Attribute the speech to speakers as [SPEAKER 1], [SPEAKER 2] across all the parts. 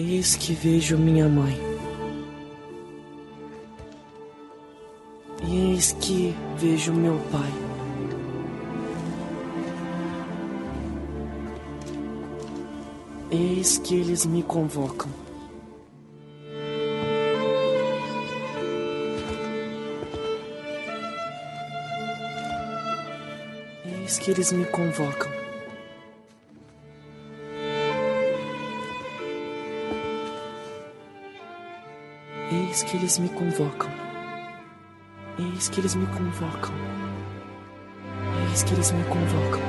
[SPEAKER 1] Eis que vejo minha mãe. Eis que vejo meu pai. Eis que eles me convocam. Eis que eles me convocam. Eis que eles me convocam. Eis que eles me convocam. Eis que eles me convocam.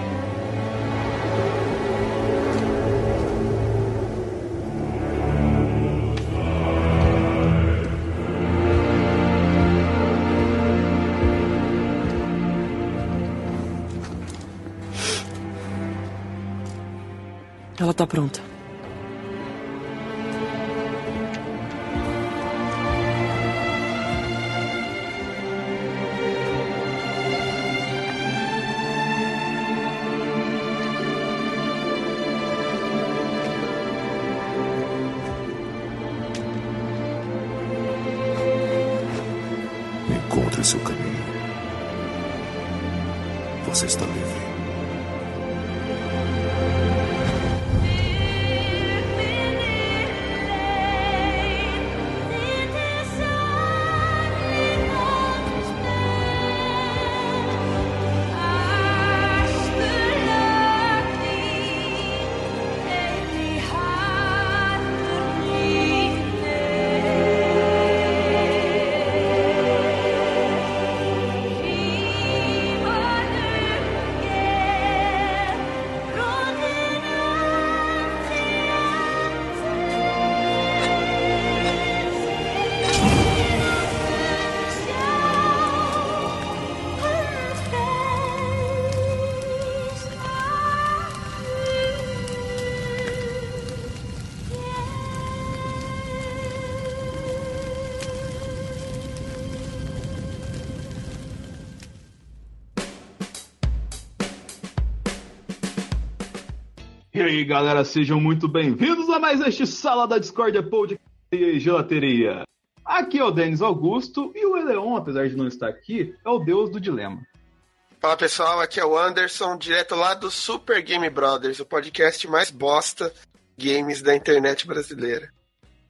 [SPEAKER 1] Ela tá pronta.
[SPEAKER 2] Galera, sejam muito bem-vindos a mais este Sala da Discordia Podcast e Gelateria. Aqui é o Denis Augusto e o Eleon, apesar de não estar aqui, é o deus do dilema.
[SPEAKER 3] Fala pessoal, aqui é o Anderson, direto lá do Super Game Brothers, o podcast mais bosta games da internet brasileira.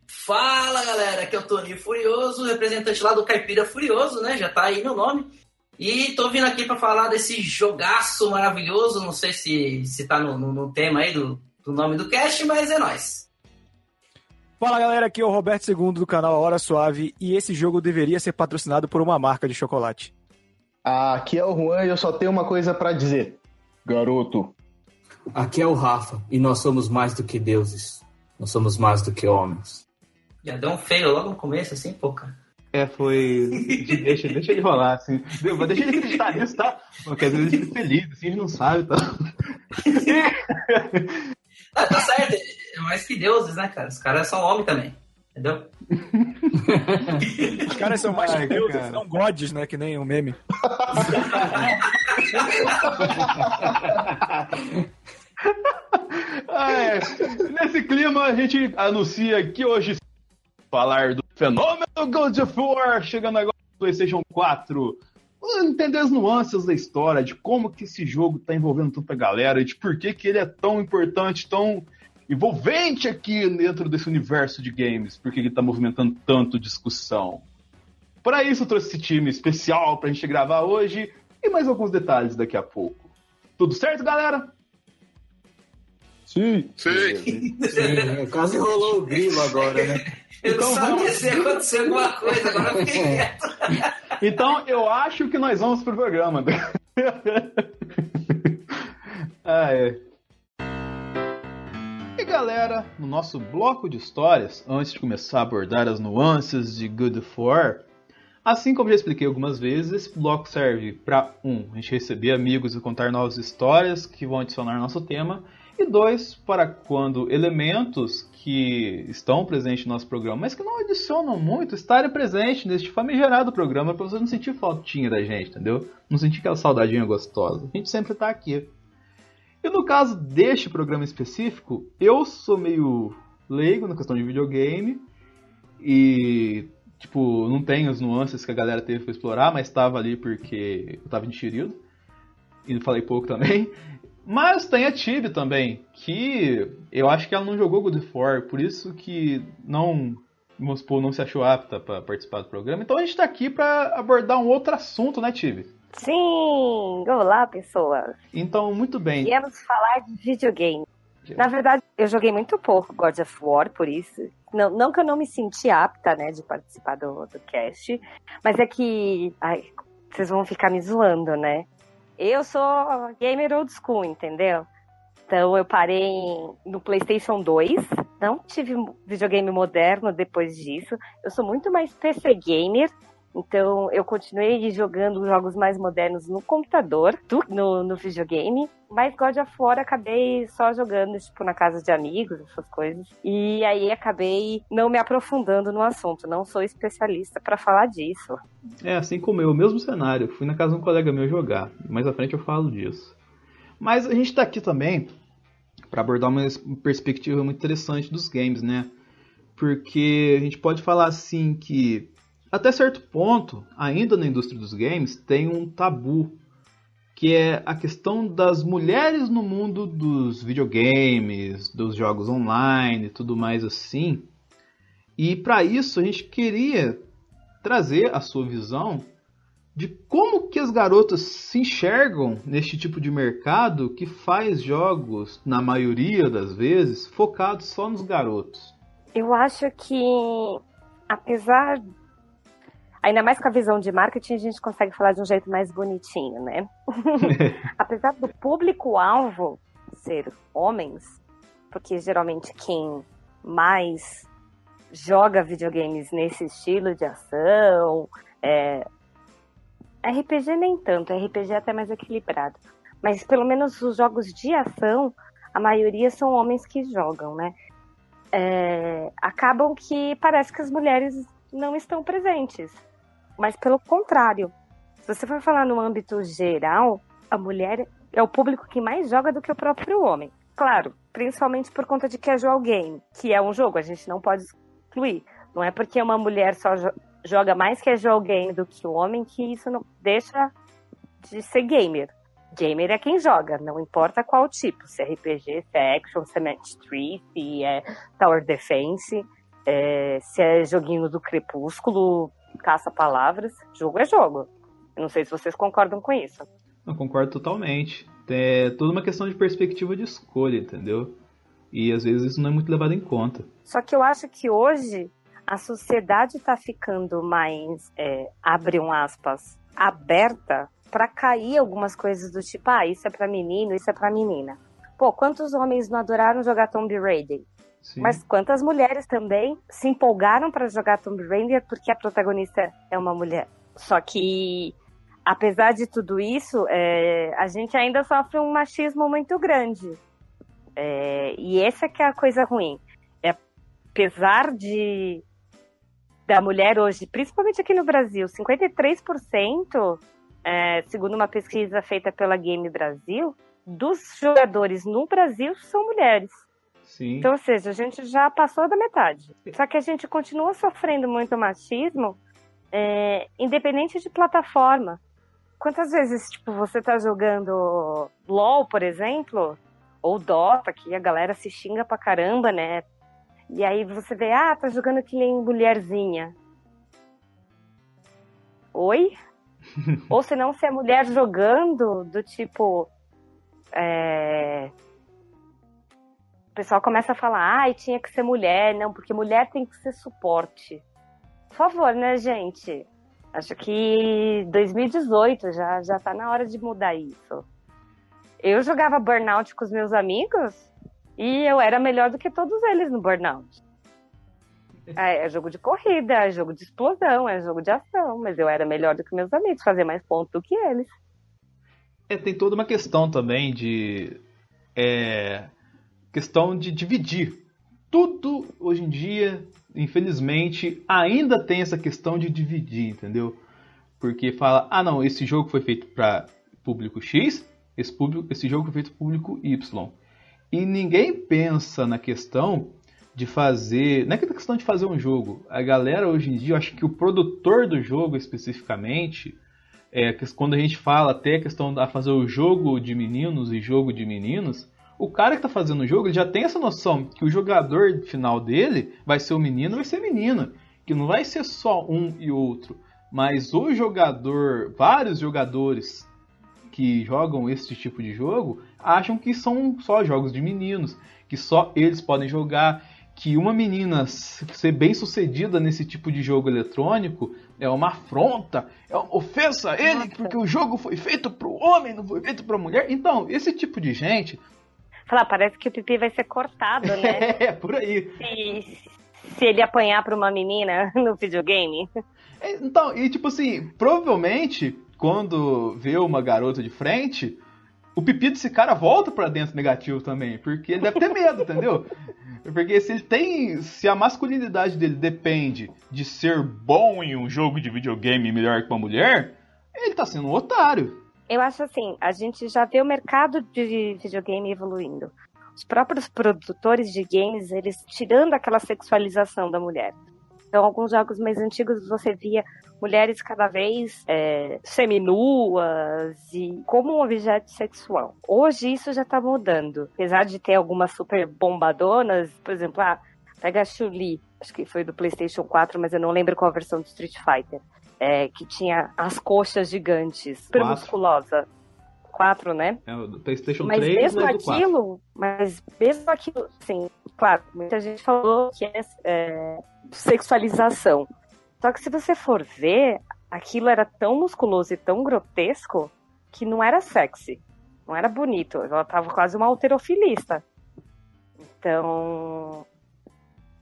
[SPEAKER 4] Fala galera, aqui é o Toninho Furioso, representante lá do Caipira Furioso, né? Já tá aí meu nome. E tô vindo aqui para falar desse jogaço maravilhoso. Não sei se, se tá no, no, no tema aí do, do nome do cast, mas é nóis.
[SPEAKER 5] Fala galera, aqui é o Roberto II do canal A Hora Suave e esse jogo deveria ser patrocinado por uma marca de chocolate.
[SPEAKER 6] Aqui é o Juan e eu só tenho uma coisa pra dizer. Garoto.
[SPEAKER 7] Aqui é o Rafa e nós somos mais do que deuses. Nós somos mais do que homens.
[SPEAKER 4] Já deu um feio logo no começo, assim, pô, cara.
[SPEAKER 2] É, foi. deixa, deixa ele rolar, assim. Deixa ele acreditar nisso, tá? Porque às vezes ele fica feliz, assim, a gente não sabe, tá?
[SPEAKER 4] Ah, tá certo, é mais que deuses, né, cara? Os caras são homens também, entendeu?
[SPEAKER 5] Os caras são mais
[SPEAKER 2] Ai,
[SPEAKER 5] que deuses,
[SPEAKER 2] cara.
[SPEAKER 5] são gods, né? Que nem o meme.
[SPEAKER 2] Ah, é. Nesse clima, a gente anuncia que hoje falar do fenômeno God of War chegando agora no PlayStation 4. Entender as nuances da história, de como que esse jogo tá envolvendo tanta galera, de por que, que ele é tão importante, tão envolvente aqui dentro desse universo de games, porque ele tá movimentando tanto discussão. Para isso, eu trouxe esse time especial pra gente gravar hoje e mais alguns detalhes daqui a pouco. Tudo certo, galera?
[SPEAKER 6] Sim.
[SPEAKER 3] Sim.
[SPEAKER 7] Sim, quase rolou o grilo agora, né?
[SPEAKER 4] Eu
[SPEAKER 2] Então
[SPEAKER 4] não sabia
[SPEAKER 2] vamos-
[SPEAKER 4] se ia acontecer alguma coisa, agora eu fiquei quieto.
[SPEAKER 2] Então, eu acho que nós vamos pro programa. ah, é. E galera, no nosso bloco de histórias, antes de começar a abordar as nuances de Good War, assim como já expliquei algumas vezes, esse bloco serve para um, a gente receber amigos e contar novas histórias que vão adicionar ao nosso tema, e dois, para quando elementos que estão presentes no nosso programa, mas que não adicionam muito, estarem presentes neste famigerado programa para você não sentir faltinha da gente, entendeu? Não sentir aquela saudadinha gostosa. A gente sempre está aqui. E no caso deste programa específico, eu sou meio leigo na questão de videogame e tipo, não tenho as nuances que a galera teve para explorar, mas estava ali porque eu tava enxerido. E falei pouco também. Mas tem a Tibi também, que eu acho que ela não jogou God of War, por isso que não, vamos supor, não se achou apta para participar do programa. Então a gente está aqui para abordar um outro assunto, né, Tibi?
[SPEAKER 8] Sim! Olá, pessoas!
[SPEAKER 2] Então, muito bem.
[SPEAKER 8] Viemos falar de videogame. Na verdade, eu joguei muito pouco God of War, por isso. Não, não que eu não me senti apta, né, de participar do, do cast, mas é que. Ai, vocês vão ficar me zoando, né? Eu sou gamer old school, entendeu? Então eu parei no PlayStation 2, não tive videogame moderno depois disso. Eu sou muito mais PC gamer, então eu continuei jogando jogos mais modernos no computador, do, no, no videogame, mas God of War acabei só jogando, tipo, na casa de amigos, essas coisas. E aí acabei não me aprofundando no assunto, não sou especialista para falar disso.
[SPEAKER 2] É, assim como eu, mesmo cenário. Fui na casa de um colega meu jogar. Mais à frente eu falo disso. Mas a gente tá aqui também para abordar uma perspectiva muito interessante dos games, né? Porque a gente pode falar assim que até certo ponto, ainda na indústria dos games, tem um tabu, que é a questão das mulheres no mundo dos videogames, dos jogos online e tudo mais assim. E para isso a gente queria trazer a sua visão de como que as garotas se enxergam neste tipo de mercado que faz jogos, na maioria das vezes, focados só nos garotos.
[SPEAKER 8] Eu acho que, apesar Ainda mais com a visão de marketing, a gente consegue falar de um jeito mais bonitinho, né? Apesar do público-alvo ser homens, porque geralmente quem mais joga videogames nesse estilo de ação, é... RPG nem tanto, RPG é até mais equilibrado. Mas pelo menos os jogos de ação, a maioria são homens que jogam, né? É... acabam que parece que as mulheres não estão presentes mas pelo contrário. Se você for falar no âmbito geral, a mulher é o público que mais joga do que o próprio homem. Claro, principalmente por conta de casual game, que é um jogo, a gente não pode excluir. Não é porque uma mulher só joga mais casual game do que o homem que isso não deixa de ser gamer. Gamer é quem joga, não importa qual tipo, se é RPG, se é action, se é match 3, se é tower defense, é, se é joguinho do crepúsculo, caça-palavras. Jogo é jogo. Eu não sei se vocês concordam com isso.
[SPEAKER 2] Eu concordo totalmente. É toda uma questão de perspectiva de escolha, entendeu? E às vezes isso não é muito levado em conta.
[SPEAKER 8] Só que eu acho que hoje a sociedade está ficando mais, é, abre um aspas, aberta para cair algumas coisas do tipo, ah, isso é para menino, isso é para menina. Pô, quantos homens não adoraram jogar Tomb Raider? Mas quantas mulheres também se empolgaram para jogar Tomb Raider porque a protagonista é uma mulher. Só que, apesar de tudo isso, é, a gente ainda sofre um machismo muito grande. É, e essa que é a coisa ruim. É, apesar de da mulher hoje, principalmente aqui no Brasil, 53%, é, segundo uma pesquisa feita pela Game Brasil, dos jogadores no Brasil são mulheres.
[SPEAKER 2] Sim.
[SPEAKER 8] Então, ou seja, a gente já passou da metade. Só que a gente continua sofrendo muito machismo, é, independente de plataforma. Quantas vezes, tipo, você tá jogando LOL, por exemplo, ou Dota, que a galera se xinga pra caramba, né? E aí você vê, ah, tá jogando que nem mulherzinha. Oi? ou se não, se é mulher jogando, do tipo. É, pessoal começa a falar, ai, tinha que ser mulher, não, porque mulher tem que ser suporte. Por favor, né, gente? Acho que 2018 já, já tá na hora de mudar isso. Eu jogava burnout com os meus amigos E eu era melhor do que todos eles no Burnout. É, é jogo de corrida, é jogo de explosão, é jogo de ação, mas eu era melhor do que meus amigos, fazia mais pontos do que eles.
[SPEAKER 2] É, tem toda uma questão também de. É, questão de dividir. Tudo hoje em dia, infelizmente, ainda tem essa questão de dividir, entendeu? Porque fala, ah não, esse jogo foi feito para público X, esse, público, esse jogo foi feito para público Y. E ninguém pensa na questão de fazer. Não é questão de fazer um jogo. A galera hoje em dia, eu acho que o produtor do jogo especificamente, é, quando a gente fala até a questão de fazer o jogo de meninos e jogo de meninos, o cara que está fazendo o jogo ele já tem essa noção que o jogador final dele vai ser o menino vai ser menina. Que não vai ser só um e outro. Mas o jogador, vários jogadores que jogam esse tipo de jogo acham que são só jogos de meninos, que só eles podem jogar, que uma menina ser bem sucedida nesse tipo de jogo eletrônico é uma afronta, é uma ofensa a ele, porque o jogo foi feito para o homem, não foi feito para a mulher. Então, esse tipo de gente.
[SPEAKER 8] Falar, parece que o pipi vai ser cortado, né?
[SPEAKER 2] é, por aí.
[SPEAKER 8] Se, se ele apanhar para uma menina no videogame.
[SPEAKER 2] É, então, e tipo assim, provavelmente, quando vê uma garota de frente, o pipi desse cara volta para dentro negativo também, porque ele deve ter medo, entendeu? Porque se ele tem. Se a masculinidade dele depende de ser bom em um jogo de videogame melhor que uma mulher, ele tá sendo um otário.
[SPEAKER 8] Eu acho assim, a gente já vê o mercado de videogame evoluindo. Os próprios produtores de games, eles tirando aquela sexualização da mulher. Então, alguns jogos mais antigos você via mulheres cada vez é, seminuas e como um objeto sexual. Hoje isso já tá mudando. Apesar de ter algumas super bombadonas, por exemplo, ah, pega a Chun-Li, acho que foi do PlayStation 4, mas eu não lembro qual a versão do Street Fighter. É, que tinha as coxas gigantes, super Quatro. musculosa. 4, né?
[SPEAKER 2] É, o PlayStation
[SPEAKER 8] mas
[SPEAKER 2] 3
[SPEAKER 8] mesmo aquilo, Mas mesmo aquilo, sim, claro, muita gente falou que é, é sexualização. Só que se você for ver, aquilo era tão musculoso e tão grotesco que não era sexy. Não era bonito. Ela tava quase uma alterofilista. Então.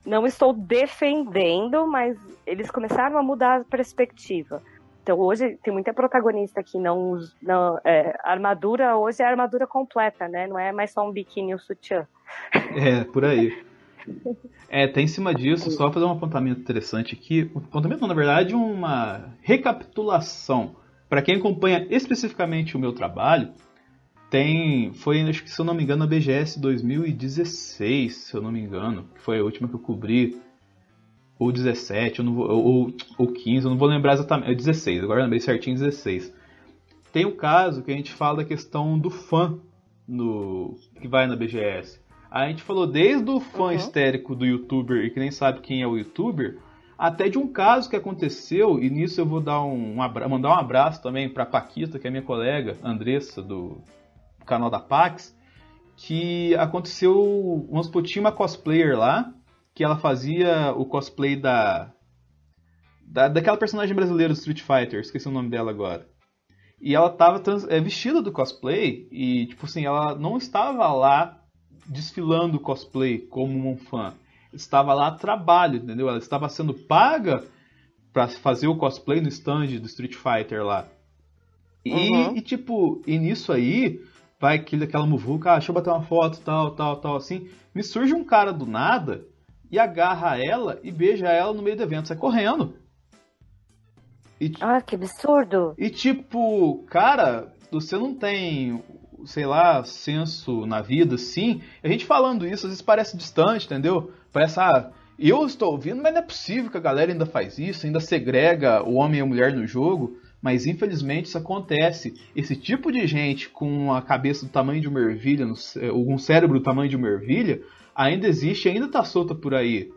[SPEAKER 8] Não estou defendendo, mas eles começaram a mudar a perspectiva. Então hoje tem muita protagonista que não. não é, armadura hoje é armadura completa, né? Não é mais só um biquíni ou sutiã.
[SPEAKER 2] É, por aí. É, até em cima disso, só fazer um apontamento interessante aqui. Um apontamento, na verdade, uma recapitulação. Para quem acompanha especificamente o meu trabalho, tem. Foi, acho que se eu não me engano, a BGS 2016, se eu não me engano, que foi a última que eu cobri. Ou 17, eu não vou, ou, ou 15, eu não vou lembrar exatamente. É 16, agora lembrei certinho 16. Tem o caso que a gente fala da questão do fã no, que vai na BGS. A gente falou desde o fã uhum. histérico do youtuber e que nem sabe quem é o youtuber, até de um caso que aconteceu, e nisso eu vou dar um, um mandar um abraço também para Paquita, que é minha colega, Andressa, do canal da Pax, que aconteceu, vamos supor, tinha uma cosplayer lá, que ela fazia o cosplay da, da daquela personagem brasileira do Street Fighter, esqueci o nome dela agora. E ela estava é, vestida do cosplay e, tipo assim, ela não estava lá desfilando cosplay como um fã. Estava lá a trabalho, entendeu? Ela estava sendo paga para fazer o cosplay no stand do Street Fighter lá. E, uhum. e tipo, e nisso aí, vai aquele, aquela muvuca, ah, deixa eu bater uma foto, tal, tal, tal, assim. Me surge um cara do nada e agarra ela e beija ela no meio do evento, sai correndo.
[SPEAKER 8] E, ah, que absurdo!
[SPEAKER 2] E tipo, cara, você não tem sei lá, senso na vida, sim. A gente falando isso, às vezes parece distante, entendeu? Parece, ah, eu estou ouvindo, mas não é possível que a galera ainda faz isso, ainda segrega o homem e a mulher no jogo. Mas infelizmente isso acontece. Esse tipo de gente com a cabeça do tamanho de uma ervilha, um cérebro do tamanho de uma ervilha, ainda existe, ainda está solta por aí.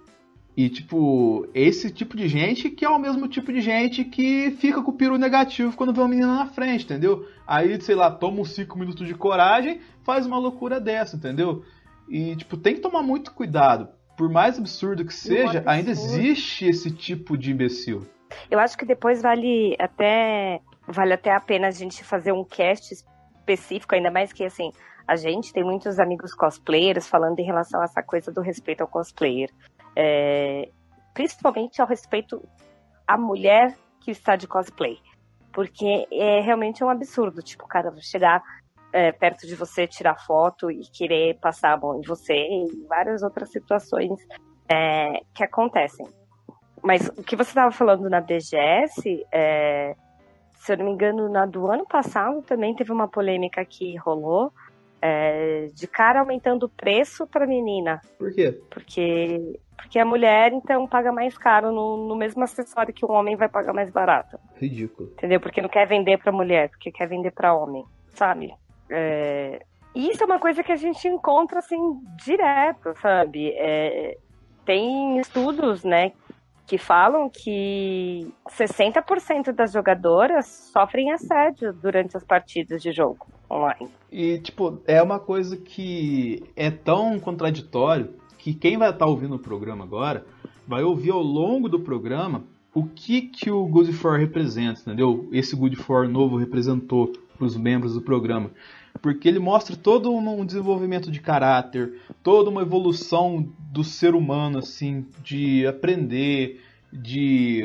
[SPEAKER 2] E, tipo, esse tipo de gente que é o mesmo tipo de gente que fica com o peru negativo quando vê uma menina na frente, entendeu? Aí, sei lá, toma uns 5 minutos de coragem, faz uma loucura dessa, entendeu? E, tipo, tem que tomar muito cuidado. Por mais absurdo que seja, ainda existe esse tipo de imbecil.
[SPEAKER 8] Eu acho que depois vale até vale até a pena a gente fazer um cast específico, ainda mais que assim, a gente tem muitos amigos cosplayers falando em relação a essa coisa do respeito ao cosplayer. É, principalmente ao respeito à mulher que está de cosplay. Porque é realmente um absurdo, tipo, o cara chegar é, perto de você, tirar foto e querer passar a mão em você e várias outras situações é, que acontecem. Mas o que você estava falando na BGS, é, se eu não me engano, na do ano passado também teve uma polêmica que rolou é, de cara aumentando o preço para menina.
[SPEAKER 2] Por quê?
[SPEAKER 8] Porque, porque a mulher, então, paga mais caro no, no mesmo acessório que o homem vai pagar mais barato.
[SPEAKER 2] Ridículo.
[SPEAKER 8] Entendeu? Porque não quer vender para mulher, porque quer vender para homem, sabe? É, e isso é uma coisa que a gente encontra, assim, direto, sabe? É, tem estudos, né, que falam que 60% das jogadoras sofrem assédio durante as partidas de jogo online.
[SPEAKER 2] E, tipo, é uma coisa que é tão contraditório que quem vai estar ouvindo o programa agora vai ouvir ao longo do programa o que, que o Good For representa, entendeu? Esse Good For novo representou para os membros do programa. Porque ele mostra todo um desenvolvimento de caráter, toda uma evolução do ser humano, assim, de aprender, de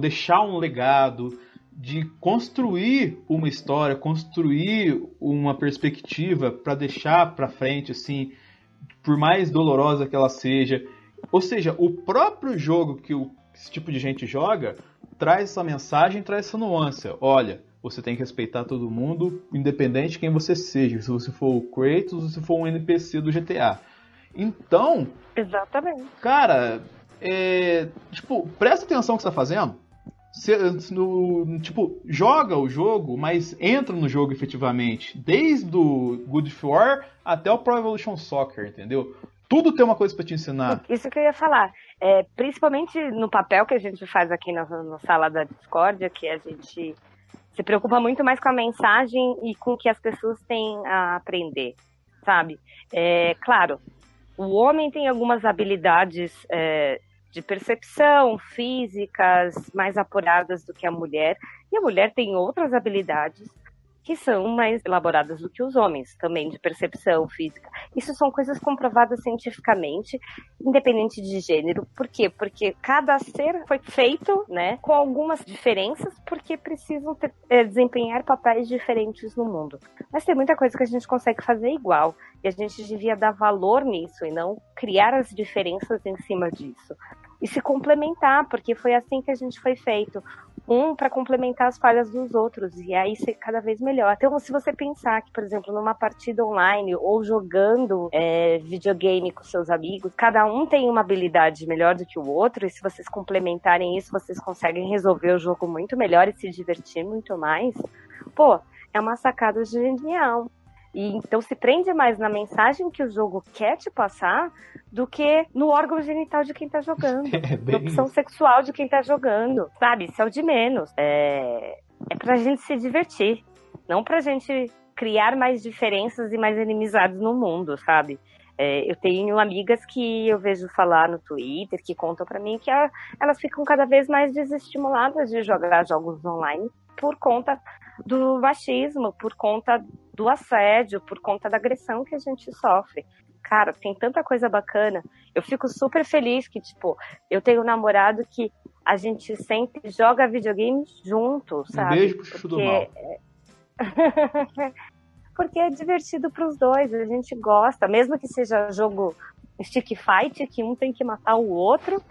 [SPEAKER 2] deixar um legado, de construir uma história, construir uma perspectiva para deixar para frente, assim, por mais dolorosa que ela seja. Ou seja, o próprio jogo que esse tipo de gente joga traz essa mensagem, traz essa nuance. Olha, você tem que respeitar todo mundo, independente de quem você seja. Se você for o Kratos, se você for um NPC do GTA. Então.
[SPEAKER 8] Exatamente.
[SPEAKER 2] Cara, é, tipo, presta atenção no que você tá fazendo. no, tipo, joga o jogo, mas entra no jogo efetivamente. Desde o Good War até o Pro Evolution Soccer, entendeu? Tudo tem uma coisa para te ensinar.
[SPEAKER 8] Isso que eu ia falar. É, principalmente no papel que a gente faz aqui na, na sala da Discord, que a gente se preocupa muito mais com a mensagem e com o que as pessoas têm a aprender, sabe? É, claro, o homem tem algumas habilidades é, de percepção, físicas, mais apuradas do que a mulher, e a mulher tem outras habilidades que são mais elaboradas do que os homens, também de percepção física. Isso são coisas comprovadas cientificamente, independente de gênero. Por quê? Porque cada ser foi feito, né, com algumas diferenças, porque precisam ter, é, desempenhar papéis diferentes no mundo. Mas tem muita coisa que a gente consegue fazer igual, e a gente devia dar valor nisso e não criar as diferenças em cima disso e se complementar, porque foi assim que a gente foi feito. Um para complementar as falhas dos outros e aí ser cada vez melhor. Então, se você pensar que, por exemplo, numa partida online ou jogando é, videogame com seus amigos, cada um tem uma habilidade melhor do que o outro, e se vocês complementarem isso, vocês conseguem resolver o jogo muito melhor e se divertir muito mais. Pô, é uma sacada genial. E então se prende mais na mensagem que o jogo quer te passar do que no órgão genital de quem tá jogando, é na opção isso. sexual de quem tá jogando, sabe? Isso é o de menos. É, é pra gente se divertir, não pra gente criar mais diferenças e mais inimizades no mundo, sabe? É, eu tenho amigas que eu vejo falar no Twitter que contam para mim que a, elas ficam cada vez mais desestimuladas de jogar jogos online por conta do machismo, por conta do assédio, por conta da agressão que a gente sofre. Cara, tem tanta coisa bacana. Eu fico super feliz que, tipo, eu tenho um namorado que a gente sempre joga videogame junto, sabe?
[SPEAKER 2] Um beijo pro Chuchu do Mal.
[SPEAKER 8] Porque é divertido para os dois, a gente gosta, mesmo que seja jogo stick fight, que um tem que matar o outro,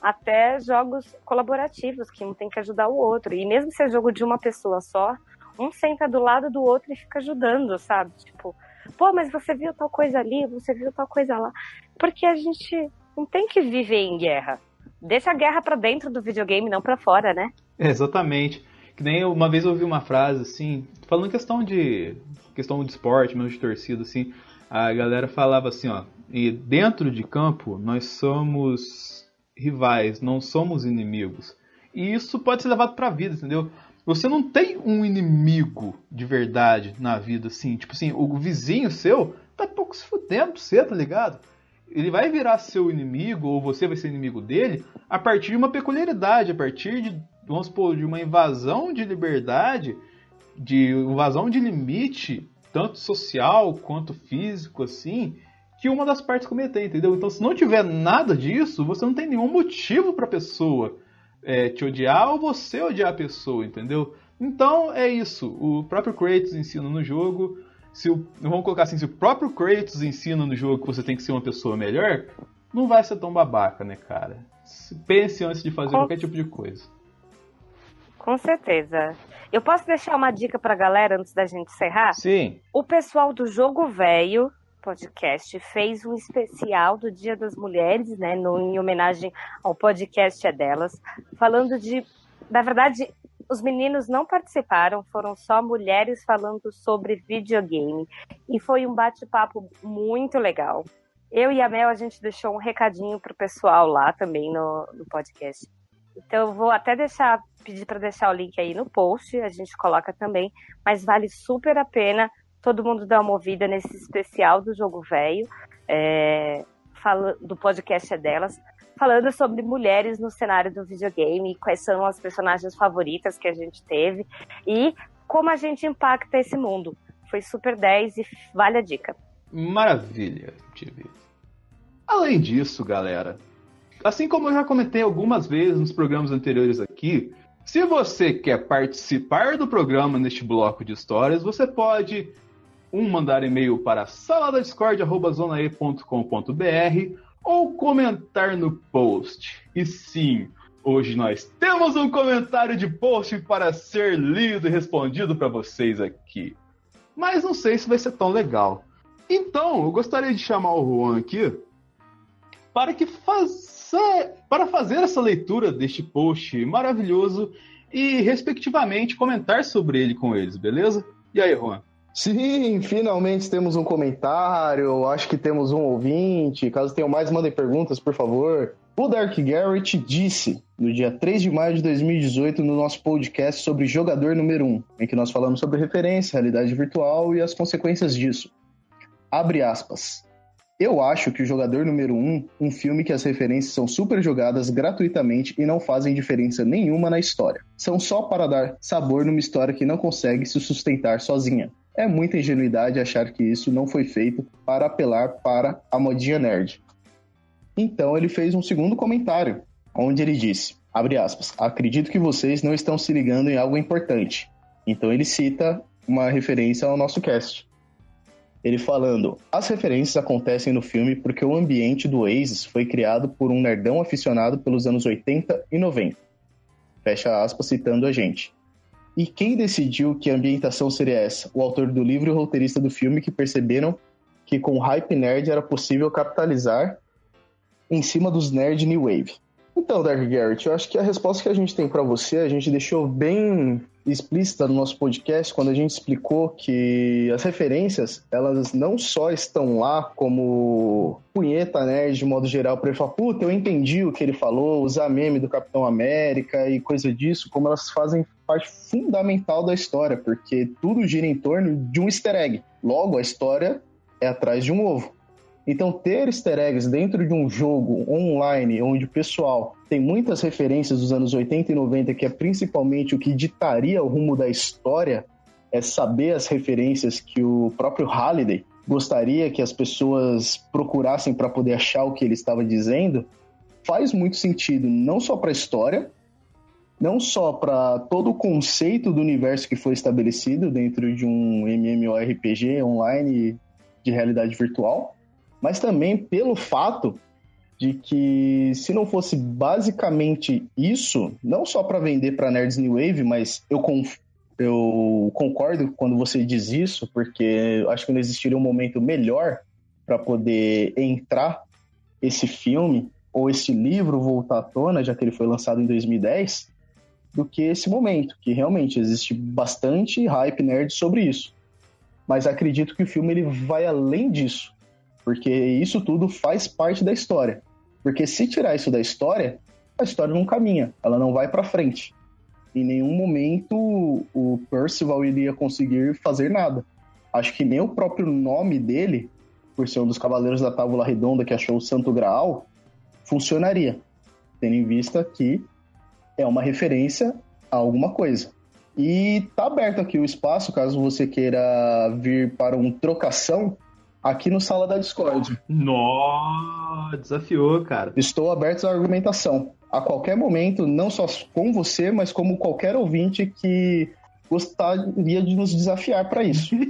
[SPEAKER 8] até jogos colaborativos, que um tem que ajudar o outro. E mesmo se é jogo de uma pessoa só, um senta do lado do outro e fica ajudando, sabe? Tipo, pô, mas você viu tal coisa ali, você viu tal coisa lá. Porque a gente não tem que viver em guerra. Deixa a guerra para dentro do videogame, não para fora, né?
[SPEAKER 2] Exatamente. Que nem uma vez eu ouvi uma frase assim, falando questão de questão de esporte, mesmo de torcida assim, a galera falava assim, ó, e dentro de campo nós somos rivais, não somos inimigos. E isso pode ser levado para a vida, entendeu? Você não tem um inimigo de verdade na vida, assim. Tipo assim, o vizinho seu tá pouco se fudendo pra você, tá ligado? Ele vai virar seu inimigo, ou você vai ser inimigo dele, a partir de uma peculiaridade, a partir de, vamos supor, de uma invasão de liberdade, de invasão de limite tanto social quanto físico, assim, que uma das partes cometer, entendeu? Então, se não tiver nada disso, você não tem nenhum motivo pra pessoa é, te odiar ou você odiar a pessoa, entendeu? Então, é isso. O próprio Kratos ensina no jogo. Se o, vamos colocar assim, se o próprio Kratos ensina no jogo que você tem que ser uma pessoa melhor, não vai ser tão babaca, né, cara? Pense antes de fazer
[SPEAKER 8] Com-
[SPEAKER 2] qualquer tipo de coisa.
[SPEAKER 8] Com certeza. Eu posso deixar uma dica pra galera antes da gente encerrar?
[SPEAKER 2] Sim.
[SPEAKER 8] O pessoal do Jogo Velho podcast fez um especial do Dia das Mulheres, né, no, em homenagem ao podcast é delas, falando de, na verdade, os meninos não participaram, foram só mulheres falando sobre videogame e foi um bate-papo muito legal. Eu e a Mel a gente deixou um recadinho pro pessoal lá também no, no podcast. Então eu vou até deixar pedir para deixar o link aí no post, a gente coloca também, mas vale super a pena todo mundo dar uma ouvida nesse especial do Jogo Velho, é, do podcast é delas, falando sobre mulheres no cenário do videogame, quais são as personagens favoritas que a gente teve e como a gente impacta esse mundo. Foi super 10 e vale a dica.
[SPEAKER 2] Maravilha, TV. Além disso, galera, assim como eu já comentei algumas vezes nos programas anteriores aqui, se você quer participar do programa neste bloco de histórias, você pode um mandar e-mail para saladadiscord@zonae.com.br ou comentar no post. E sim, hoje nós temos um comentário de post para ser lido e respondido para vocês aqui. Mas não sei se vai ser tão legal. Então, eu gostaria de chamar o Juan aqui para que faça, para fazer essa leitura deste post maravilhoso e, respectivamente, comentar sobre ele com eles, beleza? E aí, Juan?
[SPEAKER 9] Sim, finalmente temos um comentário. Acho que temos um ouvinte. Caso tenham mais, mandem perguntas, por favor. O Dark Garrett disse no dia 3 de maio de 2018 no nosso podcast sobre jogador número 1, em que nós falamos sobre referência, realidade virtual e as consequências disso. Abre aspas. Eu acho que o jogador número 1, um filme que as referências são super jogadas gratuitamente e não fazem diferença nenhuma na história. São só para dar sabor numa história que não consegue se sustentar sozinha. É muita ingenuidade achar que isso não foi feito para apelar para a modinha nerd. Então ele fez um segundo comentário, onde ele disse, abre aspas, acredito que vocês não estão se ligando em algo importante. Então ele cita uma referência ao nosso cast. Ele falando, as referências acontecem no filme porque o ambiente do Oasis foi criado por um nerdão aficionado pelos anos 80 e 90. Fecha aspas, citando a gente. E quem decidiu que a ambientação seria essa? O autor do livro e o roteirista do filme que perceberam que com o hype nerd era possível capitalizar em cima dos nerd new wave. Então, Dark Garrett, eu acho que a resposta que a gente tem para você, a gente deixou bem explícita no nosso podcast quando a gente explicou que as referências, elas não só estão lá como punheta nerd de modo geral para ele falar, puta, eu entendi o que ele falou, usar meme do Capitão América e coisa disso, como elas fazem parte fundamental da história, porque tudo gira em torno de um easter egg. Logo, a história é atrás de um ovo. Então, ter easter eggs dentro de um jogo online, onde o pessoal tem muitas referências dos anos 80 e 90, que é principalmente o que ditaria o rumo da história, é saber as referências que o próprio Halliday gostaria que as pessoas procurassem para poder achar o que ele estava dizendo, faz muito sentido, não só para a história, não só para todo o conceito do universo que foi estabelecido dentro de um MMORPG online de realidade virtual, mas também pelo fato de que se não fosse basicamente isso, não só para vender para nerds new wave, mas eu eu concordo quando você diz isso, porque acho que não existiria um momento melhor para poder entrar esse filme ou esse livro voltar à tona, já que ele foi lançado em 2010, do que esse momento, que realmente existe bastante hype nerd sobre isso. Mas acredito que o filme ele vai além disso porque isso tudo faz parte da história. Porque se tirar isso da história, a história não caminha, ela não vai para frente. Em nenhum momento o Percival iria conseguir fazer nada. Acho que nem o próprio nome dele, por ser um dos Cavaleiros da Távola Redonda que achou o Santo Graal, funcionaria, tendo em vista que é uma referência a alguma coisa. E tá aberto aqui o espaço, caso você queira vir para um trocação aqui no Sala da Discord.
[SPEAKER 2] Nó, desafiou, cara.
[SPEAKER 9] Estou aberto à argumentação. A qualquer momento, não só com você, mas como qualquer ouvinte que gostaria de nos desafiar para isso.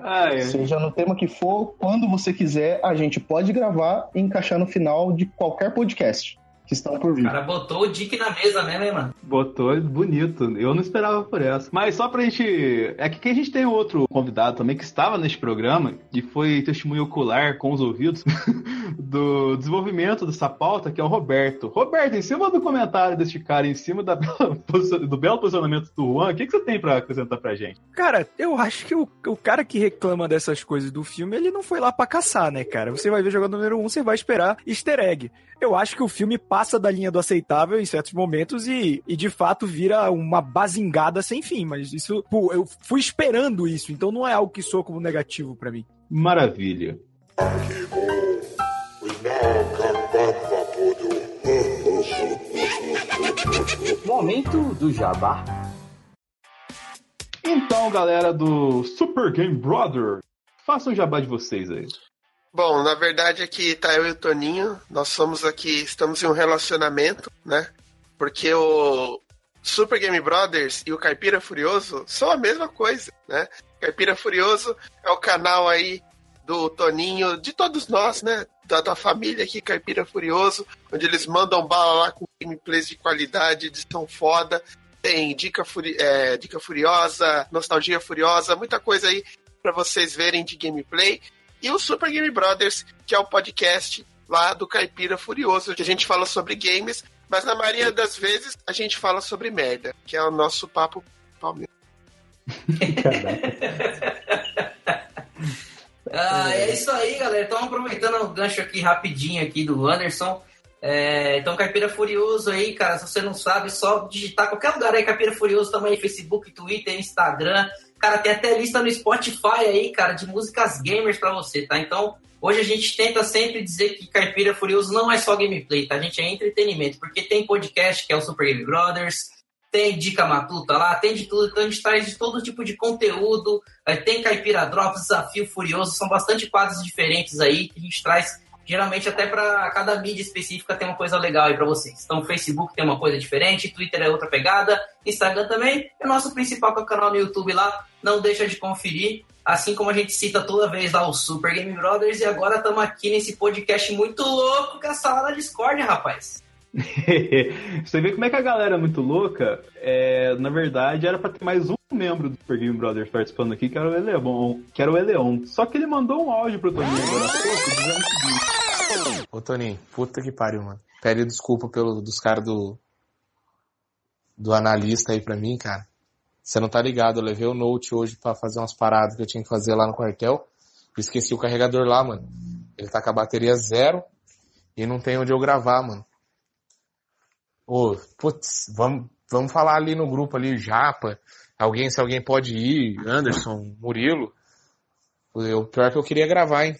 [SPEAKER 2] Ah, é.
[SPEAKER 9] Seja no tema que for, quando você quiser, a gente pode gravar e encaixar no final de qualquer podcast que estão por
[SPEAKER 4] O
[SPEAKER 9] vir.
[SPEAKER 4] cara botou o Dick na mesa mesmo, hein, mano?
[SPEAKER 2] Botou bonito. Eu não esperava por essa. Mas só pra gente. É que a gente tem outro convidado também que estava neste programa e foi testemunho ocular com os ouvidos do desenvolvimento dessa pauta, que é o Roberto. Roberto, em cima do comentário deste cara, em cima da do belo posicionamento do Juan, o que, que você tem pra acrescentar pra gente?
[SPEAKER 5] Cara, eu acho que o, o cara que reclama dessas coisas do filme, ele não foi lá pra caçar, né, cara? Você vai ver jogando número um, você vai esperar easter egg. Eu acho que o filme passa da linha do aceitável em certos momentos e, e de fato vira uma bazingada sem fim. Mas isso, pô, eu fui esperando isso, então não é algo que soa como negativo pra mim.
[SPEAKER 2] Maravilha.
[SPEAKER 7] Momento do jabá.
[SPEAKER 2] Então, galera do Super Game Brother, façam o jabá de vocês aí.
[SPEAKER 3] Bom, na verdade aqui tá eu e o Toninho. Nós somos aqui, estamos em um relacionamento, né? Porque o Super Game Brothers e o Caipira Furioso são a mesma coisa, né? Caipira Furioso é o canal aí do Toninho, de todos nós, né? Da tua família aqui, Caipira Furioso, onde eles mandam bala lá com gameplays de qualidade, edição foda. Tem dica, furi é, dica furiosa, nostalgia furiosa, muita coisa aí pra vocês verem de gameplay e o Super Game Brothers, que é o podcast lá do Caipira Furioso, que a gente fala sobre games, mas na maioria das vezes a gente fala sobre merda, que é o nosso papo palmeiras.
[SPEAKER 4] Ah, é isso aí, galera. Então, aproveitando o gancho aqui rapidinho aqui do Anderson. É, então, Caipira Furioso aí, cara, se você não sabe, só digitar qualquer lugar aí, Caipira Furioso também, Facebook, Twitter, Instagram. Cara, tem até lista no Spotify aí, cara, de músicas gamers pra você, tá? Então, hoje a gente tenta sempre dizer que Caipira Furioso não é só gameplay, tá? A gente é entretenimento, porque tem podcast, que é o Super Game Brothers, tem dica matuta lá, tem de tudo, então a gente traz de todo tipo de conteúdo, aí tem Caipira Drops, Desafio Furioso, são bastante quadros diferentes aí que a gente traz, geralmente até para cada mídia específica tem uma coisa legal aí para vocês. Então, Facebook tem uma coisa diferente, Twitter é outra pegada, Instagram também, é o nosso principal que é o canal no YouTube lá, não deixa de conferir, assim como a gente cita toda vez lá o Super Game Brothers, e agora estamos aqui nesse podcast muito louco que é a sala da Discord, rapaz.
[SPEAKER 2] Você vê como é que a galera é muito louca. É, na verdade, era pra ter mais um membro do Super Game Brothers participando aqui, que era o Eleon. Que era o Eleon. Só que ele mandou um áudio pro Toninho agora há pouco, dizendo o seguinte.
[SPEAKER 10] Ô Toninho, puta que pariu, mano. Pede desculpa pelo, dos caras do. do analista aí pra mim, cara. Você não tá ligado, eu levei o Note hoje pra fazer umas paradas que eu tinha que fazer lá no quartel. Eu esqueci o carregador lá, mano. Ele tá com a bateria zero e não tem onde eu gravar, mano. Ô, putz, vamos, vamos falar ali no grupo ali, Japa. Alguém, se alguém pode ir, Anderson, Murilo. O pior é que eu queria gravar, hein?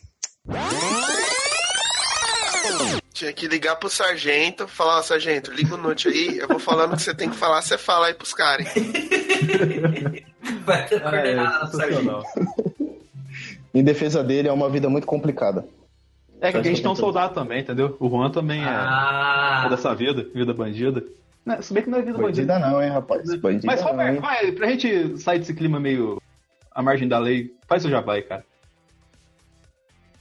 [SPEAKER 3] Tinha que ligar pro sargento, falar, ó, sargento, liga o note aí, eu vou falando o que você tem que falar, você fala aí pros caras.
[SPEAKER 4] Vai ter
[SPEAKER 2] Ah, é,
[SPEAKER 4] do sargento.
[SPEAKER 9] Em defesa dele, é uma vida muito complicada.
[SPEAKER 2] É que a gente tem um soldado também, entendeu? O Juan também é,
[SPEAKER 4] Ah,
[SPEAKER 2] é dessa vida, vida bandida. Né, Se bem que não é vida bandida.
[SPEAKER 9] Bandida não, hein, rapaz? Bandida
[SPEAKER 2] Mas,
[SPEAKER 9] não,
[SPEAKER 2] Roberto,
[SPEAKER 9] hein?
[SPEAKER 2] vai, pra gente sair desse clima meio à margem da lei, faz o jabá aí, cara.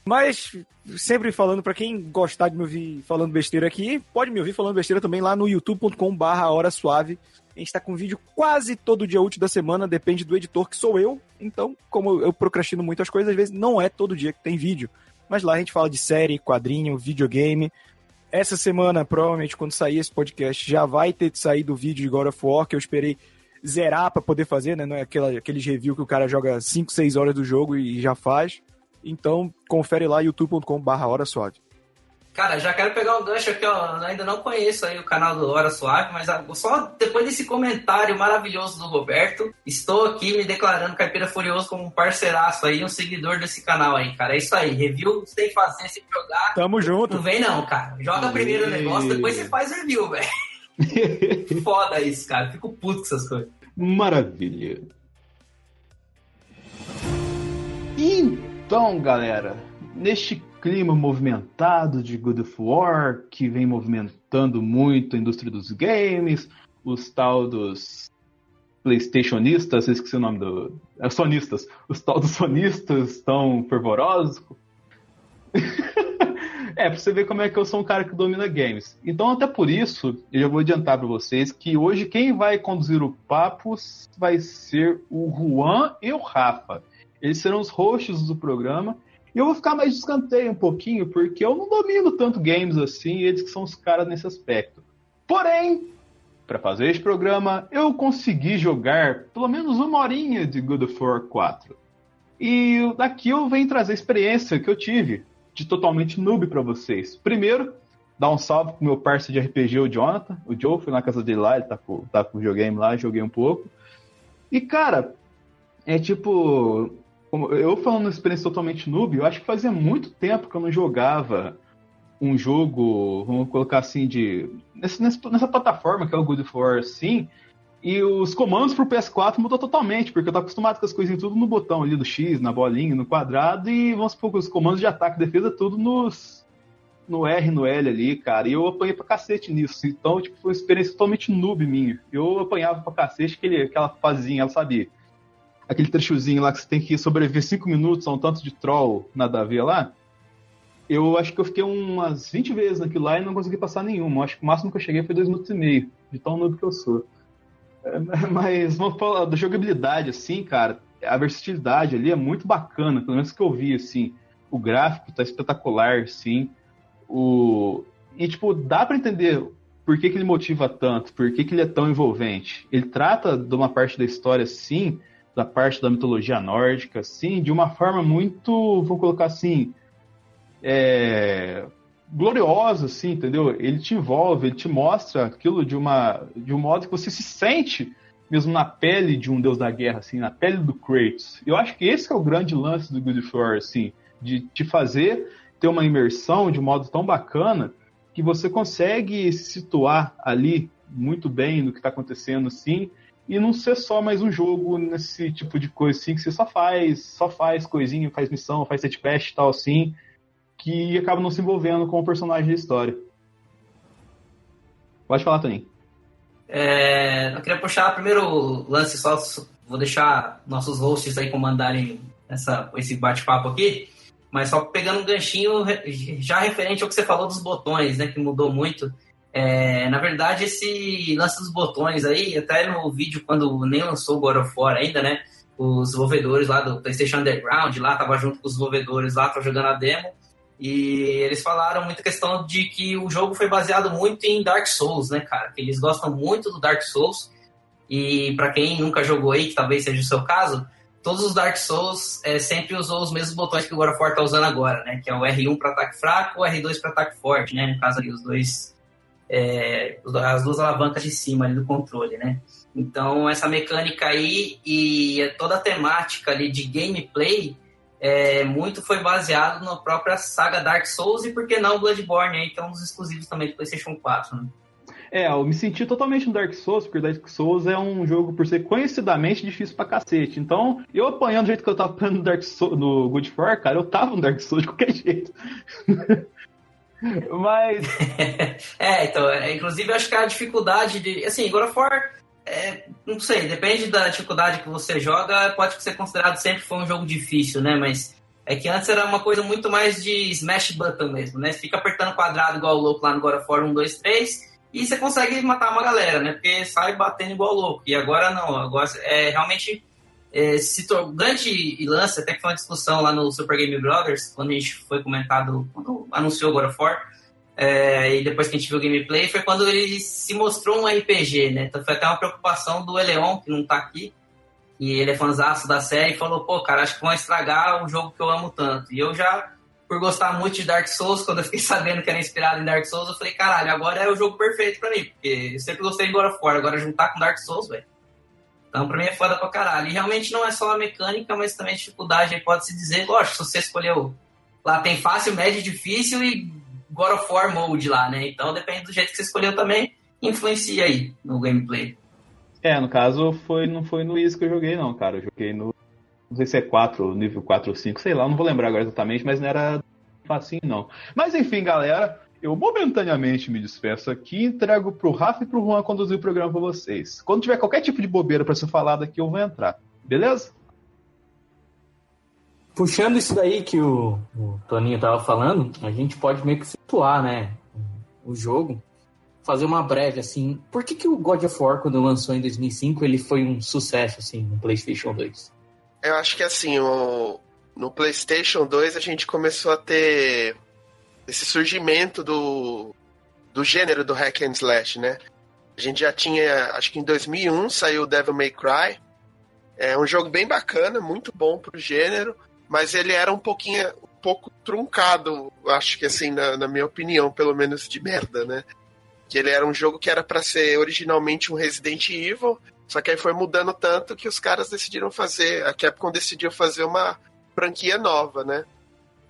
[SPEAKER 5] Mas, sempre falando, pra quem gostar de me ouvir falando besteira aqui, pode me ouvir falando besteira também lá no youtube.com barra hora suave. A gente tá com vídeo quase todo dia útil da semana, depende do editor, que sou eu. Então, como eu procrastino muitas coisas, às vezes não é todo dia que tem vídeo. Mas lá a gente fala de série, quadrinho, videogame. Essa semana, provavelmente, quando sair esse podcast, já vai ter saído o vídeo de God of War, que eu esperei zerar pra poder fazer, né? Não é aquela, aqueles review que o cara joga 5, 6 horas do jogo e já faz. Então, confere lá, youtube.com.br Hora Suave.
[SPEAKER 4] Cara, já quero pegar um gancho aqui, ó. Eu ainda não conheço aí o canal do Hora Suave, mas a- só depois desse comentário maravilhoso do Roberto, estou aqui me declarando Caipira Furioso como um parceiraço aí, um seguidor desse canal aí, cara. É isso aí. Review que fazer, sem jogar.
[SPEAKER 5] Tamo junto.
[SPEAKER 4] Não vem não, cara. Joga primeiro o negócio, depois você faz review, velho. Foda isso, cara. Fico puto com essas coisas.
[SPEAKER 2] Maravilha. Então, galera, neste clima movimentado de God of War, que vem movimentando muito a indústria dos games, os tal dos PlayStationistas, esqueci o nome do. É, sonistas. Os tal dos sonistas estão fervorosos. é, pra você ver como é que eu sou um cara que domina games. Então, até por isso, eu já vou adiantar para vocês que hoje quem vai conduzir o papo vai ser o Juan e o Rafa. Eles serão os hosts do programa. E eu vou ficar mais de escanteio um pouquinho, porque eu não domino tanto games assim, eles que são os caras nesse aspecto. Porém, para fazer esse programa, eu consegui jogar pelo menos uma horinha de God of War 4. E daqui eu venho trazer a experiência que eu tive de totalmente noob para vocês. Primeiro, dar um salve pro meu parceiro de RPG, o Jonathan. O Joe foi na casa dele lá, ele tá com, tá com o videogame lá, joguei um pouco. E, cara, é tipo. Eu falando experiência totalmente noob, eu acho que fazia muito tempo que eu não jogava um jogo, vamos colocar assim, de. Nessa, nessa plataforma que é o Good For, assim. E os comandos pro PS4 mudou totalmente, porque eu tô acostumado com as coisas tudo no botão ali do X, na bolinha, no quadrado, e vamos supor que os comandos de ataque e defesa tudo nos. No R, no L ali, cara. E eu apanhei pra cacete nisso. Então, tipo, foi uma experiência totalmente noob minha. Eu apanhava pra cacete aquele, aquela fazinha, ela sabia. Aquele trechozinho lá que você tem que sobreviver 5 minutos a um tanto de troll nada a lá eu acho que eu fiquei umas 20 vezes naquilo lá e não consegui passar nenhuma. Acho que o máximo que eu cheguei foi dois minutos e meio, de tão noob que eu sou. É, mas vamos falar da jogabilidade, assim, cara. A versatilidade ali é muito bacana, pelo menos que eu vi, assim. O gráfico tá espetacular, assim. O... E, tipo, dá para entender por que, que ele motiva tanto, por que, que ele é tão envolvente. Ele trata de uma parte da história, sim, da parte da mitologia nórdica, sim, de uma forma muito, vou colocar assim, é, gloriosa, assim, entendeu? Ele te envolve, ele te mostra aquilo de, uma, de um modo que você se sente mesmo na pele de um deus da guerra, assim, na pele do Kratos. Eu acho que esse é o grande lance do Good War, assim, de te fazer ter uma imersão de um modo tão bacana que você consegue se situar ali muito bem no que está acontecendo, assim, e não ser só mais um jogo nesse tipo de coisa, assim, que você só faz, só faz coisinha, faz missão, faz set e tal, assim, que acaba não se envolvendo com o personagem da história. Pode falar, Toninho.
[SPEAKER 4] É, eu queria puxar primeiro lance só, vou deixar nossos hosts aí comandarem essa, esse bate-papo aqui, mas só pegando um ganchinho já referente ao que você falou dos botões, né, que mudou muito. É, na verdade, esse lance dos botões aí, até no vídeo quando nem lançou o God of War ainda, né, os desenvolvedores lá do PlayStation Underground, lá tava junto com os desenvolvedores lá, tava jogando a demo, e eles falaram muita questão de que o jogo foi baseado muito em Dark Souls, né, cara? Que eles gostam muito do Dark Souls. E para quem nunca jogou aí, que talvez seja o seu caso, todos os Dark Souls é, sempre usou os mesmos botões que o God of War tá usando agora, né? Que é o R1 para ataque fraco, o R2 para ataque forte, né? No caso ali, os dois. É, as duas alavancas de cima ali do controle, né? Então, essa mecânica aí e toda a temática ali de gameplay é, muito foi baseado na própria saga Dark Souls e, por que não, Bloodborne, aí, que é um dos exclusivos também do PlayStation 4. Né?
[SPEAKER 2] É, eu me senti totalmente no Dark Souls, porque Dark Souls é um jogo, por ser conhecidamente difícil pra cacete. Então, eu apanhando do jeito que eu tava apanhando no, Dark Souls, no Good For, cara, eu tava no Dark Souls de qualquer jeito. Mas.
[SPEAKER 4] é, então, é, inclusive, acho que a dificuldade de. Assim, God of War é, não sei, depende da dificuldade que você joga, pode ser considerado sempre foi um jogo difícil, né? Mas é que antes era uma coisa muito mais de smash button mesmo, né? Você fica apertando quadrado igual louco lá no God of War 1, 2, 3 e você consegue matar uma galera, né? Porque sai batendo igual louco. E agora não, agora é realmente é, tornou grande lance, até que foi uma discussão lá no Super Game Brothers, quando a gente foi comentado, quando anunciou God of War, é, e depois que a gente viu o gameplay, foi quando ele se mostrou um RPG, né? Então foi até uma preocupação do Eleon, que não tá aqui, e ele é fãzaço da série, e falou, pô, cara, acho que vão estragar um jogo que eu amo tanto. E eu já, por gostar muito de Dark Souls, quando eu fiquei sabendo que era inspirado em Dark Souls, eu falei, caralho, agora é o jogo perfeito pra mim, porque eu sempre gostei de God of War, agora juntar com Dark Souls, velho. Então, pra mim é foda pra caralho. E realmente não é só a mecânica, mas também a dificuldade, pode-se dizer, lógico, se você escolheu. Lá tem fácil, médio, difícil e God of War mode lá, né? Então depende do jeito que você escolheu também, influencia aí no gameplay.
[SPEAKER 2] É, no caso, foi, não foi no Easy que eu joguei, não, cara. Eu joguei no. Não sei se é 4, nível 4 ou 5, sei lá, não vou lembrar agora exatamente, mas não era facinho, não. Mas enfim, galera, eu momentaneamente me despeço aqui e entrego pro Rafa e pro Juan conduzir o programa pra vocês. Quando tiver qualquer tipo de bobeira pra ser falado aqui, eu vou entrar. Beleza?
[SPEAKER 7] Puxando isso daí que o, o Toninho tava falando, a gente pode meio que situar, né? O jogo. Fazer uma breve, assim. Por que, que o God of War, quando lançou em 2005, ele foi um sucesso, assim, no PlayStation 2?
[SPEAKER 3] Eu acho que assim, o, no PlayStation 2 a gente começou a ter esse surgimento do, do gênero do hack and slash, né? A gente já tinha, acho que em 2001 saiu Devil May Cry. É um jogo bem bacana, muito bom pro gênero, mas ele era um pouquinho, um pouco truncado, acho que assim, na, na minha opinião, pelo menos de merda, né? Que ele era um jogo que era para ser originalmente um Resident Evil, só que aí foi mudando tanto que os caras decidiram fazer, a Capcom decidiu fazer uma franquia nova, né?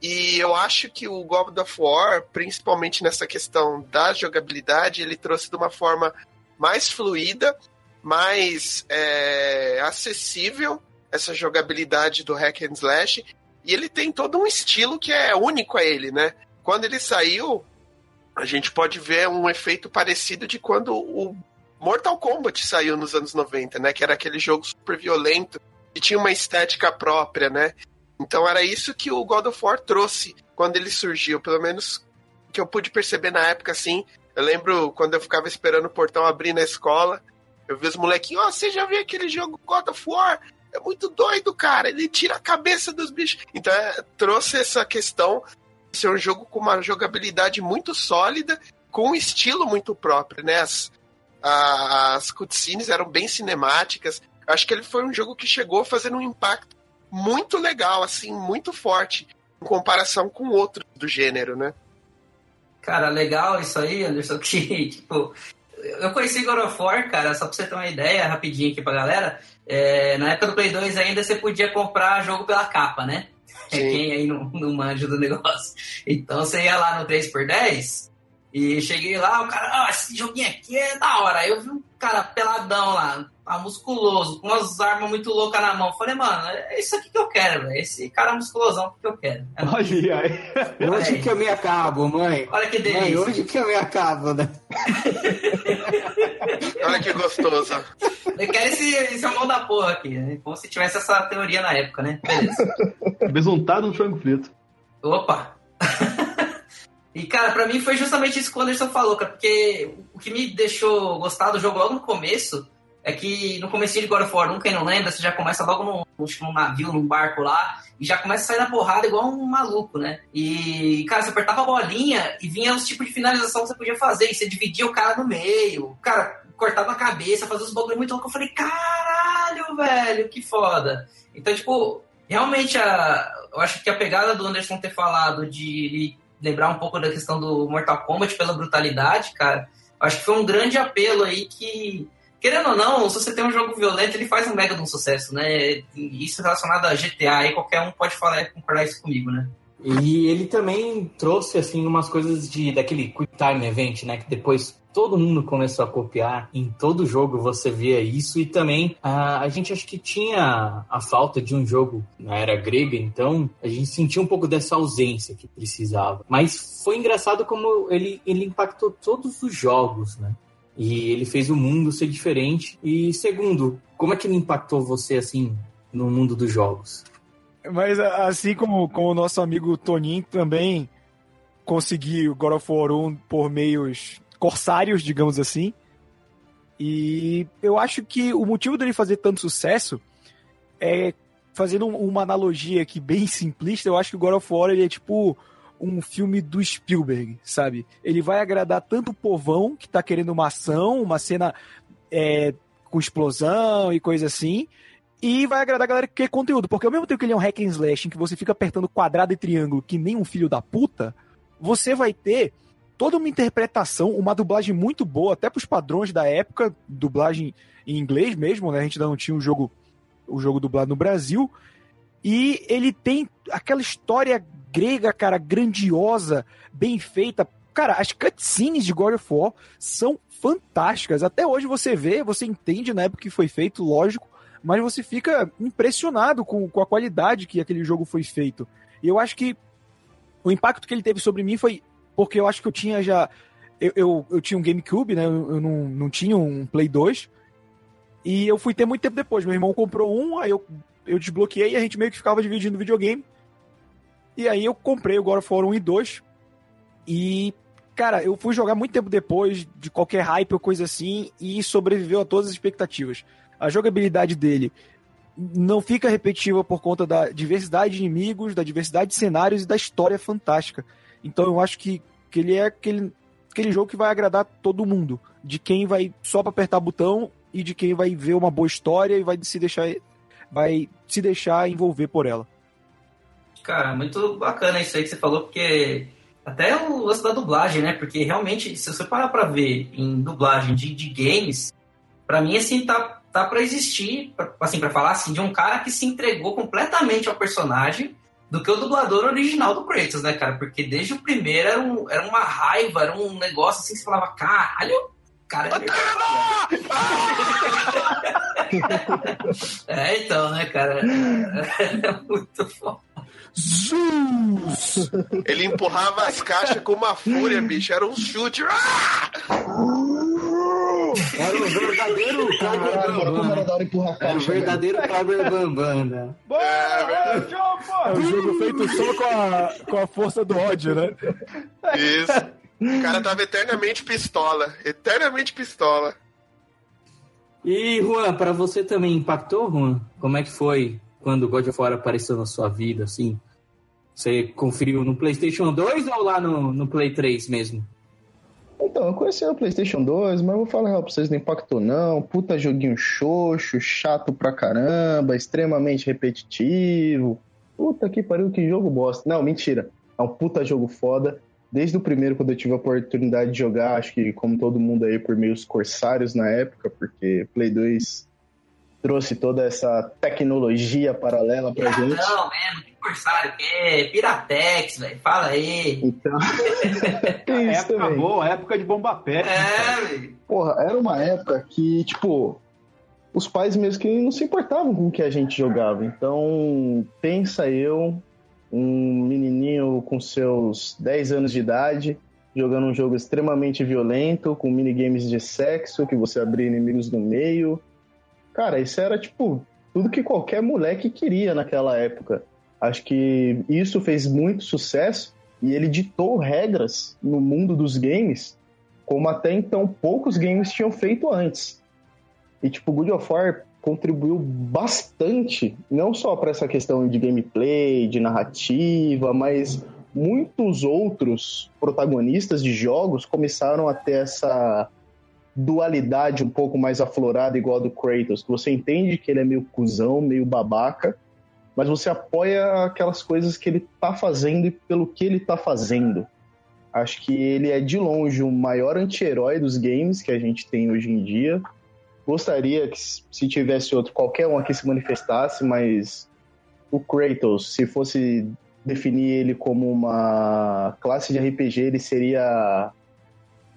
[SPEAKER 3] E eu acho que o God of War, principalmente nessa questão da jogabilidade, ele trouxe de uma forma mais fluida, mais é, acessível essa jogabilidade do hack and slash. E ele tem todo um estilo que é único a ele, né? Quando ele saiu, a gente pode ver um efeito parecido de quando o Mortal Kombat saiu nos anos 90, né? Que era aquele jogo super violento, que tinha uma estética própria, né? Então era isso que o God of War trouxe quando ele surgiu, pelo menos que eu pude perceber na época, assim. Eu lembro quando eu ficava esperando o portão abrir na escola, eu vi os molequinhos, ó, oh, você já viu aquele jogo God of War? É muito doido, cara. Ele tira a cabeça dos bichos. Então é, trouxe essa questão de ser um jogo com uma jogabilidade muito sólida, com um estilo muito próprio, né? As, as cutscenes eram bem cinemáticas. Acho que ele foi um jogo que chegou fazendo um impacto muito legal, assim, muito forte, em comparação com outros do gênero, né?
[SPEAKER 4] Cara, legal isso aí, Anderson, que, tipo, eu conheci God of War, cara, só pra você ter uma ideia, rapidinho aqui pra galera, é, na época do Play 2 ainda você podia comprar jogo pela capa, né? Sim. Quem aí não, não manja do negócio. Então você ia lá no 3x10 e cheguei lá, o cara, ah, esse joguinho aqui é da hora. Aí eu vi um cara peladão lá, tá musculoso, com umas armas muito loucas na mão. Falei, mano, é isso aqui que eu quero, velho. Esse cara musculosão que eu quero.
[SPEAKER 2] É Olha aí.
[SPEAKER 7] Hoje que eu me acabo, mãe.
[SPEAKER 4] Olha que delícia. Mãe,
[SPEAKER 7] hoje que eu me acabo, né?
[SPEAKER 3] Olha que gostoso.
[SPEAKER 4] Eu quero esse, esse mão da porra aqui, né? Como se tivesse essa teoria na época, né? Beleza.
[SPEAKER 2] Besuntado no frango frito.
[SPEAKER 4] Opa! E, cara, pra mim foi justamente isso que o Anderson falou, cara, porque o que me deixou gostar do jogo logo no começo é que no começo de God of War 1, quem não lembra, você já começa logo num, num navio, num barco lá, e já começa a sair na porrada igual um maluco, né? E, cara, você apertava a bolinha e vinha os tipos de finalização que você podia fazer, e você dividia o cara no meio, cara, cortava a cabeça, fazia os bagulho muito louco. Eu falei, caralho, velho, que foda. Então, tipo, realmente, a, eu acho que a pegada do Anderson ter falado de lembrar um pouco da questão do Mortal Kombat pela brutalidade, cara. Acho que foi um grande apelo aí que, querendo ou não, se você tem um jogo violento, ele faz um mega de um sucesso, né? Isso relacionado a GTA, aí qualquer um pode falar concordar isso comigo, né?
[SPEAKER 7] E ele também trouxe, assim, umas coisas de daquele Quick Time Event, né? Que depois todo mundo começou a copiar. Em todo jogo você via isso. E também a, a gente acho que tinha a falta de um jogo na era grega, então a gente sentia um pouco dessa ausência que precisava. Mas foi engraçado como ele, ele impactou todos os jogos, né? E ele fez o mundo ser diferente. E segundo, como é que ele impactou você assim no mundo dos jogos?
[SPEAKER 5] Mas assim como, como o nosso amigo Toninho também conseguiu God of War 1 por meios corsários, digamos assim. E eu acho que o motivo dele fazer tanto sucesso é fazendo uma analogia aqui bem simplista, eu acho que o God of War ele é tipo um filme do Spielberg, sabe? Ele vai agradar tanto o povão que tá querendo uma ação, uma cena é, com explosão e coisa assim, e vai agradar a galera que quer conteúdo, porque ao mesmo tempo que ele é um hack and slash em que você fica apertando quadrado e triângulo que nem um filho da puta, você vai ter toda uma interpretação, uma dublagem muito boa, até para os padrões da época, dublagem em inglês mesmo, né? A gente ainda não tinha o jogo, o jogo dublado no Brasil. E ele tem aquela história grega, cara, grandiosa, bem feita, cara, as cutscenes de God of War são fantásticas. Até hoje você vê, você entende na época que foi feito, lógico, mas você fica impressionado com, com a qualidade que aquele jogo foi feito. E eu acho que o impacto que ele teve sobre mim foi porque eu acho que eu tinha já. Eu, eu, eu tinha um GameCube, né? Eu, eu não, não tinha um Play 2. E eu fui ter muito tempo depois. Meu irmão comprou um, aí eu, eu desbloqueei e a gente meio que ficava dividindo videogame. E aí eu comprei o God of War 1 e 2. E, cara, eu fui jogar muito tempo depois de qualquer hype ou coisa assim e sobreviveu a todas as expectativas. A jogabilidade dele não fica repetitiva por conta da diversidade de inimigos, da diversidade de cenários e da história fantástica. Então eu acho que, que ele é aquele, aquele jogo que vai agradar todo mundo. De quem vai só pra apertar botão e de quem vai ver uma boa história e vai se deixar, vai se deixar envolver por ela.
[SPEAKER 4] Cara, muito bacana isso aí que você falou, porque até o lance da dublagem, né? Porque realmente, se você parar pra ver em dublagem de, de games, pra mim, assim, tá, tá pra existir, pra, assim, pra falar assim, de um cara que se entregou completamente ao personagem do que o dublador original do Kratos, né, cara? Porque desde o primeiro era, um, era uma raiva, era um negócio assim que você falava, caralho, cara. É, é então, né, cara? É muito foda.
[SPEAKER 5] Zeus!
[SPEAKER 3] Ele empurrava as caixas com uma fúria, bicho. Era um chute. Ah!
[SPEAKER 7] Era o verdadeiro
[SPEAKER 9] como era velho.
[SPEAKER 7] verdadeiro Kleber Bambam, né?
[SPEAKER 5] É um jogo feito só com a, com a força do ódio, né?
[SPEAKER 3] Isso. O cara tava eternamente pistola. Eternamente pistola.
[SPEAKER 7] E, Juan, pra você também impactou, Juan? Como é que foi quando God of War apareceu na sua vida, assim? Você conferiu no PlayStation 2 ou lá no, no Play 3 mesmo?
[SPEAKER 9] Então, eu conheci o PlayStation 2, mas eu vou falar pra vocês, não impactou não. Puta joguinho xoxo, chato pra caramba, extremamente repetitivo. Puta que pariu, que jogo bosta. Não, mentira. É um puta jogo foda. Desde o primeiro, quando eu tive a oportunidade de jogar, acho que como todo mundo aí, por meios corsários na época, porque Play 2 trouxe toda essa tecnologia paralela pra gente.
[SPEAKER 4] Piratão mesmo, que corsário que é, Piratex, velho, fala aí.
[SPEAKER 9] Então, tem isso
[SPEAKER 2] época
[SPEAKER 9] também.
[SPEAKER 2] boa, época de bomba pet.
[SPEAKER 4] É, velho.
[SPEAKER 9] Porra, era uma época que, tipo, os pais mesmo que não se importavam com o que a gente jogava. Então, pensa eu, um menininho com seus 10 anos de idade, jogando um jogo extremamente violento, com minigames de sexo, que você abria inimigos no meio. Cara, isso era, tipo, tudo que qualquer moleque queria naquela época. Acho que isso fez muito sucesso e ele ditou regras no mundo dos games como até então poucos games tinham feito antes. E tipo, God of War contribuiu bastante, não só para essa questão de gameplay, de narrativa, mas muitos outros protagonistas de jogos começaram a ter essa dualidade um pouco mais aflorada, igual a do Kratos, que você entende que ele é meio cuzão, meio babaca, mas você apoia aquelas coisas que ele tá fazendo e pelo que ele tá fazendo. Acho que ele é de longe o maior anti-herói dos games que a gente tem hoje em dia. Gostaria que se tivesse outro, qualquer um aqui se manifestasse, mas o Kratos, se fosse definir ele como uma classe de RPG, ele seria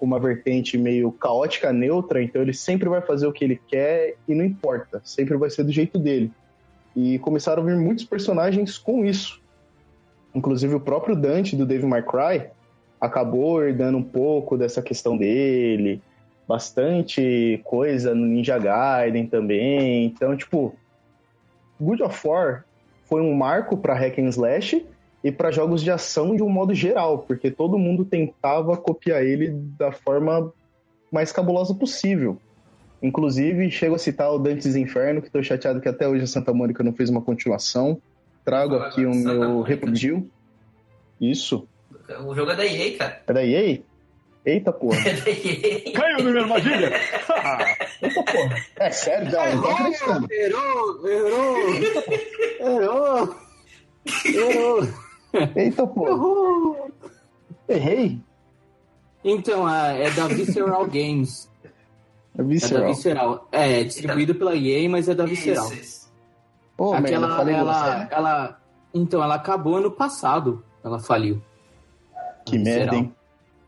[SPEAKER 9] uma vertente meio caótica, neutra, então ele sempre vai fazer o que ele quer e não importa, sempre vai ser do jeito dele. E começaram a vir muitos personagens com isso. Inclusive o próprio Dante do Devil May Cry acabou herdando um pouco dessa questão dele, bastante coisa no Ninja Gaiden também. Então, tipo, God of War foi um marco para hack and slash e para jogos de ação de um modo geral, porque todo mundo tentava copiar ele da forma mais cabulosa possível. Inclusive, chego a citar o Dantes Inferno, que tô chateado que até hoje a Santa Mônica não fez uma continuação. Trago aqui o meu repudio. Isso.
[SPEAKER 4] O jogo é da EA, cara.
[SPEAKER 9] É da EA? Eita porra.
[SPEAKER 4] É.
[SPEAKER 2] Caiu na minha armadilha?
[SPEAKER 9] Eita porra. É sério, Gal? Não tô acreditando.
[SPEAKER 7] Errou! Errou! Errou! Errou!
[SPEAKER 9] Eita porra.
[SPEAKER 7] Errou!
[SPEAKER 9] Errei?
[SPEAKER 7] Então, a- é da Visceral Games.
[SPEAKER 9] É
[SPEAKER 7] É da
[SPEAKER 9] visceral.
[SPEAKER 7] Visceral. É, é distribuído pela EA, mas é da Visceral.
[SPEAKER 4] Isso.
[SPEAKER 9] Pô,
[SPEAKER 7] Aquela,
[SPEAKER 9] falei
[SPEAKER 7] ela,
[SPEAKER 9] groselha.
[SPEAKER 7] ela, então, ela acabou ano passado. Ela faliu.
[SPEAKER 9] Que
[SPEAKER 7] Visceral.
[SPEAKER 9] merda, hein?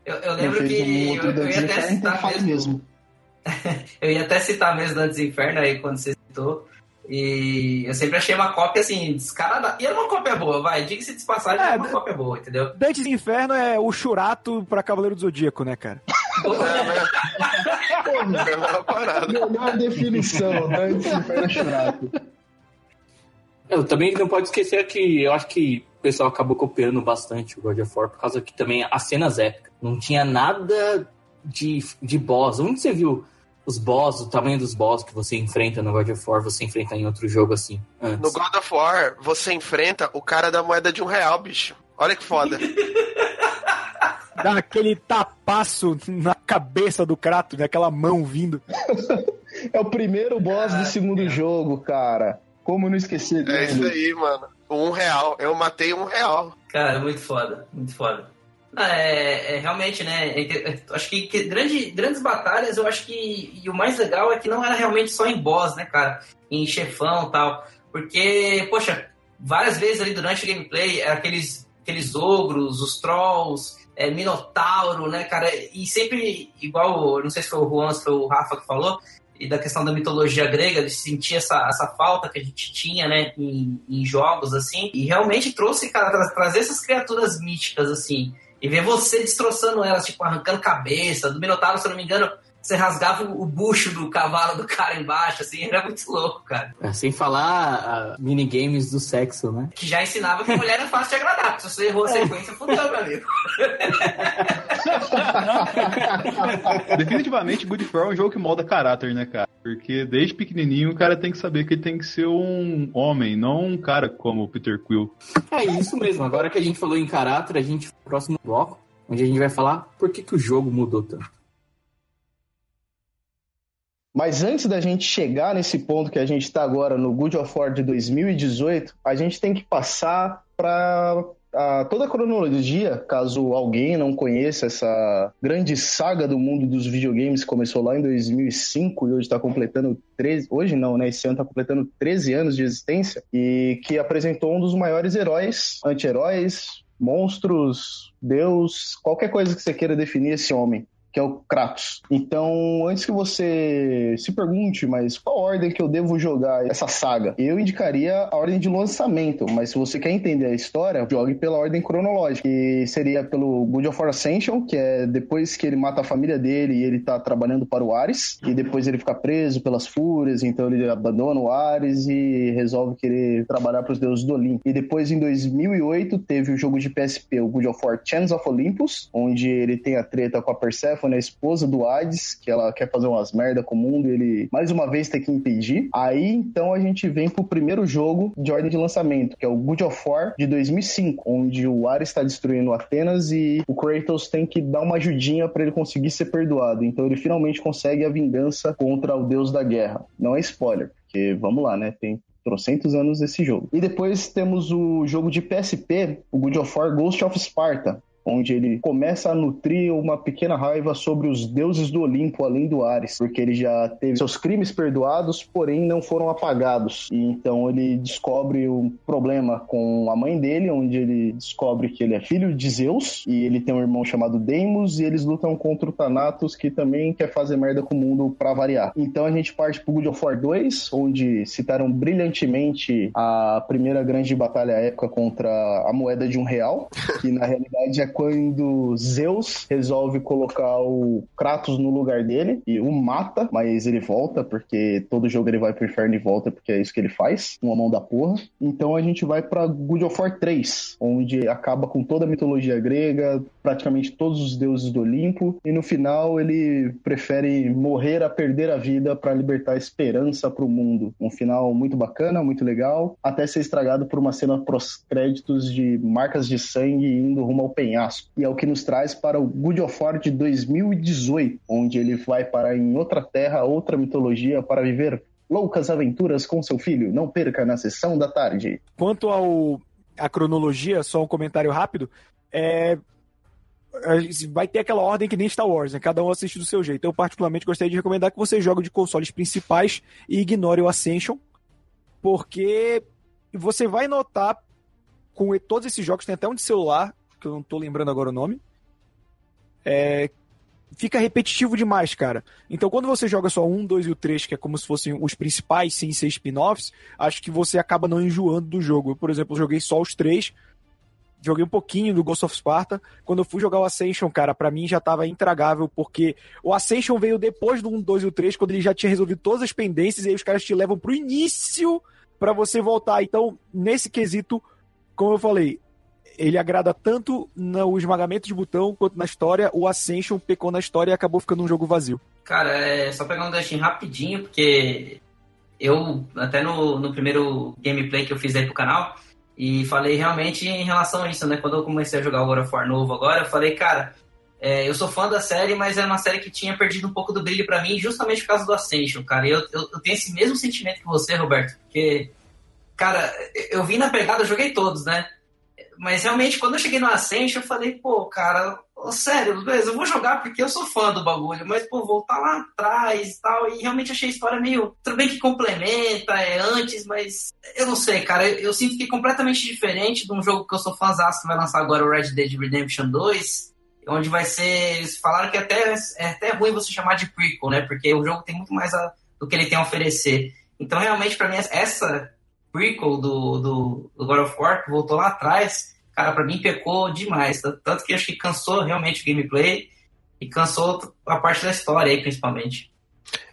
[SPEAKER 4] Eu, eu lembro que
[SPEAKER 9] um
[SPEAKER 4] eu,
[SPEAKER 9] outro
[SPEAKER 4] eu ia até citar mesmo,
[SPEAKER 9] mesmo.
[SPEAKER 4] eu ia até citar mesmo Dantes Inferno aí quando você citou. E eu sempre achei uma cópia assim, descarada. E era uma cópia boa, vai. Diga-se de passagem,
[SPEAKER 5] É,
[SPEAKER 4] era uma cópia boa, entendeu?
[SPEAKER 5] Dantes Inferno é o churato pra Cavaleiro do Zodíaco, né, cara?
[SPEAKER 3] É uma parada.
[SPEAKER 9] Melhor definição, Dantes Inferno Churato.
[SPEAKER 7] Eu também não pode esquecer que eu acho que o pessoal acabou copiando bastante o God of War por causa que também as cenas épicas. Não tinha nada de, de boss. Onde você viu os boss, o tamanho dos boss que você enfrenta no God of War, você enfrenta em outro jogo assim? Antes.
[SPEAKER 3] No God of War, você enfrenta o cara da moeda de um real, bicho. Olha que foda.
[SPEAKER 5] Dá aquele tapaço na cabeça do Kratos, né? Aquela mão vindo.
[SPEAKER 9] É o primeiro boss do segundo jogo, cara. Como não esquecer
[SPEAKER 3] É isso
[SPEAKER 9] dele?
[SPEAKER 3] aí, mano. Um real. Eu matei um real.
[SPEAKER 4] Cara, muito foda, muito foda. Não, é, é realmente, né? é é- acho que, que grande, grandes batalhas, eu acho que. E o mais legal é que não era realmente só em boss, né, cara? Em chefão tal. Porque, poxa, várias vezes ali durante o gameplay, é aqueles, aqueles ogros, os trolls, é, Minotauro, né, cara? E sempre, igual, não sei se foi o Juan, se foi o Rafa que falou, e da questão da mitologia grega, de sentir essa, essa falta que a gente tinha, né, em, em jogos, assim, e realmente trouxe, cara, tra- trazer essas criaturas míticas, assim, e ver você destroçando elas, tipo, arrancando cabeça, do Minotauro, se eu não me engano, você rasgava o, bucho do cavalo do cara embaixo, assim, era muito louco, cara.
[SPEAKER 7] É, Sem falar ah, minigames do sexo, né?
[SPEAKER 4] Que já ensinava que mulher é fácil de agradar, porque se você errou a sequência, fudeu, meu amigo.
[SPEAKER 2] Definitivamente, Good For é um jogo que molda caráter, né, cara? Porque desde pequenininho o cara tem que saber que ele tem que ser um homem, não um cara como o Peter Quill.
[SPEAKER 7] É isso mesmo. Agora que a gente falou em caráter, a gente próximo bloco, onde a gente vai falar por que, que o jogo mudou tanto.
[SPEAKER 9] Mas antes da gente chegar nesse ponto que a gente está agora no Good of War de 2018, a gente tem que passar para toda a cronologia, caso alguém não conheça essa grande saga do mundo dos videogames que começou lá em 2005 e hoje está completando 13, hoje não, né? Esse ano está completando 13 anos de existência e que apresentou um dos maiores heróis, anti-heróis, monstros, Deus, qualquer coisa que você queira definir esse homem que é o Kratos. Então, antes que você se pergunte, mas qual ordem que eu devo jogar essa saga? Eu indicaria a ordem de lançamento, mas se você quer entender a história, jogue pela ordem cronológica, que seria pelo God of War Ascension, que é depois que ele mata a família dele e ele tá trabalhando para o Ares, e depois ele fica preso pelas fúrias, então ele abandona o Ares e resolve querer trabalhar para os deuses do Olimpo. E depois, em 2008, teve o jogo de PSP, o God of War Chains of Olympus, onde ele tem a treta com a Persephone, a esposa do Hades, que ela quer fazer umas merda com o mundo e ele, mais uma vez, tem que impedir. Aí, então, a gente vem pro primeiro jogo de ordem de lançamento, que é o God of War de 2005, onde o Ares está destruindo Atenas e o Kratos tem que dar uma ajudinha para ele conseguir ser perdoado. Então, ele finalmente consegue a vingança contra o deus da guerra. Não é spoiler, porque, vamos lá, né, tem trocentos anos esse jogo. E depois temos o jogo de PSP, o God of War Ghost of Sparta, onde ele começa a nutrir uma pequena raiva sobre os deuses do Olimpo, além do Ares, porque ele já teve seus crimes perdoados, porém não foram apagados. E então ele descobre um problema com a mãe dele, onde ele descobre que ele é filho de Zeus e ele tem um irmão chamado Deimos e eles lutam contra o Thanatos, que também quer fazer merda com o mundo pra variar. Então a gente parte pro God of War 2, onde citaram brilhantemente a primeira grande batalha épica contra a moeda de um real, que na realidade é quando Zeus resolve colocar o Kratos no lugar dele e o mata, mas ele volta, porque todo jogo ele vai pro inferno e volta, porque é isso que ele faz, uma mão da porra. Então a gente vai pra God of War 3, onde acaba com toda a mitologia grega, praticamente todos os deuses do Olimpo, e no final ele prefere morrer a perder a vida para libertar a esperança pro mundo. Um final muito bacana, muito legal, até ser estragado por uma cena pós-créditos de marcas de sangue indo rumo ao penhasco. E é o que nos traz para o God of War de 2018, onde ele vai parar em outra terra, outra mitologia, para viver loucas aventuras com seu filho. Não perca na sessão da tarde.
[SPEAKER 5] Quanto ao a cronologia, só um comentário rápido, é vai ter aquela ordem que nem Star Wars, né? Cada um assiste do seu jeito. Eu particularmente gostaria de recomendar que você jogue de consoles principais e ignore o Ascension, porque você vai notar com todos esses jogos, tem até um de celular, que eu não tô lembrando agora o nome, é, fica repetitivo demais, cara. Então, quando você joga só um, dois e o três, que é como se fossem os principais, sem ser spin-offs, acho que você acaba não enjoando do jogo. Eu, por exemplo, joguei só os três, joguei um pouquinho do Ghost of Sparta. Quando eu fui jogar o Ascension, cara, para mim já tava intragável, porque o Ascension veio depois do 1, 2 e o 3, quando ele já tinha resolvido todas as pendências, e aí os caras te levam pro início para você voltar. Então, nesse quesito, como eu falei, ele agrada tanto no esmagamento de botão quanto na história. O Ascension pecou na história e acabou ficando um jogo vazio.
[SPEAKER 4] Cara, é só pegar um destino rapidinho, porque eu, até no, no primeiro gameplay que eu fiz aí pro canal, e falei realmente em relação a isso, né? Quando eu comecei a jogar o God of War novo agora, eu falei, cara, é, eu sou fã da série, mas era uma série que tinha perdido um pouco do brilho para mim, justamente por causa do Ascension, cara. E eu, eu, eu, tenho esse mesmo sentimento que você, Roberto, porque, cara, eu vim na pegada, eu joguei todos, né? Mas realmente, quando eu cheguei no Ascension, eu falei, pô, cara, sério, beleza, eu vou jogar porque eu sou fã do bagulho, mas, pô, voltar lá atrás e tal, e realmente achei a história meio. Tudo bem que complementa, é antes, mas eu não sei, cara, eu, eu sinto que é completamente diferente de um jogo que eu sou fãzão que vai lançar agora, o Red Dead Redemption 2, onde vai ser. Falaram que até, é até ruim você chamar de prequel, né? Porque o jogo tem muito mais a, do que ele tem a oferecer. Então, realmente, para mim, essa prequel do, do, do God of War, que voltou lá atrás, cara, para mim pecou demais. Tanto que acho que cansou realmente o gameplay e cansou a parte da história aí, principalmente.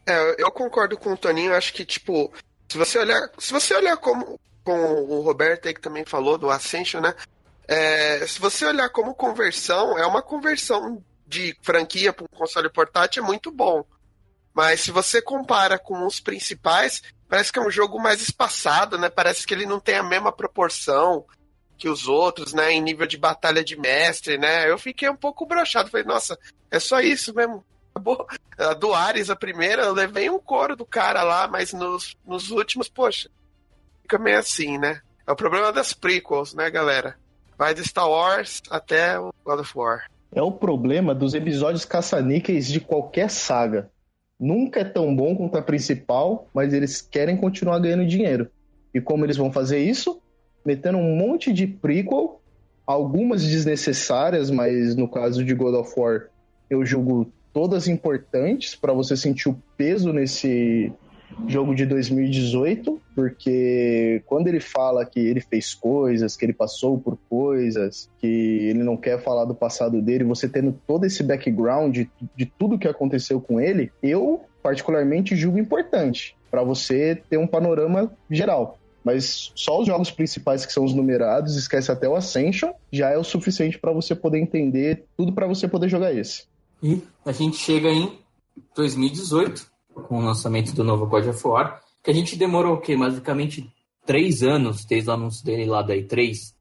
[SPEAKER 3] É, eu concordo com o Toninho, acho que, tipo, se você olhar. Se você olhar como, com o Roberto aí que também falou do Ascension, né? É, se você olhar como conversão, é uma conversão de franquia para um console portátil é muito bom. Mas se você compara com os principais, parece que é um jogo mais espaçado, né? Parece que ele não tem a mesma proporção que os outros, né? Em nível de batalha de mestre, né? Eu fiquei um pouco brochado. Falei, nossa, é só isso mesmo. Acabou. A do Ares, a primeira, eu levei um coro do cara lá, mas nos, nos últimos, poxa, fica meio assim, né? É o problema das prequels, né, galera? Vai de Star Wars até o God of War.
[SPEAKER 9] É o problema dos episódios caça-níqueis de qualquer saga nunca é tão bom quanto a principal, mas eles querem continuar ganhando dinheiro. E como eles vão fazer isso? Metendo um monte de prequel, algumas desnecessárias, mas no caso de God of War, eu julgo todas importantes para você sentir o peso nesse jogo de 2018, porque quando ele fala que ele fez coisas, que ele passou por coisas, que ele não quer falar do passado dele, você tendo todo esse background de, de tudo que aconteceu com ele, eu particularmente julgo importante para você ter um panorama geral. Mas só os jogos principais que são os numerados, esquece até o Ascension, já é o suficiente para você poder entender tudo para você poder jogar esse.
[SPEAKER 7] E a gente chega em 2018, com o lançamento do novo God of War, que a gente demorou o quê? Basicamente três anos desde o anúncio dele lá da E3,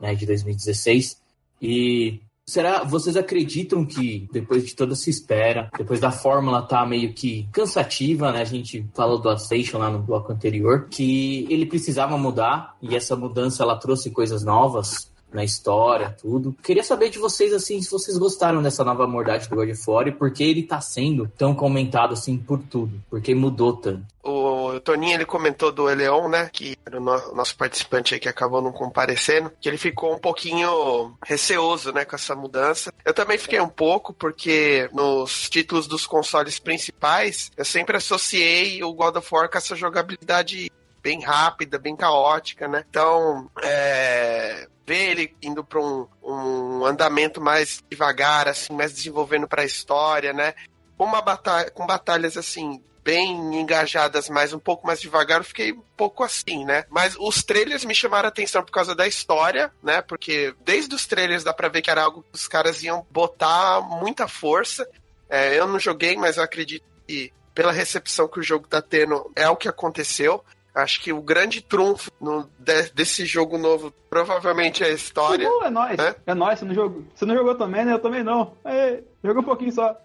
[SPEAKER 7] né, de 2016. E será, vocês acreditam que depois de toda essa espera, depois da fórmula tá meio que cansativa, né? A gente falou do Ascension lá no bloco anterior, que ele precisava mudar e essa mudança ela trouxe coisas novas na história, tudo. Queria saber de vocês, assim, se vocês gostaram dessa nova abordagem do God of War e por que ele tá sendo tão comentado, assim, por tudo. Porque mudou tanto.
[SPEAKER 3] O Toninho, ele comentou do Eleon, né, que era o nosso participante aí que acabou não comparecendo, que ele ficou um pouquinho receoso, né, com essa mudança. Eu também fiquei um pouco, porque nos títulos dos consoles principais, eu sempre associei o God of War com essa jogabilidade bem rápida, bem caótica, né? Então, é, ver ele indo para um, um andamento mais devagar, assim, mais desenvolvendo para a história, né? Uma batalha, com batalhas assim bem engajadas, mas um pouco mais devagar, eu fiquei um pouco assim, né? Mas os trailers me chamaram a atenção por causa da história, né? Porque desde os trailers dá pra ver que era algo que os caras iam botar muita força. É, eu não joguei, mas eu acredito que pela recepção que o jogo tá tendo, é o que aconteceu. Acho que o grande trunfo no, de, desse jogo novo provavelmente é a história.
[SPEAKER 2] é nóis. Né? É nóis, você não, jogou, você não jogou também, né? Eu também não. É, jogou um pouquinho só.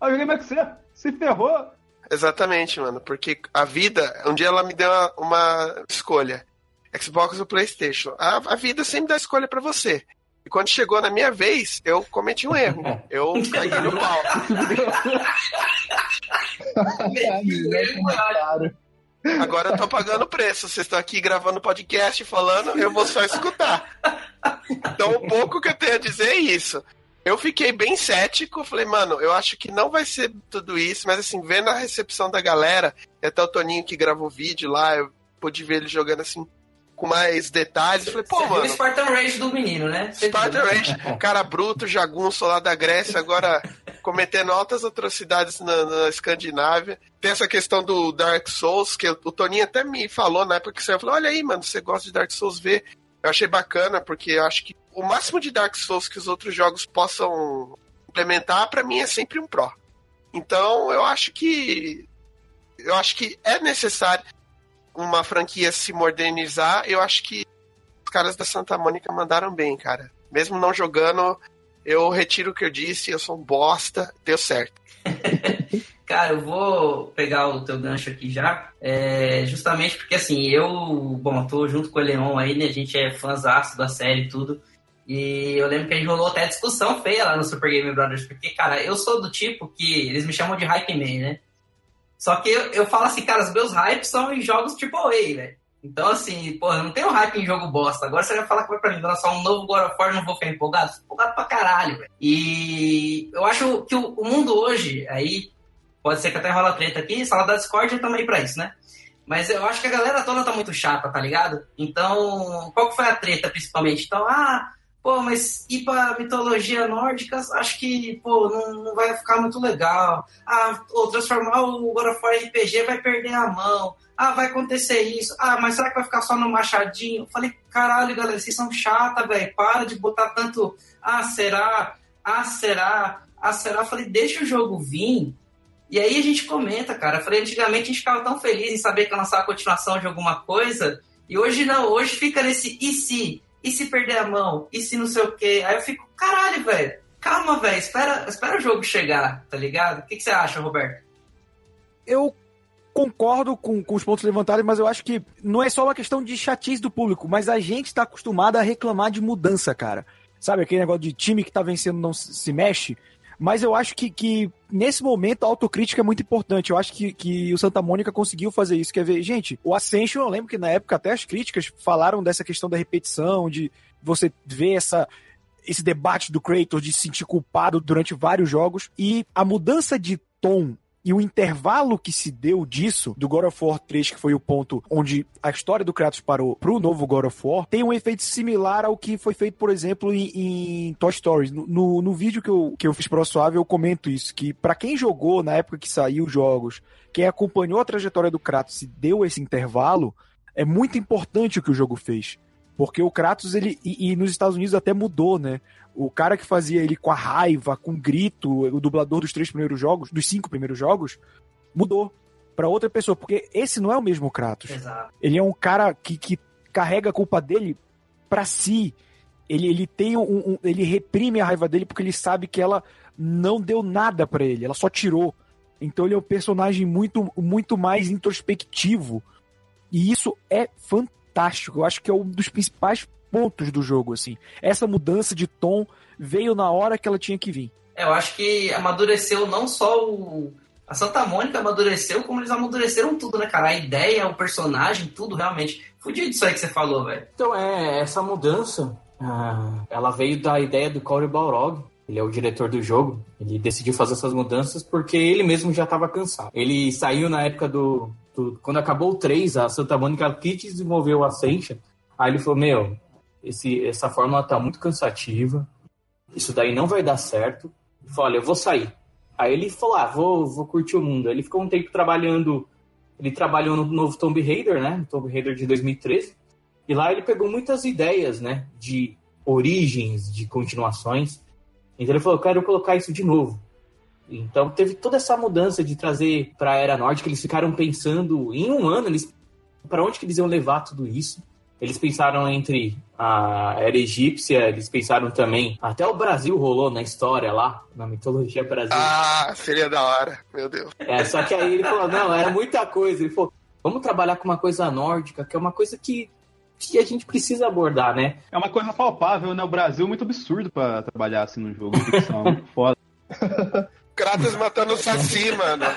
[SPEAKER 2] Ah, eu joguei mais que você. Se ferrou.
[SPEAKER 3] Exatamente, mano. Porque a vida, um dia ela me deu uma, uma escolha. Xbox ou Playstation. A, a vida sempre dá escolha para você. E quando chegou na minha vez, eu cometi um erro. Eu caí no pau. Agora eu tô pagando preço. Vocês estão aqui gravando podcast falando, eu vou só escutar. Então o pouco que eu tenho a dizer é isso. Eu fiquei bem cético, falei, mano, eu acho que não vai ser tudo isso, mas assim, vendo a recepção da galera, e até o Toninho que gravou o vídeo lá, eu pude ver ele jogando assim, com mais detalhes, eu falei, pô,
[SPEAKER 4] Você viu o
[SPEAKER 3] mano,
[SPEAKER 4] Spartan Rage do menino, né? Você
[SPEAKER 3] Spartan
[SPEAKER 4] viu?
[SPEAKER 3] Rage, cara bruto, jagunço lá da Grécia, agora cometendo altas atrocidades na, na Escandinávia. Tem essa questão do Dark Souls, que o Toninho até me falou na época que você falou, olha aí, mano, você gosta de Dark Souls, vê. Eu achei bacana, porque eu acho que o máximo de Dark Souls que os outros jogos possam implementar, pra mim é sempre um pró. Então, eu acho que eu acho que é necessário uma franquia se modernizar. Eu acho que os caras da Santa Mônica mandaram bem, cara. Mesmo não jogando, eu retiro o que eu disse, eu sou um bosta, deu certo.
[SPEAKER 4] Cara, eu vou pegar o teu gancho aqui já, é, justamente porque assim, eu, bom, tô junto com o Leon aí, né, a gente é fãzaço da série e tudo, e eu lembro que a gente rolou até discussão feia lá no Super Game Brothers, porque, cara, eu sou do tipo que eles me chamam de hype man, né? Só que eu, eu falo assim, cara, os meus hypes são em jogos AAA, velho. Então, assim, pô, eu não tenho hype em jogo bosta. Agora você vai falar que vai pra mim lançar um novo God of War, não vou ficar empolgado? Empolgado pra caralho, velho. E eu acho que o, mundo hoje, aí, pode ser que até rola treta aqui, sala da Discord também pra isso, né? Mas eu acho que a galera toda tá muito chata, tá ligado? Então, qual que foi a treta, principalmente? Então, ah, pô, mas ir pra mitologia nórdica, acho que, pô, não, não vai ficar muito legal. Ah, ou transformar o God of War RPG vai perder a mão. Ah, vai acontecer isso. Ah, mas será que vai ficar só no machadinho? Eu falei, caralho, galera, vocês são chata, velho. Para de botar tanto. Ah, será? Ah, será? Ah, será? Eu falei, deixa o jogo vir. E aí a gente comenta, cara. Eu falei, antigamente a gente ficava tão feliz em saber que ia lançar a continuação de alguma coisa. E hoje não, hoje fica nesse e se? E se perder a mão? E se não sei o quê? Aí eu fico, caralho, velho. Calma, velho. Espera, espera o jogo chegar, tá ligado? O que, que você acha, Roberto?
[SPEAKER 5] Eu concordo com, com os pontos levantados, mas eu acho que não é só uma questão de chatice do público, mas a gente tá acostumado a reclamar de mudança, cara. Sabe, aquele negócio de time que tá vencendo não se mexe. Mas eu acho que, que nesse momento a autocrítica é muito importante. Eu acho que, que o Santa Mônica conseguiu fazer isso. Quer ver, gente, o Ascension, eu lembro que na época até as críticas falaram dessa questão da repetição, de você ver essa, esse debate do Kratos de se sentir culpado durante vários jogos. E a mudança de tom e o intervalo que se deu disso, do God of War 3, que foi o ponto onde a história do Kratos parou pro novo God of War, tem um efeito similar ao que foi feito, por exemplo, em, em Toy Story. No, no, no vídeo que eu, que eu fiz pro Suave, eu comento isso, que para quem jogou na época que saiu os jogos, quem acompanhou a trajetória do Kratos e deu esse intervalo, é muito importante o que o jogo fez. Porque o Kratos, ele. E, e nos Estados Unidos até mudou, né? O cara que fazia ele com a raiva, com grito, o dublador dos três primeiros jogos, dos cinco primeiros jogos, mudou pra outra pessoa. Porque esse não é o mesmo Kratos.
[SPEAKER 4] Exato.
[SPEAKER 5] Ele é um cara que, que carrega a culpa dele pra si. Ele, ele tem um, um- Ele reprime a raiva dele porque ele sabe que ela não deu nada pra ele, ela só tirou. Então ele é um personagem muito, muito mais introspectivo. E isso é fantástico. Eu acho que é um dos principais pontos do jogo, assim. Essa mudança de tom veio na hora que ela tinha que vir.
[SPEAKER 4] É, eu acho que amadureceu não só o. A Santa Mônica amadureceu, como eles amadureceram tudo, né, cara? A ideia, o personagem, tudo realmente. Fudido isso aí que você falou, velho.
[SPEAKER 7] Então, é, essa mudança, ah, ela veio da ideia do Cory Balrog. Ele é o diretor do jogo. Ele decidiu fazer essas mudanças porque ele mesmo já estava cansado. Ele saiu na época do, do- Quando acabou o 3, a Santa Mônica quis desenvolver o Ascension. Aí ele falou: Meu, esse, essa fórmula tá muito cansativa. Isso daí não vai dar certo. Ele falou: Olha, eu vou sair. Aí ele falou: Ah, vou, vou curtir o mundo. Ele ficou um tempo trabalhando. Ele trabalhou no novo Tomb Raider, né? Tomb Raider de 2013. E lá ele pegou muitas ideias, né? De origens, de continuações. Então ele falou, eu quero colocar isso de novo. Então teve toda essa mudança de trazer para a Era Nórdica. Eles ficaram pensando, em um ano, eles para onde que eles iam levar tudo isso. Eles pensaram entre a Era Egípcia, eles pensaram também... Até o Brasil rolou na história lá, na mitologia brasileira.
[SPEAKER 3] Ah, seria da hora, meu Deus.
[SPEAKER 7] É, só que aí ele falou, não, era muita coisa. Ele falou, vamos trabalhar com uma coisa nórdica, que é uma coisa que, que a gente precisa abordar, né?
[SPEAKER 2] É uma coisa palpável, né? O Brasil é muito absurdo pra trabalhar assim num jogo de ficção. muito foda.
[SPEAKER 3] Kratos matando o Saci, mano.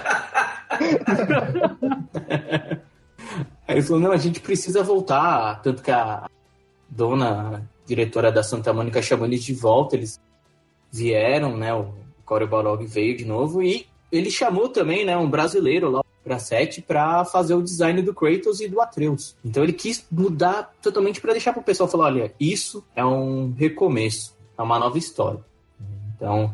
[SPEAKER 7] Aí ele falou, não, a gente precisa voltar. Tanto que a dona, diretora da Santa Mônica chamou eles de volta. Eles vieram, né? O Corey Balrog veio de novo e ele chamou também, né, um brasileiro lá para sete para fazer o design do Kratos e do Atreus. Então ele quis mudar totalmente para deixar para o pessoal falar, olha, isso é um recomeço, é uma nova história. Então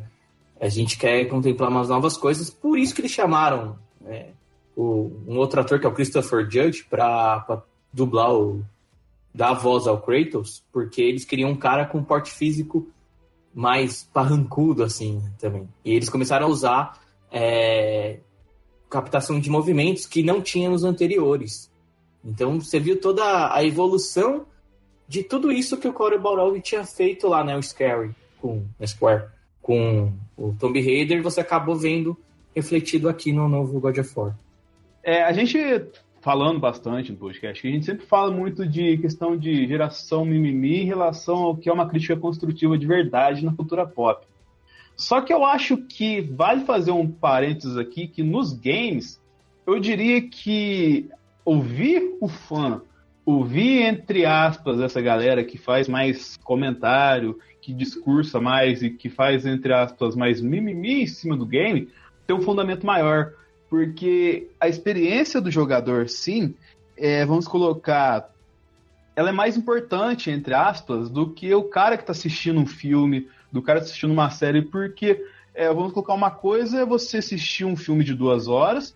[SPEAKER 7] a gente quer contemplar umas novas coisas, por isso que eles chamaram é, o, um outro ator que é o Christopher Judge para dublar o dar voz ao Kratos, porque eles queriam um cara com porte físico mais parrancudo assim também. E eles começaram a usar é, captação de movimentos que não tinha nos anteriores. Então você viu toda a evolução de tudo isso que o Corey Balrog tinha feito lá, né, o Scary com o Square, com o Tomb Raider, você acabou vendo refletido aqui no novo God of War.
[SPEAKER 2] É, a gente falando bastante no podcast, a gente sempre fala muito de questão de geração mimimi em relação ao que é uma crítica construtiva de verdade na cultura pop. Só que eu acho que vale fazer um parênteses aqui que nos games, eu diria que ouvir o fã, ouvir entre aspas essa galera que faz mais comentário, que discursa mais e que faz entre aspas mais mimimi em cima do game, tem um fundamento maior, porque a experiência do jogador, sim, é, vamos colocar, ela é mais importante entre aspas do que o cara que está assistindo um filme do cara assistindo uma série, porque é, vamos colocar uma coisa é você assistir um filme de duas horas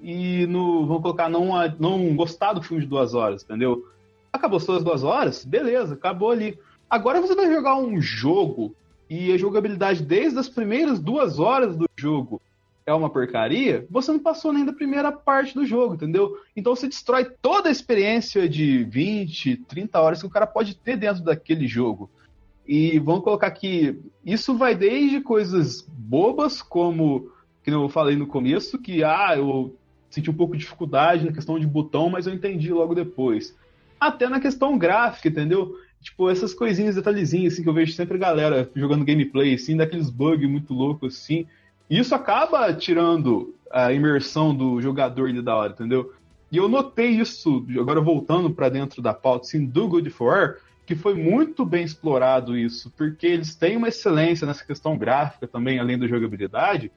[SPEAKER 2] e no, vamos colocar não, não gostar do filme de duas horas, entendeu? Acabou suas duas horas, beleza, acabou ali. Agora você vai jogar um jogo e a jogabilidade desde as primeiras duas horas do jogo é uma porcaria, você não passou nem da primeira parte do jogo, entendeu? Então você destrói toda a experiência de 20, 30 horas que o cara pode ter dentro daquele jogo. E vamos colocar que isso vai desde coisas bobas, como que eu falei no começo, que ah, eu senti um pouco de dificuldade na questão de botão, mas eu entendi logo depois. Até na questão gráfica, entendeu? Tipo, essas coisinhas, detalhezinhos, assim, que eu vejo sempre galera jogando gameplay, assim, daqueles bugs muito loucos, assim. E isso acaba tirando a imersão do jogador ali da hora, entendeu? E eu notei isso, agora voltando para dentro da pauta, assim, do God of War, que foi muito bem explorado isso, porque eles têm uma excelência nessa questão gráfica também, além da jogabilidade,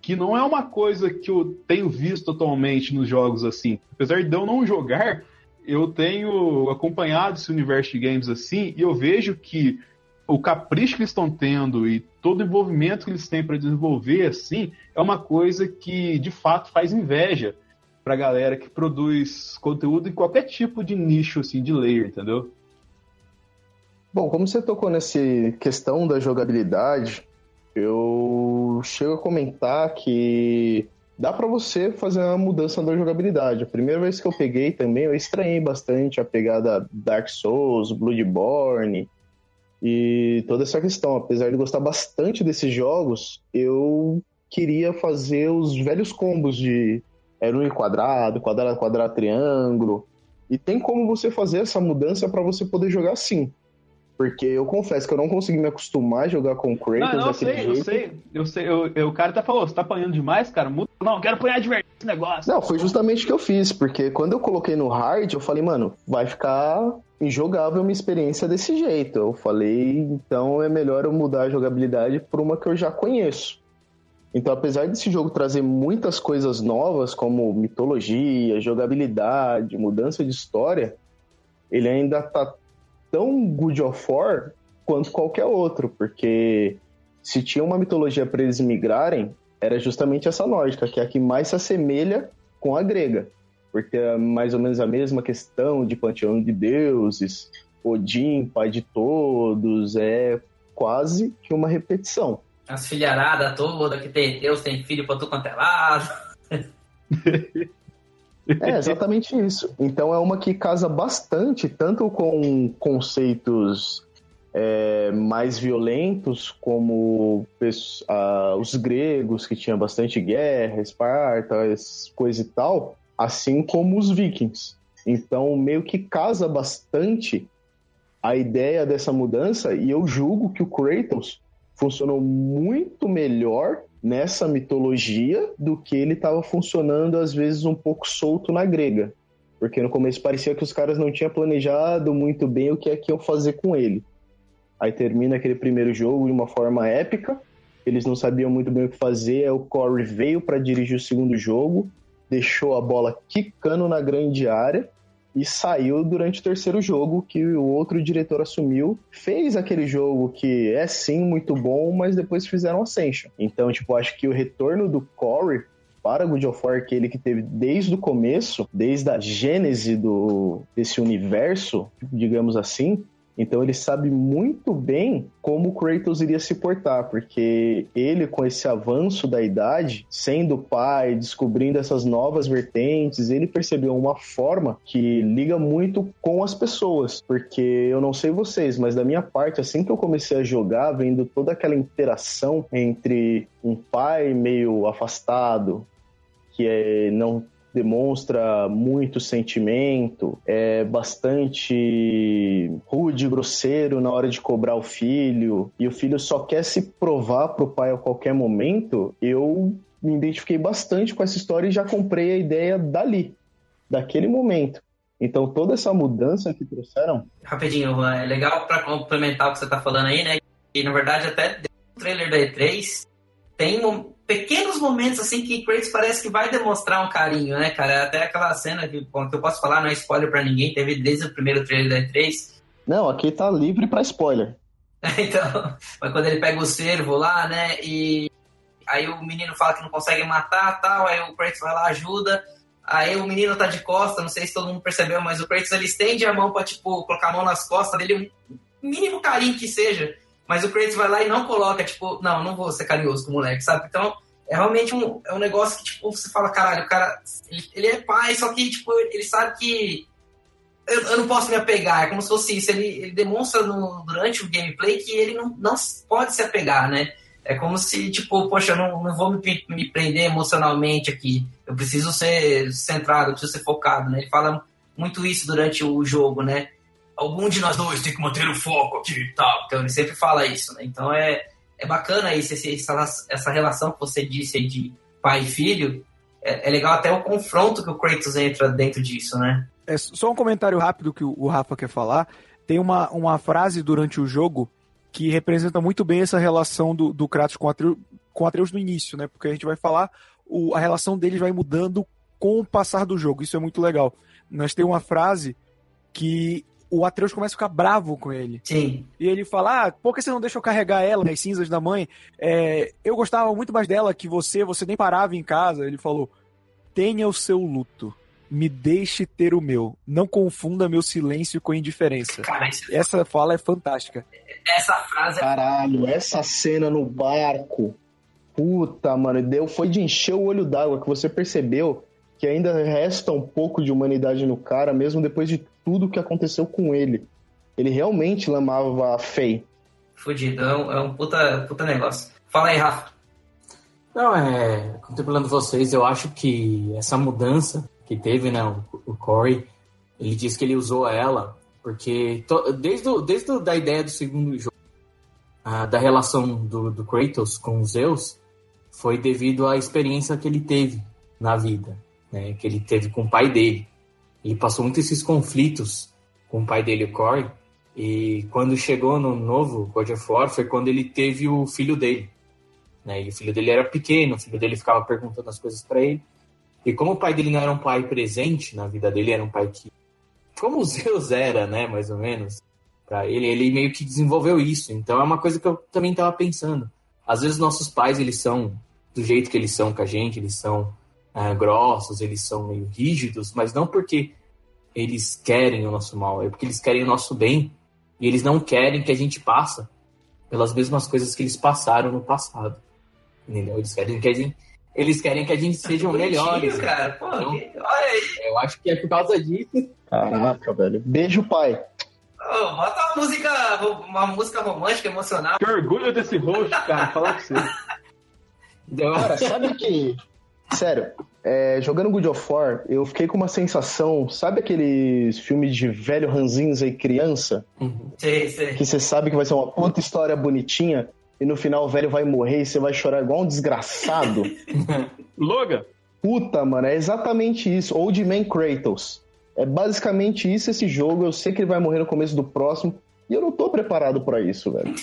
[SPEAKER 2] que não é uma coisa que eu tenho visto atualmente nos jogos assim. Apesar de eu não jogar, eu tenho acompanhado esse universo de games assim, e eu vejo que o capricho que eles estão tendo e todo o envolvimento que eles têm para desenvolver assim é uma coisa que de fato faz inveja para galera que produz conteúdo em qualquer tipo de nicho assim de layer, entendeu?
[SPEAKER 9] Bom, como você tocou nessa questão da jogabilidade, eu chego a comentar que dá para você fazer uma mudança da jogabilidade. A primeira vez que eu peguei também, eu estranhei bastante a pegada Dark Souls, Bloodborne e toda essa questão. Apesar de gostar bastante desses jogos, eu queria fazer os velhos combos de um quadrado, quadrado, quadrado, triângulo. E tem como você fazer essa mudança para você poder jogar assim. Porque eu confesso que eu não consegui me acostumar a jogar com Kratos
[SPEAKER 2] não, não, eu sei, jeito. Eu sei, eu sei, eu, eu, o cara até falou, você tá apanhando demais, cara? Muda. Não, quero apanhar de verdade esse negócio.
[SPEAKER 9] Não, foi justamente o que eu fiz, porque quando eu coloquei no hard, eu falei, mano, vai ficar injogável uma experiência desse jeito. Eu falei, então é melhor eu mudar a jogabilidade por uma que eu já conheço. Então, apesar desse jogo trazer muitas coisas novas, como mitologia, jogabilidade, mudança de história, ele ainda tá tão Good of War quanto qualquer outro, porque se tinha uma mitologia para eles migrarem, era justamente essa lógica, que é a que mais se assemelha com a grega. Porque é mais ou menos a mesma questão de panteão de deuses, Odin, pai de todos, é quase que uma repetição.
[SPEAKER 4] As filharadas toda que tem Deus, tem filho pra tu quanto é lado.
[SPEAKER 9] É exatamente isso. Então é uma que casa bastante, tanto com conceitos é, mais violentos, como uh, os gregos, que tinham bastante guerra, Esparta, coisa e tal, assim como os vikings. Então meio que casa bastante a ideia dessa mudança, e eu julgo que o Kratos funcionou muito melhor nessa mitologia do que ele estava funcionando, às vezes, um pouco solto na grega. Porque no começo parecia que os caras não tinham planejado muito bem o que é que iam fazer com ele. Aí termina aquele primeiro jogo de uma forma épica. Eles não sabiam muito bem o que fazer. Aí o Corey veio para dirigir o segundo jogo, deixou a bola quicando na grande área e saiu durante o terceiro jogo que o outro diretor assumiu. Fez aquele jogo que é sim muito bom, mas depois fizeram Ascension. Então, tipo, acho que o retorno do Corey para God of War, aquele que teve desde o começo, desde a gênese do, desse universo, digamos assim, então ele sabe muito bem como Kratos iria se portar, porque ele, com esse avanço da idade, sendo pai, descobrindo essas novas vertentes, ele percebeu uma forma que liga muito com as pessoas. Porque eu não sei vocês, mas da minha parte, assim que eu comecei a jogar, vendo toda aquela interação entre um pai meio afastado, que é, não demonstra muito sentimento, é bastante rude, grosseiro na hora de cobrar o filho, e o filho só quer se provar pro pai a qualquer momento, eu me identifiquei bastante com essa história e já comprei a ideia dali, daquele momento. Então toda essa mudança que trouxeram.
[SPEAKER 4] Rapidinho, é legal para complementar o que você tá falando aí, né? E na verdade até no trailer da E3 tem pequenos momentos assim que Kratos parece que vai demonstrar um carinho, né, cara? Até aquela cena que, bom, que eu posso falar, não é spoiler para ninguém, teve desde o primeiro trailer da E3.
[SPEAKER 9] Não, aqui tá livre para spoiler.
[SPEAKER 4] então, mas quando ele pega o servo lá, né, e aí o menino fala que não consegue matar tal, aí o Kratos vai lá, ajuda, aí o menino tá de costa, não sei se todo mundo percebeu, mas o Kratos ele estende a mão pra, tipo, colocar a mão nas costas dele, um mínimo carinho que seja, mas o Kratos vai lá e não coloca, tipo, não, não vou ser carinhoso com o moleque, sabe? Então, é realmente um, é um negócio que, tipo, você fala, caralho, o cara, ele, ele é pai, só que, tipo, ele sabe que eu, eu, não posso me apegar, é como se fosse isso, ele, ele demonstra no, durante o gameplay que ele não, não pode se apegar, né? É como se, tipo, poxa, eu não, não vou me, me prender emocionalmente aqui, eu preciso ser centrado, eu preciso ser focado, né? Ele fala muito isso durante o jogo, né? algum de nós dois tem que manter o foco aqui e tal. Então ele sempre fala isso, né? Então é, é bacana isso, essa, essa relação que você disse aí de pai e filho. É, é, legal até o confronto que o Kratos entra dentro disso, né?
[SPEAKER 5] É só um comentário rápido que o Rafa quer falar. Tem uma, uma frase durante o jogo que representa muito bem essa relação do, do Kratos com Atreus, com Atreus no início, né? Porque a gente vai falar, o, a relação deles vai mudando com o passar do jogo. Isso é muito legal. Nós tem uma frase que o Atreus começa a ficar bravo com ele.
[SPEAKER 4] Sim.
[SPEAKER 5] E ele fala: ah, por que você não deixa eu carregar ela nas cinzas da mãe? É, eu gostava muito mais dela que você, você nem parava em casa. Ele falou: tenha o seu luto. Me deixe ter o meu. Não confunda meu silêncio com indiferença. Cara, isso... Essa fala é fantástica.
[SPEAKER 4] Essa frase é...
[SPEAKER 9] Caralho, essa cena no barco. Puta, mano, deu, foi de encher o olho d'água que você percebeu que ainda resta um pouco de humanidade no cara, mesmo depois de tudo que aconteceu com ele. Ele realmente lamava a Fei.
[SPEAKER 4] Fudido, é um, é um puta, puta negócio. Fala aí, Rafa.
[SPEAKER 7] Não, é. Contemplando vocês, eu acho que essa mudança que teve, né, o, o Corey, ele disse que ele usou ela porque to, desde, o, desde a ideia do segundo jogo, a, da relação do, do Kratos com Zeus, foi devido à experiência que ele teve na vida né, que ele teve com o pai dele. Ele passou muito esses conflitos com o pai dele, o Corey, e quando chegou no novo God of War foi quando ele teve o filho dele. Né, e o filho dele era pequeno, o filho dele ficava perguntando as coisas para ele. E como o pai dele não era um pai presente na vida dele, era um pai que. Como o Zeus era, né, mais ou menos, para ele, ele meio que desenvolveu isso. Então é uma coisa que eu também estava pensando. Às vezes nossos pais, eles são do jeito que eles são com a gente, eles são uh, grossos, eles são meio rígidos, mas não porque eles querem o nosso mal, é porque eles querem o nosso bem e eles não querem que a gente passe pelas mesmas coisas que eles passaram no passado. Entendeu? Eles querem que a gente, eles querem que a gente seja melhores.
[SPEAKER 4] Cara. Pô, então, olha aí.
[SPEAKER 7] Eu acho que é por causa disso.
[SPEAKER 9] Caraca, velho. Beijo, pai.
[SPEAKER 4] Oh, bota uma música, uma música romântica, emocional.
[SPEAKER 2] Que orgulho desse rosto, cara, falar com você.
[SPEAKER 9] Cara, sabe que Sério, é, jogando God of War, eu fiquei com uma sensação, sabe aqueles filmes de velho ranzinza e criança?
[SPEAKER 4] Uhum. Sim, sim.
[SPEAKER 9] Que você sabe que vai ser uma puta história bonitinha e no final o velho vai morrer e você vai chorar igual um desgraçado.
[SPEAKER 2] Loga?
[SPEAKER 9] Puta, mano, é exatamente isso. Old Man Kratos. É basicamente isso esse jogo. Eu sei que ele vai morrer no começo do próximo. E eu não tô preparado pra isso, velho.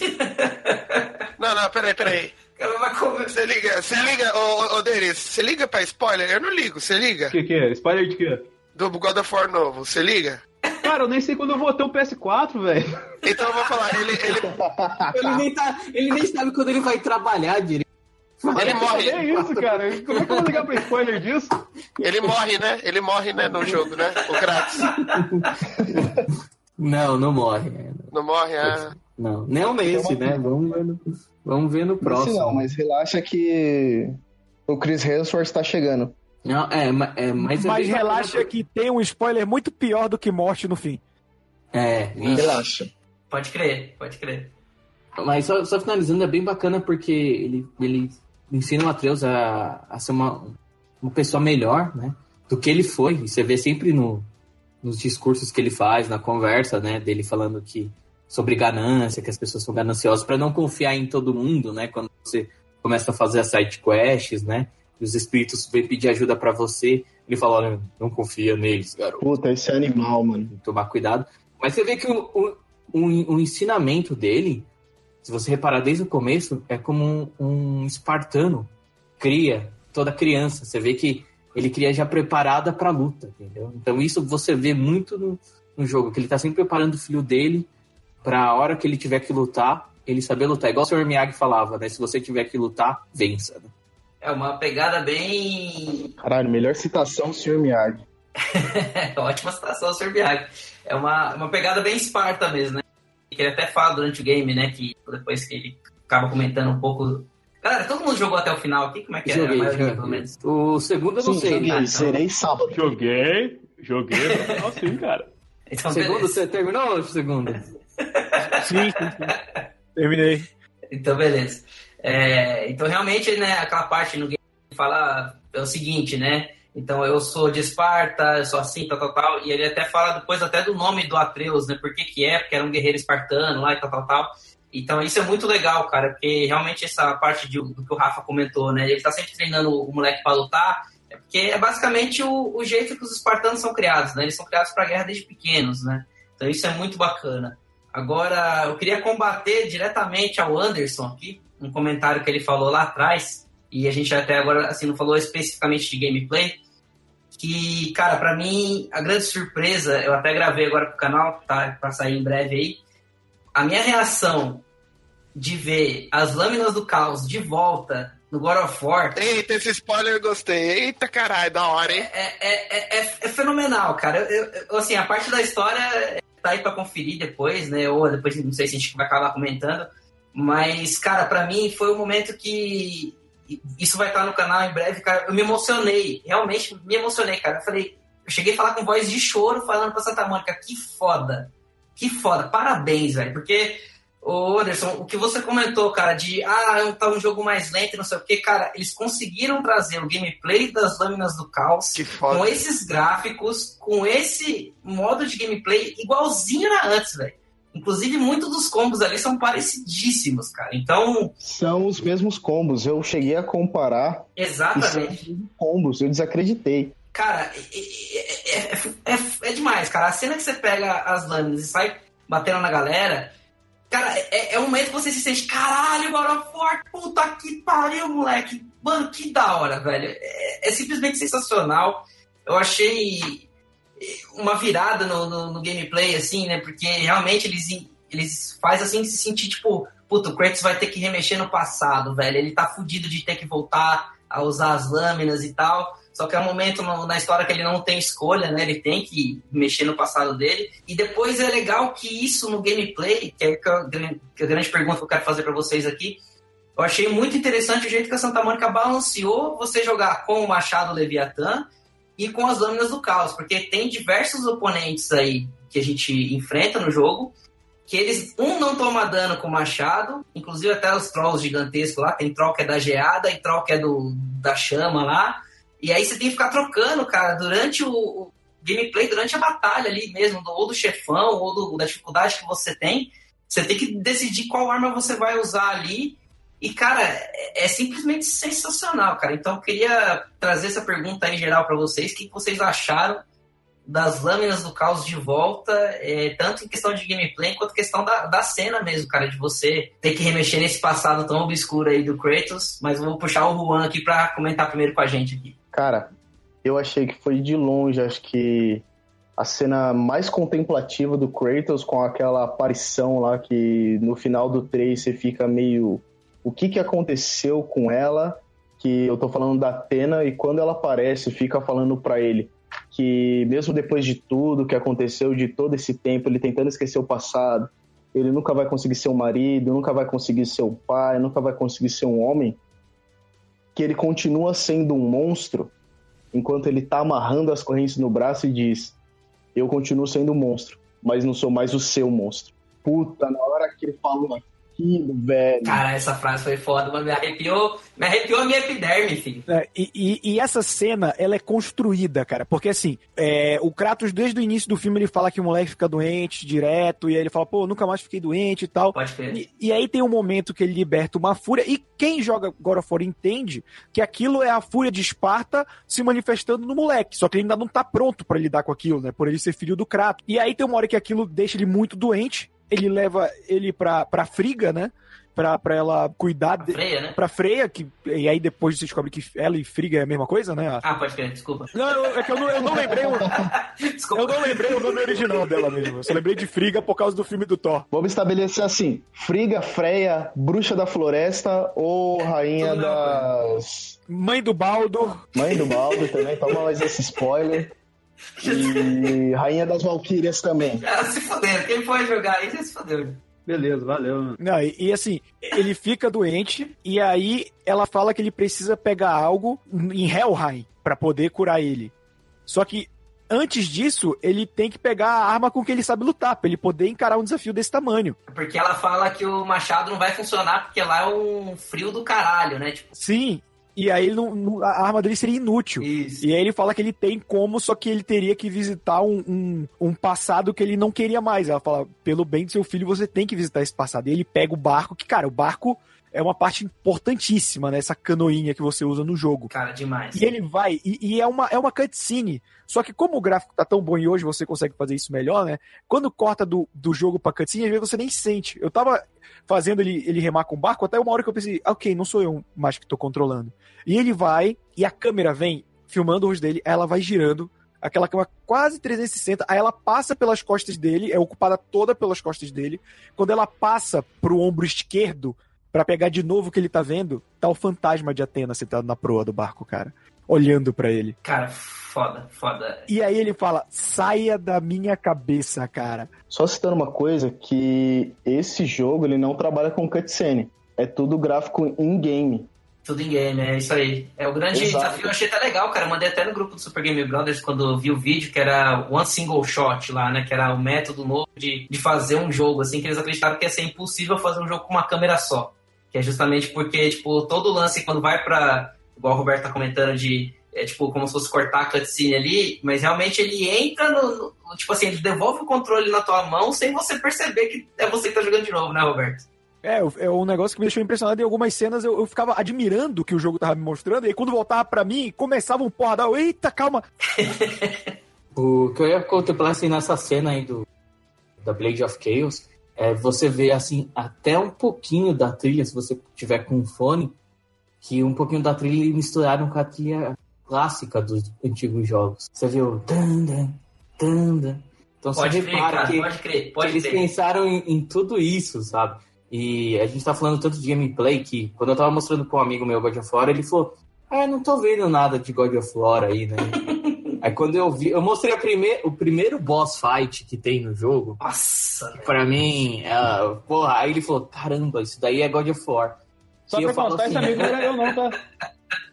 [SPEAKER 3] Não, não, peraí, peraí. Você liga, você liga, ô, ô Denis, você liga pra spoiler? Eu não ligo, você liga?
[SPEAKER 2] O que, que é? Spoiler de quê?
[SPEAKER 3] Do God of War novo, você liga?
[SPEAKER 2] Cara, eu nem sei quando eu vou ter um PS4, velho.
[SPEAKER 3] Então eu vou falar, ele, ele,
[SPEAKER 7] Ele nem, tá, ele nem sabe quando ele vai trabalhar direito.
[SPEAKER 3] ele morre.
[SPEAKER 2] É isso, cara. Como é que eu vou ligar pra spoiler disso?
[SPEAKER 3] Ele morre, né? Ele morre, né, no jogo, né? O Kratos.
[SPEAKER 7] Não, não morre. né?
[SPEAKER 3] Não morre, ah.
[SPEAKER 7] Não, não nesse, né? Vamos ver no, vamos ver no próximo.
[SPEAKER 9] não, mas relaxa que o Chris Hemsworth tá chegando.
[SPEAKER 7] Não, é, é, mas, é
[SPEAKER 5] Mas relaxa que tem um spoiler muito pior do que morte no fim.
[SPEAKER 7] É, isso.
[SPEAKER 9] Relaxa.
[SPEAKER 4] Pode crer, pode crer.
[SPEAKER 7] Mas só, só finalizando, é bem bacana porque ele, ele ensina o Atreus a, a ser uma, uma pessoa melhor, né? Do que ele foi. E você vê sempre no, nos discursos que ele faz, na conversa, né? Dele falando que sobre ganância, que as pessoas são gananciosas, para não confiar em todo mundo, né? Quando você começa a fazer as side quests, né? E os espíritos vêm pedir ajuda para você. Ele fala, olha, não confia neles, garoto.
[SPEAKER 9] Puta, esse é animal, mano.
[SPEAKER 7] tomar cuidado. Mas você vê que o, o, o, o ensinamento dele, se você reparar desde o começo, é como um, um espartano cria toda criança. Você vê que ele cria já preparada para luta, entendeu? Então isso você vê muito no, no jogo, que ele tá sempre preparando o filho dele para a hora que ele tiver que lutar, ele saber lutar. Igual o Sr. Miyagi falava, né? Se você tiver que lutar, vença. né?
[SPEAKER 4] É uma pegada bem.
[SPEAKER 9] Caralho, melhor citação, Sr. Miyagi.
[SPEAKER 4] Ótima citação, Sr. Miyagi. É uma, uma pegada bem Esparta mesmo, né? Que ele até fala durante o game, né? Que depois que ele acaba comentando um pouco. Galera, todo mundo jogou até o final aqui? Como é que é? A
[SPEAKER 7] Joguei,
[SPEAKER 4] maioria,
[SPEAKER 7] joguei.
[SPEAKER 4] pelo menos.
[SPEAKER 7] O segundo eu não
[SPEAKER 9] Sim,
[SPEAKER 7] sei.
[SPEAKER 9] joguei,
[SPEAKER 4] Ah, então.
[SPEAKER 9] zerei sábado.
[SPEAKER 2] Joguei, joguei. Nossa, sim, cara.
[SPEAKER 4] Então,
[SPEAKER 7] Segundo,
[SPEAKER 4] beleza.
[SPEAKER 7] você terminou o segundo?
[SPEAKER 5] Sim. Terminei.
[SPEAKER 4] Então, beleza. É, então, realmente, né, aquela parte no game fala é o seguinte, né? Então, eu sou de Esparta, eu sou assim, tal, tal, tal. E ele até fala depois até do nome do Atreus, né? Por que que é? Porque era um guerreiro espartano lá e tal, tal, tal. Então, isso é muito legal, cara, porque realmente essa parte de- do que o Rafa comentou, né? Ele tá sempre treinando o moleque pra lutar, é porque é basicamente o, o jeito que os espartanos são criados, né? Eles são criados pra guerra desde pequenos, né? Então, isso é muito bacana. Agora, eu queria combater diretamente ao Anderson aqui, um comentário que ele falou lá atrás, e a gente até agora, assim, não falou especificamente de gameplay, que, cara, pra mim, a grande surpresa, eu até gravei agora pro canal, tá, pra sair em breve aí, a minha reação de ver as lâminas do caos de volta no God of War
[SPEAKER 3] Eita, esse spoiler eu gostei. Eita, caralho, da hora, hein?
[SPEAKER 4] é, é, é, é- é fenomenal, cara. Eu- eu, assim, a parte da história tá aí pra conferir depois, né? Ou depois, não sei se a gente vai acabar comentando. Mas, cara, pra mim foi o momento que. Isso vai estar no canal em breve, cara. Eu me emocionei. Realmente me emocionei, cara. Eu falei. Eu cheguei a falar com voz de choro falando pra Santa Mônica. Que foda. Que foda. Parabéns, velho. Porque. Ô, Anderson, o que você comentou, cara, de ah, tá um jogo mais lento, e não sei o que, cara, eles conseguiram trazer o gameplay das lâminas do caos
[SPEAKER 3] Que foda.
[SPEAKER 4] com esses gráficos, com esse modo de gameplay igualzinho era antes, velho. Inclusive, muitos dos combos ali são parecidíssimos, cara. Então,
[SPEAKER 9] São os mesmos combos. Eu cheguei a comparar
[SPEAKER 4] exatamente.
[SPEAKER 9] combos. Eu desacreditei.
[SPEAKER 4] Cara, é, é- é- é- é demais, cara. A cena que você pega as lâminas e sai batendo na galera, cara, é, é um momento que você se sente, caralho, of War, puta que pariu, moleque. Mano, que da hora, velho. É, é simplesmente sensacional. Eu achei uma virada no, no- no gameplay, assim, né? Porque realmente eles, eles fazem assim se sentir, tipo, puta, o Kratos vai ter que remexer no passado, velho. Ele tá fudido de ter que voltar a usar as lâminas e tal. Só que é um momento na história que ele não tem escolha, né? Ele tem que mexer no passado dele. E depois é legal que isso no gameplay, que é a, grande pergunta que eu quero fazer pra vocês aqui, eu achei muito interessante o jeito que a Santa Mônica balanceou você jogar com o Machado Leviatã e com as lâminas do caos, porque tem diversos oponentes aí que a gente enfrenta no jogo, que eles, um não toma dano com o machado, inclusive até os trolls gigantescos lá, tem troll que é da geada e troll que é do, da chama lá, e aí você tem que ficar trocando, cara, durante o, o gameplay, durante a batalha ali mesmo, ou do chefão, ou do- da dificuldade que você tem, você tem que decidir qual arma você vai usar ali, e, cara, é, é simplesmente sensacional, cara. Então, eu queria trazer essa pergunta aí em geral pra vocês. O que vocês acharam das lâminas do caos de volta, é, tanto em questão de gameplay quanto questão da, da cena mesmo, cara, de você ter que remexer nesse passado tão obscuro aí do Kratos. Mas vou puxar o Juan aqui pra comentar primeiro com a gente aqui.
[SPEAKER 9] Cara, eu achei que foi de longe, acho que a cena mais contemplativa do Kratos com aquela aparição lá que no final do 3 você fica meio. O que, que aconteceu com ela? Que eu tô falando da Atena e quando ela aparece, fica falando para ele que mesmo depois de tudo que aconteceu, de todo esse tempo, ele tentando esquecer o passado, ele nunca vai conseguir ser um marido, nunca vai conseguir ser um pai, nunca vai conseguir ser um homem, que ele continua sendo um monstro enquanto ele tá amarrando as correntes no braço e diz: Eu continuo sendo um monstro, mas não sou mais o seu monstro. Puta, na hora que ele falou aquilo, velho.
[SPEAKER 4] Cara, essa frase foi foda, mas me arrepiou, me arrepiou a minha epiderme, filho.
[SPEAKER 5] É, e, e- e essa cena, ela é construída, cara. Porque assim, é, o Kratos, desde o início do filme, ele fala que o moleque fica doente direto, e aí ele fala, pô, nunca mais fiquei doente e tal.
[SPEAKER 4] Pode crer.
[SPEAKER 5] E, e aí tem um momento que ele liberta uma fúria, e quem joga God of War entende que aquilo é a fúria de Esparta se manifestando no moleque. Só que ele ainda não tá pronto pra lidar com aquilo, né? Por ele ser filho do Kratos. E aí tem uma hora que aquilo deixa ele muito doente, ele leva ele pra, pra Friga, né? Pra, pra ela cuidar de,
[SPEAKER 4] Freia, né?
[SPEAKER 5] pra Freia, que, e aí depois você descobre que ela e Friga é a mesma coisa, né?
[SPEAKER 4] Ah, pode crer, desculpa.
[SPEAKER 5] Não, eu- é que eu não, eu não lembrei o,
[SPEAKER 4] Desculpa.
[SPEAKER 5] eu não lembrei o nome original dela mesmo. Eu só lembrei de Friga por causa do filme do Thor.
[SPEAKER 9] Vamos estabelecer assim: Friga, Freia, Bruxa da Floresta ou Rainha
[SPEAKER 4] Tudo mesma
[SPEAKER 9] das.
[SPEAKER 5] Mãe do Baldo.
[SPEAKER 9] Mãe do Baldo também, toma mais esse spoiler. E Rainha das Valquírias também.
[SPEAKER 4] Ah, se fuderam. Quem foi jogar aí já se fudeu.
[SPEAKER 2] Beleza, valeu. mano.
[SPEAKER 5] Não, e, e assim, ele fica doente e aí ela fala que ele precisa pegar algo em Helheim pra poder curar ele. Só que antes disso, ele tem que pegar a arma com que ele sabe lutar, pra ele poder encarar um desafio desse tamanho.
[SPEAKER 4] Porque ela fala que o machado não vai funcionar porque lá é um frio do caralho, né? Tipo,
[SPEAKER 5] Sim, e aí não- não- a arma dele seria inútil.
[SPEAKER 4] isso.
[SPEAKER 5] E aí ele fala que ele tem como, só que ele teria que visitar um, um, um passado que ele não queria mais. Ela fala, pelo bem do seu filho, você tem que visitar esse passado. E ele pega o barco, que, cara, o barco é uma parte importantíssima, né? Essa canoinha que você usa no jogo.
[SPEAKER 4] Cara, demais.
[SPEAKER 5] E ele vai, e, e é, uma, é uma cutscene. Só que como o gráfico tá tão bom e hoje você consegue fazer isso melhor, né? Quando corta do, do jogo pra cutscene, às vezes você nem sente. Eu tava fazendo ele, ele remar com o barco, até uma hora que eu pensei, "Ah, ok, não sou eu mais que tô controlando. E ele vai, e a câmera vem filmando o rosto dele, ela vai girando, aquela câmera quase 360, aí ela passa pelas costas dele, é ocupada toda pelas costas dele. Quando ela passa pro ombro esquerdo, pra pegar de novo o que ele tá vendo, tá o fantasma de Atena sentado na proa do barco, cara. Olhando pra ele.
[SPEAKER 4] Cara, foda, foda.
[SPEAKER 5] E aí ele fala: saia da minha cabeça, cara.
[SPEAKER 9] Só citando uma coisa, que esse jogo ele não trabalha com cutscene. É tudo gráfico in-game.
[SPEAKER 4] Tudo em game, é isso aí. É o grande
[SPEAKER 9] Exato.
[SPEAKER 4] desafio, eu achei até legal, cara. Eu mandei até no grupo do Super Game Brothers quando eu vi o vídeo, que era One Single Shot lá, né? Que era o método novo de, de fazer um jogo, assim, que eles acreditaram que ia ser impossível fazer um jogo com uma câmera só. Que é justamente porque, tipo, todo lance, quando vai pra. Igual o Roberto tá comentando, de. É tipo, como se fosse cortar a cutscene ali, mas realmente ele entra no, no- Tipo assim, ele devolve o controle na tua mão sem você perceber que é você que tá jogando de novo, né, Roberto?
[SPEAKER 5] É, é um negócio que me deixou impressionado. Em algumas cenas eu, eu ficava admirando o que o jogo tava me mostrando. E aí, quando voltava pra mim, começava um porra da. Eita, calma.
[SPEAKER 7] O que eu ia contemplar assim, nessa cena aí do da Blade of Chaos é você vê assim até um pouquinho da trilha, se você tiver com um fone, que um pouquinho da trilha eles misturaram com a trilha clássica dos antigos jogos. Você viu? Tan, dan, tan, dan. Então
[SPEAKER 4] Pode
[SPEAKER 7] você
[SPEAKER 4] crer,
[SPEAKER 7] repara
[SPEAKER 4] cara,
[SPEAKER 7] que,
[SPEAKER 4] pode crer,
[SPEAKER 7] que
[SPEAKER 4] pode
[SPEAKER 7] eles
[SPEAKER 4] crer.
[SPEAKER 7] pensaram em, em tudo isso, sabe? E a gente tá falando tanto de gameplay que quando eu tava mostrando pra um amigo meu God of War, ele falou: Ah, não tô vendo nada de God of War aí, né? aí quando eu vi, eu mostrei a prime o primeiro boss fight que tem no jogo.
[SPEAKER 4] Nossa.
[SPEAKER 7] Pra mim, é, porra, aí ele falou: Caramba, isso daí é God of War.
[SPEAKER 2] Só
[SPEAKER 7] Que
[SPEAKER 2] pra constar, esse
[SPEAKER 7] assim,
[SPEAKER 2] amigo não era eu não, tá?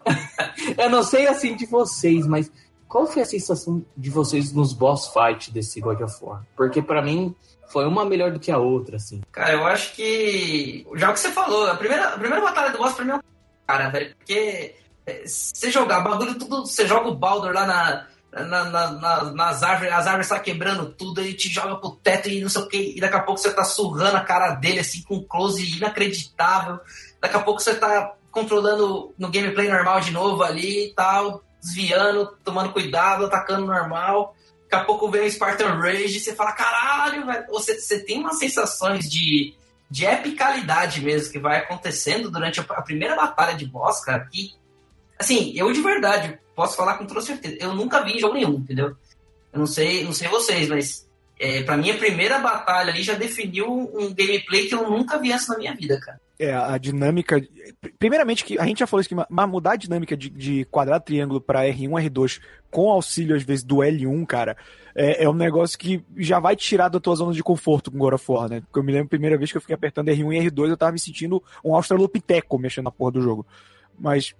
[SPEAKER 7] Eu não sei assim de vocês, mas qual foi a sensação de vocês nos boss fight desse God of War? Porque pra mim foi uma melhor do que a outra, assim.
[SPEAKER 4] Cara, eu acho que. Já o que você falou, a primeira, a primeira batalha do boss pra mim é um cara, velho. Porque é, você jogar bagulho tudo. Você joga o Baldur lá na. Na- na- na- nas árvores, as árvores tá quebrando tudo, ele te joga pro teto e não sei o que, e daqui a pouco você tá surrando a cara dele assim com close inacreditável. Daqui a pouco você tá controlando no gameplay normal de novo ali e tal, desviando, tomando cuidado, atacando normal. Daqui a pouco vem o Spartan Rage e você fala, caralho, velho. Você, você tem umas sensações de, de epicalidade mesmo que vai acontecendo durante a, a primeira batalha de boss, cara, que, assim, eu de verdade posso falar com toda certeza, eu nunca vi jogo nenhum, entendeu? Eu não sei, não sei vocês, mas é, para mim a primeira batalha ali já definiu um gameplay que eu nunca vi antes na minha vida, cara.
[SPEAKER 5] É, a dinâmica. Primeiramente, que a gente já falou isso, que mudar a dinâmica de, de quadrado triângulo para R1, R2 com auxílio, às vezes, do L1, cara, é, é, um negócio que já vai tirar da tua zona de conforto com God of War, né? Porque eu me lembro a primeira vez que eu fiquei apertando R1 e R2, eu tava me sentindo um australopiteco mexendo na porra do jogo. Mas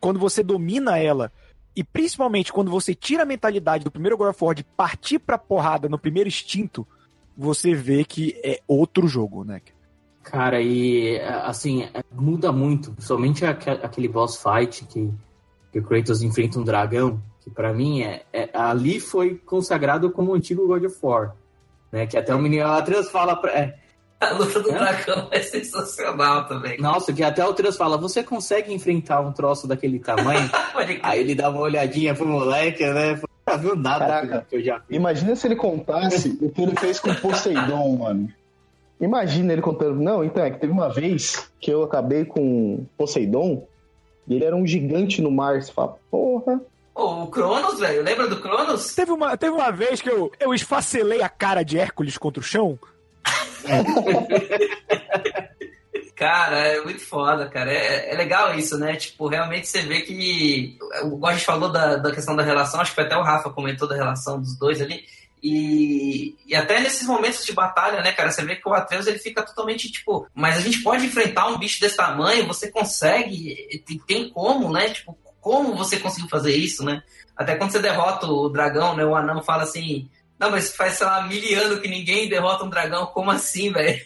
[SPEAKER 5] quando você domina ela, e principalmente quando você tira a mentalidade do primeiro God of War de partir pra porrada no primeiro instinto, você vê que é outro jogo, né?
[SPEAKER 7] Cara, e assim, muda muito, somente aquele boss fight que, que o Kratos enfrenta um dragão, que para mim é, é, ali foi consagrado como o antigo God of War, né? Que até o menino Atreus fala pra, é,
[SPEAKER 4] a luta do é? dragão é sensacional também.
[SPEAKER 7] Nossa, que até o Trans fala, você consegue enfrentar um troço daquele tamanho? Aí ele dá uma olhadinha pro moleque, né? Não viu nada
[SPEAKER 9] Caraca, que eu já vi. Imagina se ele contasse o que ele fez com o Poseidon, mano. Imagina ele contando. Não, então, é que teve uma vez que eu acabei com Poseidon e ele era um gigante no mar. Você fala, porra.
[SPEAKER 4] o Cronos, velho, lembra do Cronos?
[SPEAKER 5] Teve uma, teve uma vez que eu, eu esfacelei a cara de Hércules contra o chão.
[SPEAKER 4] Cara, é muito foda, cara. É, é, legal isso, né? Tipo, realmente você vê que. O a gente falou da, da questão da relação, acho que até o Rafa comentou da relação dos dois ali. E, e até nesses momentos de batalha, né, cara, você vê que o Atreus ele fica totalmente tipo, mas a gente pode enfrentar um bicho desse tamanho, você consegue, tem, como, né? Tipo, como você conseguiu fazer isso, né? Até quando você derrota o dragão, né, o anão fala assim, não, mas faz, sei lá, mil anos que ninguém derrota um dragão. Como assim, velho?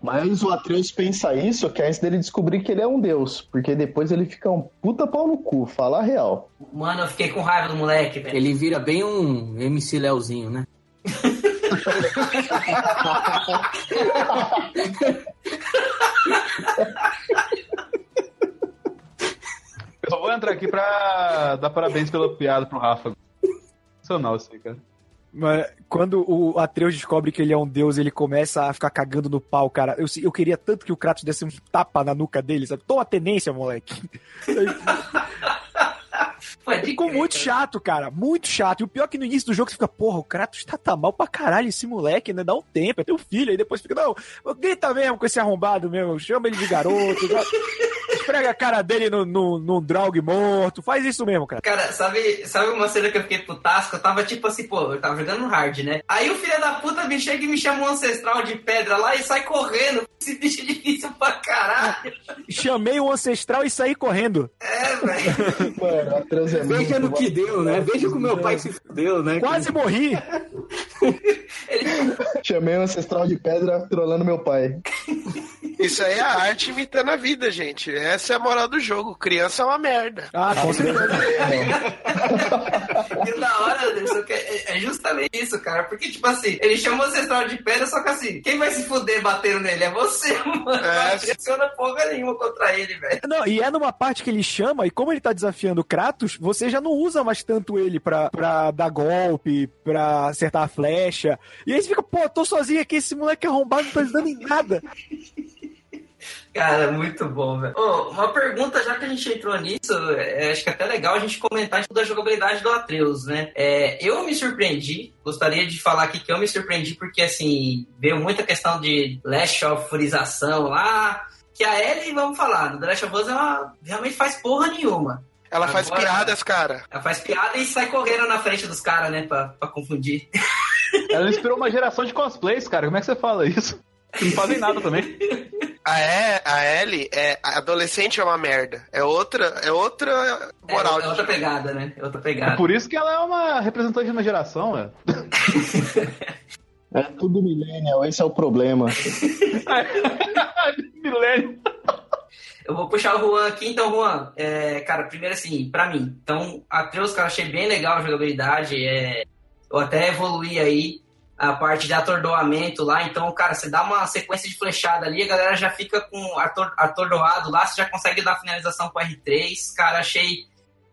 [SPEAKER 9] Mas o Atreus pensa isso que é antes dele descobrir que ele é um deus. Porque depois ele fica um puta pau no cu, fala a real.
[SPEAKER 4] Mano, eu fiquei com raiva do moleque, velho.
[SPEAKER 7] Ele vira bem um MC Leozinho, né?
[SPEAKER 2] Eu só vou entrar aqui pra dar parabéns pela piada pro Rafa sensacional isso aí, cara.
[SPEAKER 5] Mas quando o Atreus descobre que ele é um deus, ele começa a ficar cagando no pau, cara. Eu, eu queria tanto que o Kratos desse um tapa na nuca dele, sabe? Toma tenência, moleque. Ficou muito chato, cara. Muito chato. E o pior é que no início do jogo você fica, porra, o Kratos tá, tá mal pra caralho esse moleque, né? Dá um tempo, é teu filho. Aí depois fica, não, grita mesmo com esse arrombado mesmo. Chama ele de garoto. esfrega a cara dele no, no, no Draug morto. Faz isso mesmo, cara.
[SPEAKER 4] Cara, sabe, sabe uma cena que eu fiquei putasco? Eu tava tipo assim, pô, eu tava jogando no hard, né? Aí o filho da puta me chega e me chama um ancestral de pedra lá e sai correndo. Esse bicho é difícil pra caralho.
[SPEAKER 5] Chamei o ancestral e saí correndo.
[SPEAKER 4] É, velho.
[SPEAKER 7] Mano, é Veja no que deu, né? Veja como meu pai se fudeu, né?
[SPEAKER 5] Quase morri.
[SPEAKER 9] Chamei o ancestral de pedra trolando meu pai.
[SPEAKER 3] Isso aí é a arte imitando a vida, gente. Essa é a moral do jogo. Criança é uma merda.
[SPEAKER 5] Ah, com certeza.
[SPEAKER 4] e da hora, Anderson, é, é justamente isso, cara. Porque, tipo assim, ele chama o ancestral de pedra, só que assim, quem vai se fuder batendo nele é você, mano. É. Não funciona porra nenhuma contra ele, velho.
[SPEAKER 5] Não, e é numa parte que ele chama, e como ele tá desafiando o Kratos, você já não usa mais tanto ele pra, pra dar golpe, pra acertar a flecha. E aí você fica, pô, tô sozinho aqui, esse moleque arrombado não tá ajudando em nada.
[SPEAKER 4] Cara, muito bom, velho. Oh, uma pergunta, já que a gente entrou nisso, é, acho que é até legal a gente comentar da jogabilidade do Atreus, né? É, eu me surpreendi, gostaria de falar aqui que eu me surpreendi porque, assim, veio muita questão de Last of Furização lá, que a Ellie, vamos falar, do The Last of Us ela realmente faz porra nenhuma.
[SPEAKER 3] Ela Agora, faz piadas, cara.
[SPEAKER 4] Ela faz piada e sai correndo na frente dos caras, né? Pra, pra confundir.
[SPEAKER 2] Ela inspirou uma geração de cosplays, cara. Como é que você fala isso? Não fazem nada também.
[SPEAKER 3] A, e, a Ellie é adolescente é uma merda. É outra, é outra moral.
[SPEAKER 4] É, é outra pegada, né? É outra pegada.
[SPEAKER 2] É por isso que ela é uma representante de uma geração, né?
[SPEAKER 9] é tudo millennial, esse é o problema.
[SPEAKER 2] millennial.
[SPEAKER 4] Eu vou puxar o Juan aqui, então, Juan, é, cara, primeiro assim, pra mim, então, Atreus, cara, achei bem legal a jogabilidade, é, eu até evoluí aí a parte de atordoamento lá, então, cara, você dá uma sequência de flechada ali, a galera já fica com ator, atordoado lá, você já consegue dar finalização com R3, cara, achei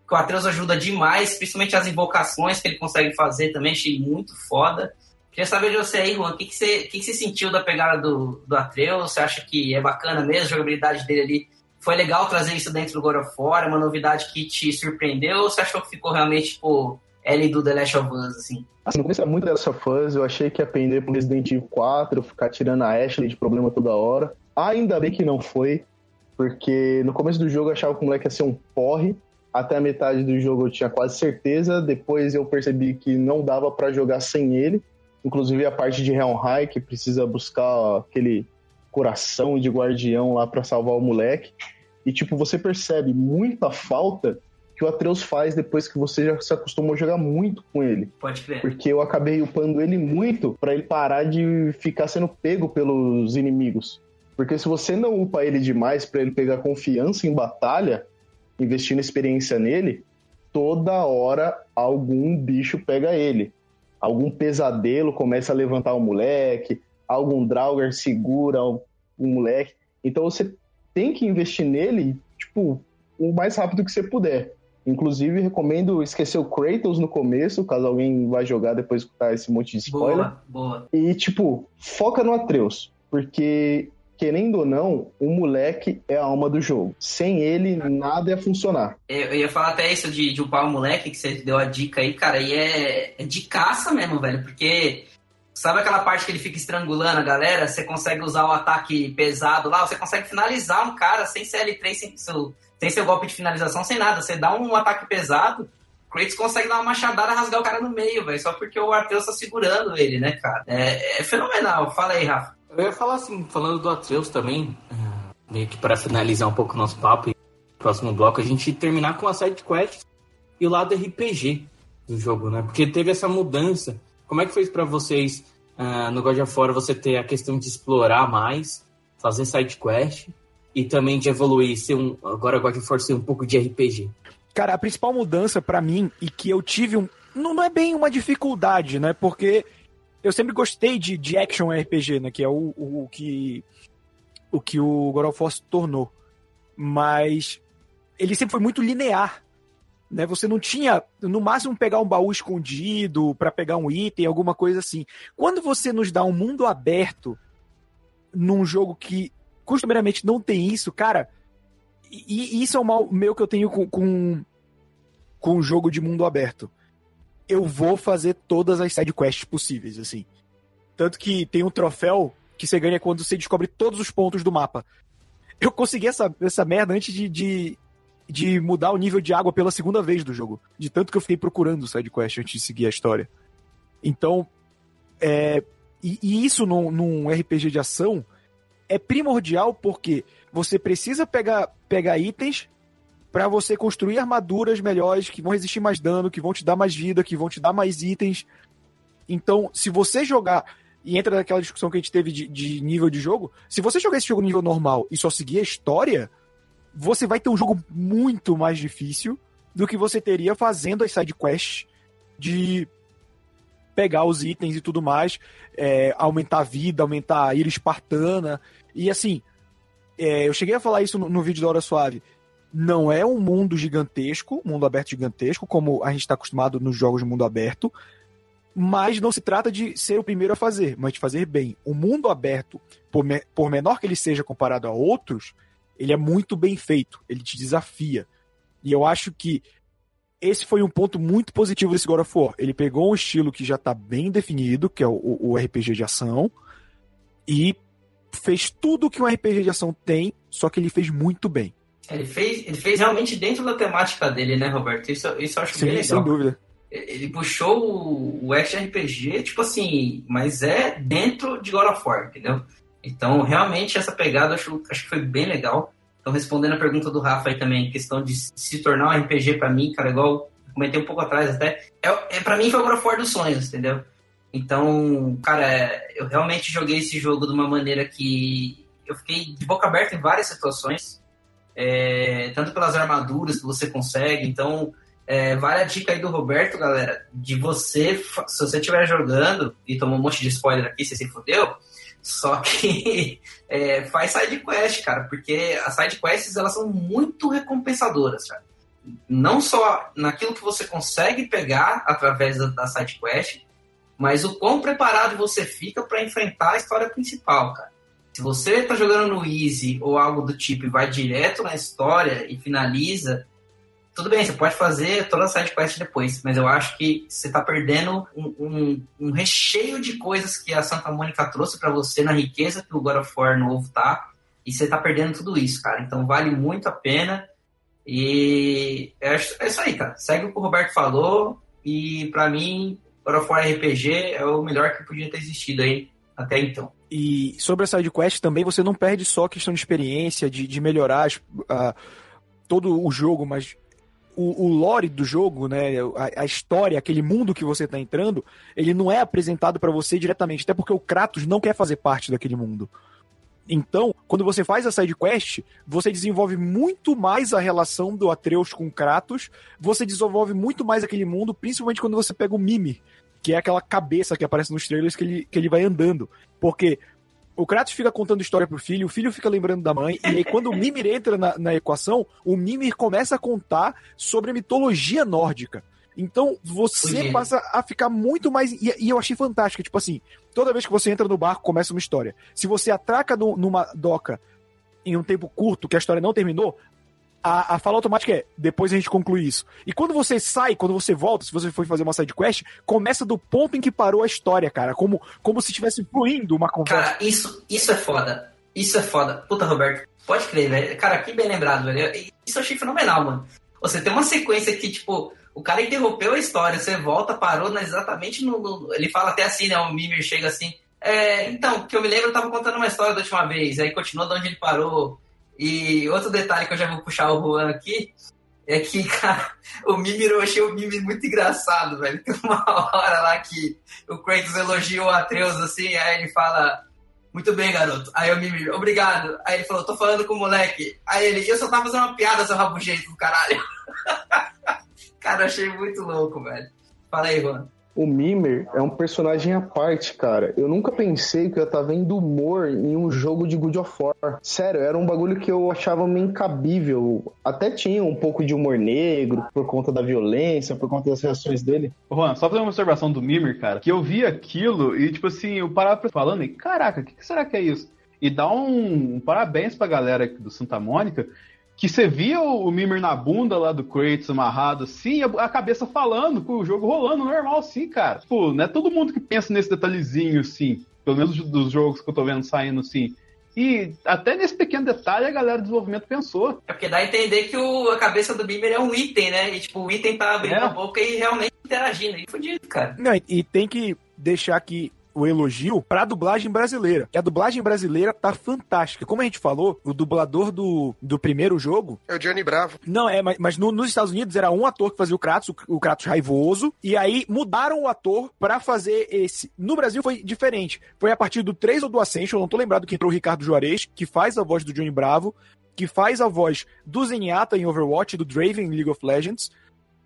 [SPEAKER 4] que o Atreus ajuda demais, principalmente as invocações que ele consegue fazer também, achei muito foda. Queria saber de você aí, Juan, o que, que, você, que, que você sentiu da pegada do, do Atreus? Você acha que é bacana mesmo a jogabilidade dele ali? Foi legal trazer isso dentro do God of War? É uma novidade que te surpreendeu? Ou você achou que ficou realmente, tipo, L do The Last of Us, assim?
[SPEAKER 9] Assim, no começo era muito The Last of Us, eu achei que ia pender pro Resident Evil 4, ficar tirando a Ashley de problema toda hora. Ainda bem que não foi, porque no começo do jogo eu achava que o moleque ia ser um porre, até a metade do jogo eu tinha quase certeza, depois eu percebi que não dava para jogar sem ele, inclusive a parte de Helmhigh, que precisa buscar aquele coração de guardião lá para salvar o moleque. E tipo, você percebe muita falta que o Atreus faz depois que você já se acostumou a jogar muito com ele.
[SPEAKER 4] Pode crer.
[SPEAKER 9] Porque eu acabei upando ele muito para ele parar de ficar sendo pego pelos inimigos. Porque se você não upa ele demais para ele pegar confiança em batalha, investindo experiência nele, toda hora algum bicho pega ele. Algum pesadelo começa a levantar o moleque, algum Draugr segura o, o moleque. Então você tem que investir nele, tipo, o mais rápido que você puder. Inclusive, recomendo esquecer o Kratos no começo, caso alguém vá jogar depois de escutar esse monte de spoiler.
[SPEAKER 4] Boa, boa.
[SPEAKER 9] E, tipo, foca no Atreus. Porque, querendo ou não, o moleque é a alma do jogo. Sem ele, nada ia funcionar.
[SPEAKER 4] Eu, eu ia falar até isso de, de upar o moleque, que você deu a dica aí, cara, e é, é de caça mesmo, velho, porque sabe aquela parte que ele fica estrangulando a galera? Você consegue usar o ataque pesado lá, você consegue finalizar um cara sem CL3, sem seu, sem seu golpe de finalização, sem nada. Você dá um ataque pesado, Kratos consegue dar uma machadada rasgar o cara no meio, velho, só porque o Arteus tá segurando ele, né, cara? É, é fenomenal. Fala aí, Rafa.
[SPEAKER 7] Eu ia falar assim, falando do Atreus também, é, meio que para finalizar um pouco o nosso papo e próximo bloco, a gente terminar com a side quest e o lado RPG do jogo, né? Porque teve essa mudança. Como é que foi para vocês uh, no God of War você ter a questão de explorar mais, fazer side quest e também de evoluir, ser um agora God of War ser um pouco de RPG?
[SPEAKER 5] Cara, a principal mudança para mim e que eu tive um não é bem uma dificuldade, né? Porque eu sempre gostei de, de action RPG, né? Que é o, o, o que o que o God of War se tornou. Mas ele sempre foi muito linear. Né? Você não tinha, no máximo, pegar um baú escondido para pegar um item, alguma coisa assim. Quando você nos dá um mundo aberto num jogo que costumeiramente não tem isso, cara, e, e isso é o mal meu que eu tenho com, com, com um jogo de mundo aberto. Eu vou fazer todas as side quests possíveis, assim. Tanto que tem um troféu que você ganha quando você descobre todos os pontos do mapa. Eu consegui essa, essa merda antes de, de, de mudar o nível de água pela segunda vez do jogo. De tanto que eu fiquei procurando o sidequest antes de seguir a história. Então, é, e, e isso num, num, RPG de ação é primordial porque você precisa pegar, pegar itens para você construir armaduras melhores que vão resistir mais dano, que vão te dar mais vida, que vão te dar mais itens. Então, se você jogar e entra naquela discussão que a gente teve de, de, nível de jogo. Se você jogar esse jogo no nível normal e só seguir a história, você vai ter um jogo muito mais difícil do que você teria fazendo as side quests de pegar os itens e tudo mais, é, aumentar a vida, aumentar a ira espartana. E assim, é, eu cheguei a falar isso no, no vídeo da Hora Suave. Não é um mundo gigantesco, mundo aberto gigantesco, como a gente está acostumado nos jogos de mundo aberto, mas não se trata de ser o primeiro a fazer, mas de fazer bem. O mundo aberto, por, me, por menor que ele seja comparado a outros, ele é muito bem feito, ele te desafia. E eu acho que esse foi um ponto muito positivo desse God of War. Ele pegou um estilo que já está bem definido, que é o, o, RPG de ação, e fez tudo que um RPG de ação tem, só que ele fez muito bem.
[SPEAKER 4] Ele fez, ele fez realmente dentro da temática dele, né, Roberto? Isso, isso eu acho
[SPEAKER 5] Sim,
[SPEAKER 4] bem legal.
[SPEAKER 5] sem dúvida
[SPEAKER 4] ele puxou o, o Action RPG, tipo assim, mas é dentro de God of War, entendeu? Então, realmente, essa pegada acho, acho que foi bem legal. Então, respondendo a pergunta do Rafa aí também, questão de se tornar um RPG para mim, cara, igual comentei um pouco atrás até, é, é para mim foi o God of War dos sonhos, entendeu? Então, cara, eu realmente joguei esse jogo de uma maneira que eu fiquei de boca aberta em várias situações, é, tanto pelas armaduras que você consegue, então é, vale a dica aí do Roberto, galera, de você, se você estiver jogando e tomou um monte de spoiler aqui, você se fodeu, só que é, faz side quest, cara, porque as side quests elas são muito recompensadoras, cara. não só naquilo que você consegue pegar através da, da side quest, mas o quão preparado você fica para enfrentar a história principal, cara. Se você tá jogando no easy ou algo do tipo e vai direto na história e finaliza, tudo bem, você pode fazer toda a side quest depois, mas eu acho que você tá perdendo um, um, um recheio de coisas que a Santa Mônica trouxe para você na riqueza que o God of War novo tá, e você tá perdendo tudo isso, cara. Então vale muito a pena. E é, é isso aí, cara. Segue o que o Roberto falou. E para mim, God of War RPG é o melhor que podia ter existido aí até então.
[SPEAKER 5] E sobre a side quest também, você não perde só questão de experiência, de, de melhorar uh, todo o jogo, mas o, o, lore do jogo, né, a, a, história, aquele mundo que você está entrando, ele não é apresentado para você diretamente, até porque o Kratos não quer fazer parte daquele mundo. Então, quando você faz a side quest, você desenvolve muito mais a relação do Atreus com Kratos, você desenvolve muito mais aquele mundo, principalmente quando você pega o Mimir, que é aquela cabeça que aparece nos trailers que ele, que ele vai andando. Porque o Kratos fica contando história pro filho, o filho fica lembrando da mãe, e aí quando o Mimir entra na, na equação, o Mimir começa a contar sobre a mitologia nórdica. Então você passa a ficar muito mais. E, e, eu achei fantástico. Tipo assim, toda vez que você entra no barco, começa uma história. Se você atraca no, numa doca em um tempo curto, que a história não terminou, a, a fala automática é, depois a gente conclui isso. E quando você sai, quando você volta, se você for fazer uma side quest, começa do ponto em que parou a história, cara. Como, como se estivesse fluindo uma conversa.
[SPEAKER 4] Cara, isso, isso é foda. Isso é foda. Puta, Roberto, pode crer, velho. Cara, que bem lembrado, velho. Isso eu achei fenomenal, mano. Você tem uma sequência que, tipo, o cara interrompeu a história, você volta, parou exatamente no, no, Ele fala até assim, né? O Mimir chega assim. É, então, que eu me lembro, eu tava contando uma história da última vez, aí continua de onde ele parou. E outro detalhe que eu já vou puxar o Juan aqui é que, cara, o Mimir, eu achei o Mimir muito engraçado, velho. Tem uma hora lá que o Kratos elogia o Atreus assim, aí ele fala. Muito bem, garoto. Aí o Mimir, obrigado. Aí ele falou, tô falando com o moleque. Aí ele, eu só tava fazendo uma piada, seu rabugento do caralho. Cara, achei muito louco, velho. Fala aí, Juan.
[SPEAKER 9] O Mimir é um personagem à parte, cara. Eu nunca pensei que eu estar tá vendo humor em um jogo de God of War. Sério, era um bagulho que eu achava meio incabível. Até tinha um pouco de humor negro, por conta da violência, por conta das reações dele.
[SPEAKER 2] Juan, só fazer uma observação do Mimir, cara, que eu vi aquilo e, tipo assim, eu parava falando e, caraca, o que, que será que é isso? E dá um, um parabéns pra galera do Santa Mônica, que você via o Mimir na bunda lá do Kratos amarrado assim, a cabeça falando, com o jogo rolando normal assim, cara. Tipo, não é todo mundo que pensa nesse detalhezinho assim, pelo menos dos jogos que eu tô vendo saindo assim. E até nesse pequeno detalhe a galera do desenvolvimento pensou.
[SPEAKER 4] É porque dá a entender que o, a cabeça do Mimir é um item, né? E tipo, o item tá abrindo é. a boca e realmente interagindo. E fudido, cara.
[SPEAKER 5] Não, e tem que deixar que o elogio pra dublagem brasileira. E a dublagem brasileira tá fantástica. Como a gente falou, o dublador do, do primeiro jogo.
[SPEAKER 3] É o Johnny Bravo.
[SPEAKER 5] Não, é, mas, mas no, nos Estados Unidos era um ator que fazia o Kratos, o, o Kratos raivoso. E aí mudaram o ator para fazer esse. No Brasil foi diferente. Foi a partir do 3 ou do Ascension, não tô lembrado que entrou o Ricardo Juarez, que faz a voz do Johnny Bravo, que faz a voz do Zenyatta em Overwatch, do Draven em League of Legends.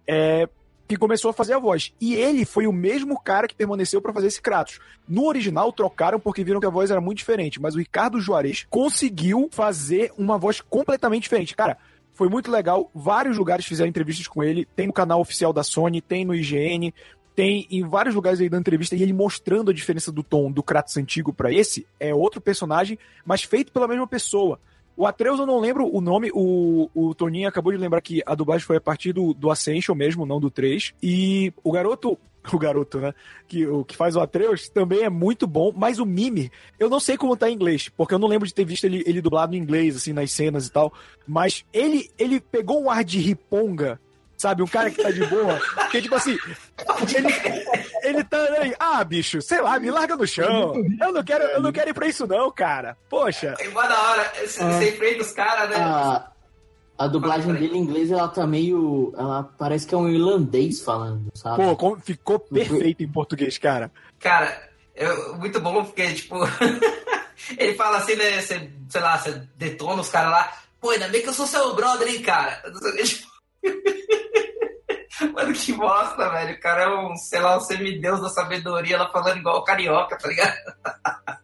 [SPEAKER 5] É, que começou a fazer a voz. E ele foi o mesmo cara que permaneceu para fazer esse Kratos. No original, trocaram porque viram que a voz era muito diferente, mas o Ricardo Juarez conseguiu fazer uma voz completamente diferente. Cara, foi muito legal. Vários lugares fizeram entrevistas com ele. Tem no canal oficial da Sony, tem no IGN, tem em vários lugares aí dando entrevista e ele mostrando a diferença do tom do Kratos antigo para esse. É outro personagem, mas feito pela mesma pessoa. O Atreus eu não lembro o nome, o, o Toninho acabou de lembrar que a dublagem foi a partir do, do Ascension mesmo, não do 3. E o garoto o garoto, né? Que, o que faz o Atreus também é muito bom, mas o Mimir, eu não sei como tá em inglês, porque eu não lembro de ter visto ele, ele dublado em inglês, assim, nas cenas e tal. Mas ele, ele pegou um ar de riponga sabe? Um cara que tá de boa. Que tipo assim, ele, ele tá aí, ah, bicho, sei lá, me larga no chão. Eu não quero, eu não quero ir pra isso, não, cara. Poxa.
[SPEAKER 4] É mó da hora. Você ah, enfrenta os caras, né?
[SPEAKER 7] A, a dublagem dele em inglês, ela tá meio. Ela parece que é um irlandês falando, sabe?
[SPEAKER 5] Pô, ficou perfeito em português, cara.
[SPEAKER 4] Cara, eu, muito bom, porque, tipo. ele fala assim, né? Você, sei lá, você detona os caras lá. Pô, ainda bem que eu sou seu brother, hein, cara. Tipo, Mano, que bosta, velho. O cara é um, sei lá, um semideus da sabedoria, falando igual carioca, tá ligado?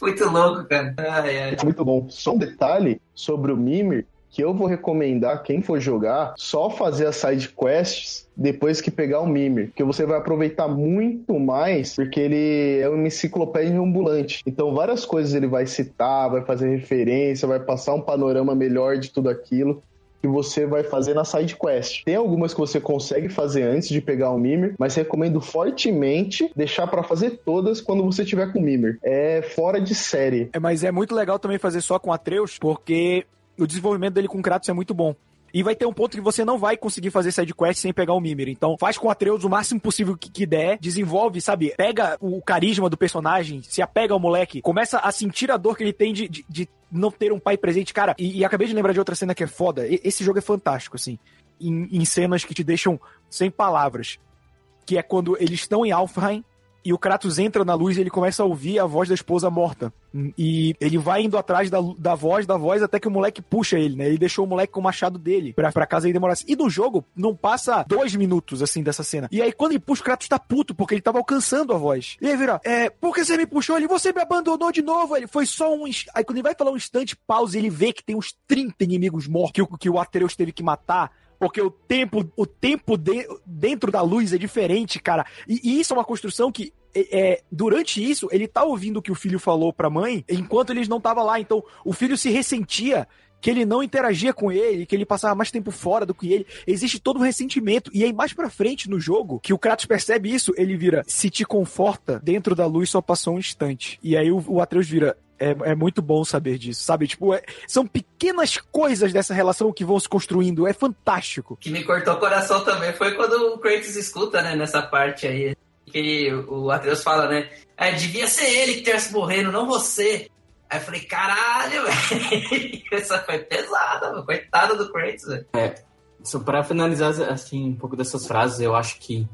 [SPEAKER 4] Muito louco, cara. Ai, ai.
[SPEAKER 9] Muito bom. Só um detalhe sobre o Mimir. que eu vou recomendar quem for jogar só fazer as side quests depois que pegar o Mimir, porque você vai aproveitar muito mais, porque ele é uma enciclopédia ambulante. Então várias coisas ele vai citar, vai fazer referência, vai passar um panorama melhor de tudo aquilo que você vai fazer na side quest. Tem algumas que você consegue fazer antes de pegar o Mimir, mas recomendo fortemente deixar para fazer todas quando você tiver com o Mimir. É fora de série.
[SPEAKER 5] É, mas é muito legal também fazer só com Atreus, porque o desenvolvimento dele com Kratos é muito bom. E vai ter um ponto que você não vai conseguir fazer side quest sem pegar o Mimir. Então, faz com Atreus o máximo possível que, que der, desenvolve, sabe? Pega o carisma do personagem, se apega ao moleque, começa a sentir a dor que ele tem de, de, de não ter um pai presente. Cara, e, e, acabei de lembrar de outra cena que é foda. E, esse jogo é fantástico, assim. Em, em cenas que te deixam sem palavras. Que é quando eles estão em Alfheim e o Kratos entra na luz e ele começa a ouvir a voz da esposa morta. E ele vai indo atrás da, da voz, da voz, até que o moleque puxa ele, né? Ele deixou o moleque com o machado dele pra, pra casa e demorasse. E no jogo, não passa dois minutos, assim, dessa cena. E aí, quando ele puxa, o Kratos tá puto, porque ele tava alcançando a voz. E aí vira, é, por que você me puxou? Ele, você me abandonou de novo. Ele, foi só um... Aí quando ele vai falar um instante, pausa, ele vê que tem uns 30 inimigos mortos que, que o Atreus teve que matar porque o tempo, o tempo de, dentro da luz é diferente, cara. E, e, isso é uma construção que é, é, durante isso, ele tá ouvindo o que o filho falou pra mãe, enquanto eles não tava lá. Então, o filho se ressentia que ele não interagia com ele, que ele passava mais tempo fora do que ele. Existe todo um ressentimento. E aí, mais pra frente no jogo, que o Kratos percebe isso, ele vira: se te conforta, dentro da luz só passou um instante. E aí o, o Atreus vira: é, é, muito bom saber disso, sabe? Tipo, é, são pequenas coisas dessa relação que vão se construindo. É fantástico. O
[SPEAKER 4] que me cortou o coração também foi quando o Kratos escuta, né, nessa parte aí que o Atreus fala, né? É, devia ser ele que tivesse morrendo, não você. Aí eu falei, caralho, velho. Essa foi pesada, mano. Coitado do Kratos, velho.
[SPEAKER 7] É, só pra finalizar, assim, um pouco dessas frases, eu acho que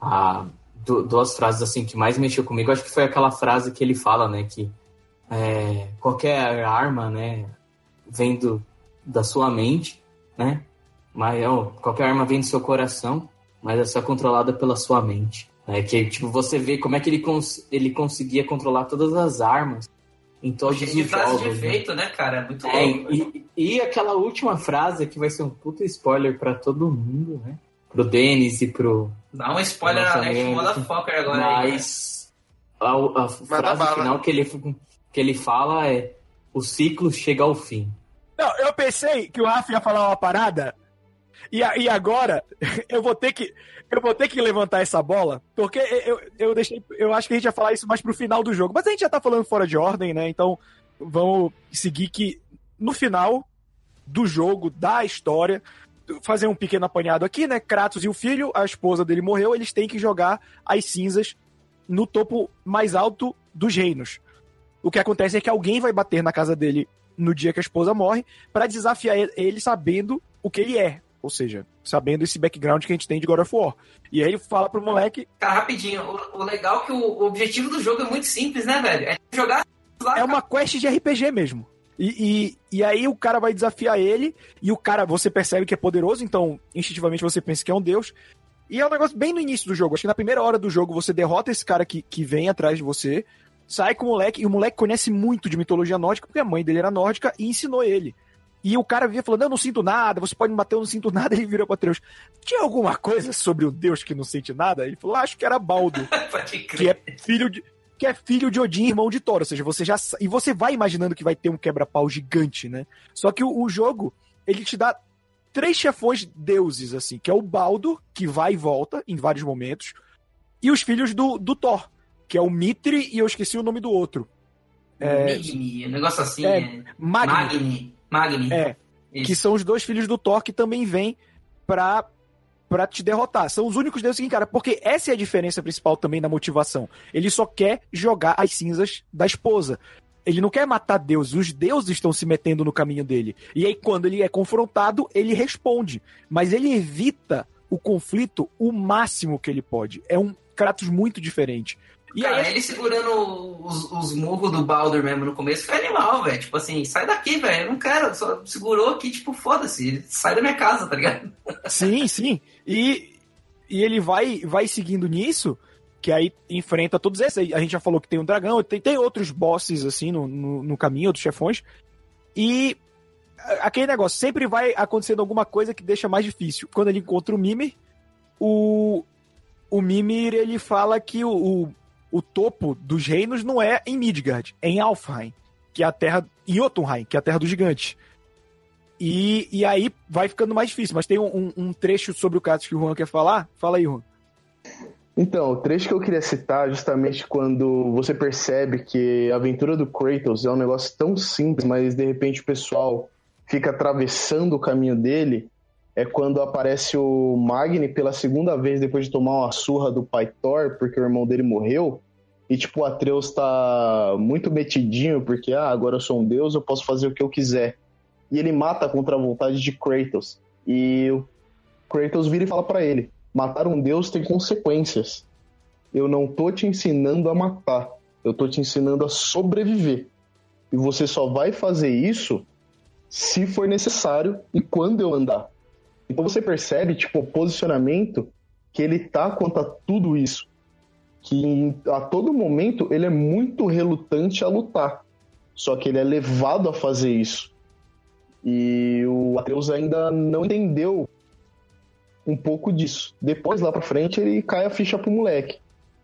[SPEAKER 7] a, duas frases, assim, que mais mexeu comigo, acho que foi aquela frase que ele fala, né? Que é, qualquer arma, né? Vem do, da sua mente, né? Mas, ó, qualquer arma vem do seu coração, mas é só controlada pela sua mente. É que tipo, você vê como é que ele, cons ele conseguia controlar todas as armas em todos os jogos.
[SPEAKER 4] de efeito, né? né, cara? Muito
[SPEAKER 7] é, louco. E, e, aquela última frase que vai ser um puta spoiler para todo mundo, né? Pro Denis e pro.
[SPEAKER 4] Dá um spoiler na Next Motherfucker agora
[SPEAKER 7] Mas aí, a, a frase final que ele, que ele fala é: o ciclo chega ao fim.
[SPEAKER 5] Não, eu pensei que o Rafa ia falar uma parada. E, e agora eu vou ter que eu vou ter que levantar essa bola, porque eu, eu deixei. Eu acho que a gente ia falar isso mais pro final do jogo. Mas a gente já tá falando fora de ordem, né? Então vamos seguir que no final do jogo, da história, fazer um pequeno apanhado aqui, né? Kratos e o filho, a esposa dele morreu, eles têm que jogar as cinzas no topo mais alto dos reinos. O que acontece é que alguém vai bater na casa dele no dia que a esposa morre para desafiar ele sabendo o que ele é, ou seja, sabendo esse background que a gente tem de God of War. E aí ele fala pro moleque.
[SPEAKER 4] Cara, rapidinho, o, o legal é que o, o, objetivo do jogo é muito simples, né, velho? É jogar
[SPEAKER 5] lá. É uma quest de RPG mesmo. E, e, e, aí o cara vai desafiar ele, e o cara, você percebe que é poderoso, então instintivamente você pensa que é um deus. E é um negócio bem no início do jogo. Acho que na primeira hora do jogo você derrota esse cara que, que vem atrás de você, sai com o moleque, e o moleque conhece muito de mitologia nórdica, porque a mãe dele era nórdica e ensinou ele. E o cara via falando, eu não sinto nada, você pode me bater, eu não sinto nada. Ele virou pra Deus. Tinha alguma coisa sobre o Deus que não sente nada? Ele falou, acho que era Baldo. que é filho de. Que é filho de Odin, irmão de Thor. Ou seja, você já. E você vai imaginando que vai ter um quebra-pau gigante, né? Só que o, o jogo, ele te dá três chefões deuses, assim, que é o Baldo, que vai e volta em vários momentos, e os filhos do, do Thor, que é o Mitre e eu esqueci o nome do outro.
[SPEAKER 4] É, Magni, um negócio assim. É, é...
[SPEAKER 5] Magni. Magni. É. Isso. Que são os dois filhos do Thor que também vêm pra, pra te derrotar. São os únicos deuses que cara, porque essa é a diferença principal também da motivação. Ele só quer jogar as cinzas da esposa. Ele não quer matar Deus, os deuses estão se metendo no caminho dele. E aí, quando ele é confrontado, ele responde. Mas ele evita o conflito o máximo que ele pode. É um Kratos muito diferente.
[SPEAKER 4] E Cara, aí, ele segurando os, os murros do Baldur mesmo no começo foi animal, velho. Tipo assim, sai daqui, velho. Eu não quero. Só segurou aqui, tipo, foda-se. Sai da minha casa, tá ligado?
[SPEAKER 5] Sim, sim. E, e ele vai, vai seguindo nisso, que aí enfrenta todos esses. A gente já falou que tem um dragão, tem, tem outros bosses, assim, no, no, no caminho, outros chefões. E aquele negócio, sempre vai acontecendo alguma coisa que deixa mais difícil. Quando ele encontra o Mimir, o, o Mimir ele fala que o, o, o topo dos reinos não é em Midgard, é em Alfheim, que é a terra. em Jotunheim, que é a terra do gigante. E, e aí vai ficando mais difícil. Mas tem um, um trecho sobre o caso que o Juan quer falar. Fala aí, Juan.
[SPEAKER 9] Então, o trecho que eu queria citar é justamente quando você percebe que a aventura do Kratos é um negócio tão simples, mas de repente o pessoal fica atravessando o caminho dele, é quando aparece o Magni pela segunda vez depois de tomar uma surra do pai Thor, porque o irmão dele morreu, e tipo, o Atreus tá muito metidinho, porque ah, agora eu sou um deus, eu posso fazer o que eu quiser. E ele mata contra a vontade de Kratos. E o Kratos vira e fala para ele: matar um deus tem consequências. Eu não tô te ensinando a matar, eu tô te ensinando a sobreviver. E você só vai fazer isso se for necessário e quando eu andar. Então você percebe, tipo, o posicionamento que ele tá contra tudo isso. Que a todo momento ele é muito relutante a lutar. Só que ele é levado a fazer isso. E o Atreus ainda não entendeu um pouco disso. Depois, lá pra frente, ele cai a ficha pro moleque.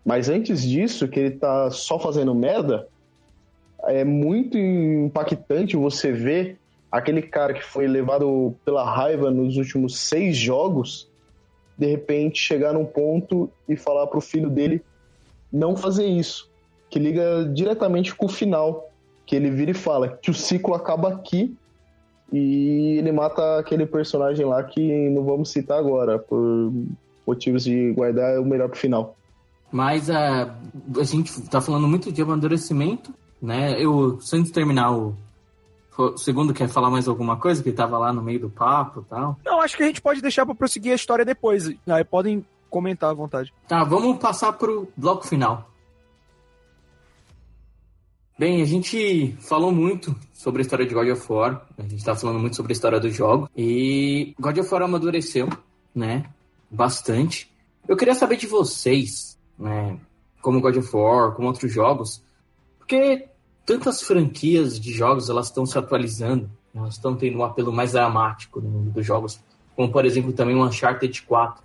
[SPEAKER 9] Mas antes disso, que ele tá só fazendo merda, é muito impactante você ver aquele cara que foi levado pela raiva nos últimos seis jogos, de repente chegar num ponto e falar pro filho dele não fazer isso. Que liga diretamente com o final. Que ele vira e fala que o ciclo acaba aqui e ele mata aquele personagem lá que não vamos citar agora, por motivos de guardar o melhor pro final.
[SPEAKER 7] Mas a, a gente tá falando muito de amadurecimento, né? Eu, antes de terminar o, o segundo quer falar mais alguma coisa? Que tava lá no meio do papo e tal.
[SPEAKER 5] Não, acho que a gente pode deixar para prosseguir a história depois. Aí podem comentar à vontade.
[SPEAKER 7] Tá, vamos passar pro bloco final. Bem, a gente falou muito sobre a história de God of War. A gente tá falando muito sobre a história do jogo. E God of War amadureceu, né? Bastante. Eu queria saber de vocês, né? Como God of War, como outros jogos. Porque tantas franquias de jogos elas estão se atualizando, elas estão tendo um apelo mais dramático no mundo dos jogos, como por exemplo também o Uncharted 4,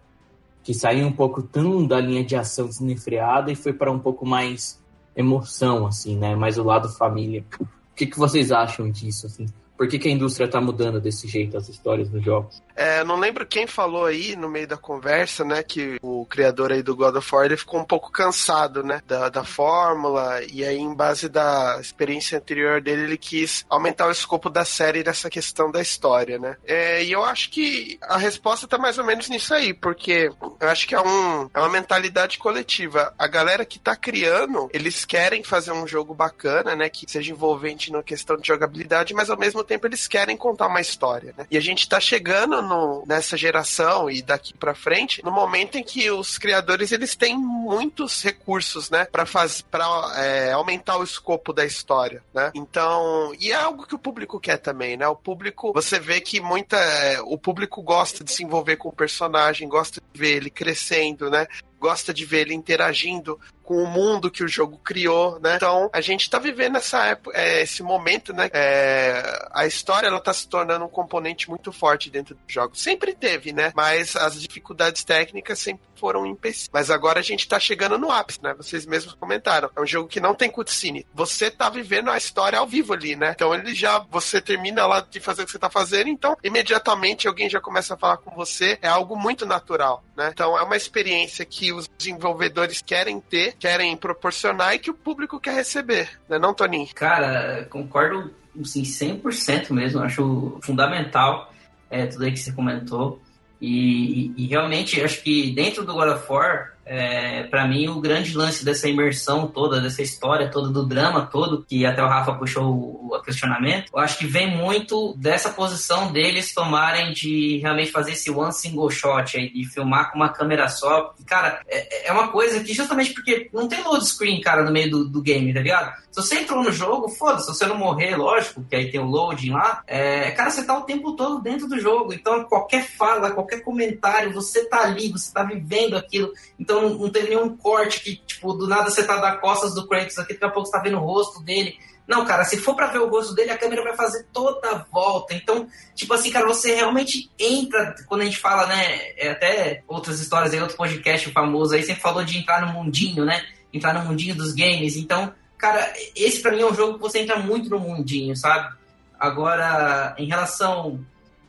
[SPEAKER 7] que saiu um pouco tão da linha de ação desenfreada e foi para um pouco mais emoção, assim, né? Mais o lado família. O que, que vocês acham disso, assim? Por que, que a indústria está mudando desse jeito as histórias dos jogos?
[SPEAKER 3] É, não lembro quem falou aí no meio da conversa, né, que o criador aí do God of War ele ficou um pouco cansado, né, da, da fórmula e aí em base da experiência anterior dele ele quis aumentar o escopo da série nessa questão da história, né. É, e eu acho que a resposta tá mais ou menos nisso aí, porque eu acho que é, um, é uma mentalidade coletiva. A galera que tá criando, eles querem fazer um jogo bacana, né, que seja envolvente na questão de jogabilidade, mas ao mesmo tempo eles querem contar uma história, né? E a gente tá chegando no, nessa geração e daqui para frente no momento em que os criadores eles têm muitos recursos, né, para fazer para é, aumentar o escopo da história, né? Então, e é algo que o público quer também, né? O público, você vê que muita é, o público gosta de se envolver com o personagem, gosta de ver ele crescendo, né? Gosta de ver ele interagindo com o mundo que o jogo criou, né? Então, a gente tá vivendo essa época, é, esse momento, né? É, a história, ela tá se tornando um componente muito forte dentro do jogo. Sempre teve, né? Mas as dificuldades técnicas sempre foram um empecilho. Mas agora a gente tá chegando no ápice, né? Vocês mesmos comentaram. É um jogo que não tem cutscene. Você tá vivendo a história ao vivo ali, né? Então ele já, você termina lá de fazer o que você tá fazendo, então imediatamente alguém já começa a falar com você. É algo muito natural, né? Então é uma experiência que os desenvolvedores querem ter querem proporcionar e que o público quer receber, né não, Toninho?
[SPEAKER 4] Cara, concordo assim, 100% mesmo, acho fundamental é, tudo aí que você comentou. E, e, e, realmente, acho que dentro do God of War, é, para mim, o grande lance dessa imersão toda, dessa história toda, do drama todo, que até o Rafa puxou o, questionamento, eu acho que vem muito dessa posição deles tomarem de realmente fazer esse one single shot aí, de filmar com uma câmera só. Cara, é, é uma coisa que justamente porque não tem load screen, cara, no meio do, do game, tá ligado? Se você entrou no jogo, foda-se, se você não morrer, lógico, que aí tem o loading lá, é, cara, você tá o tempo todo dentro do jogo. Então, qualquer fala, qualquer comentário, você tá ali, você tá vivendo aquilo. Então, não, não nenhum corte que, tipo, do nada você tá das costas do Kratos aqui, daqui a pouco você tá vendo o rosto dele. Não, cara, se for pra ver o rosto dele, a câmera vai fazer toda a volta. Então, tipo assim, cara, você realmente entra, quando a gente fala, né, é até outras histórias aí, outro podcast famoso aí, sempre falou de entrar no mundinho, né? Entrar no mundinho dos games. Então, cara, esse pra mim é um jogo que você entra muito no mundinho, sabe? Agora, em relação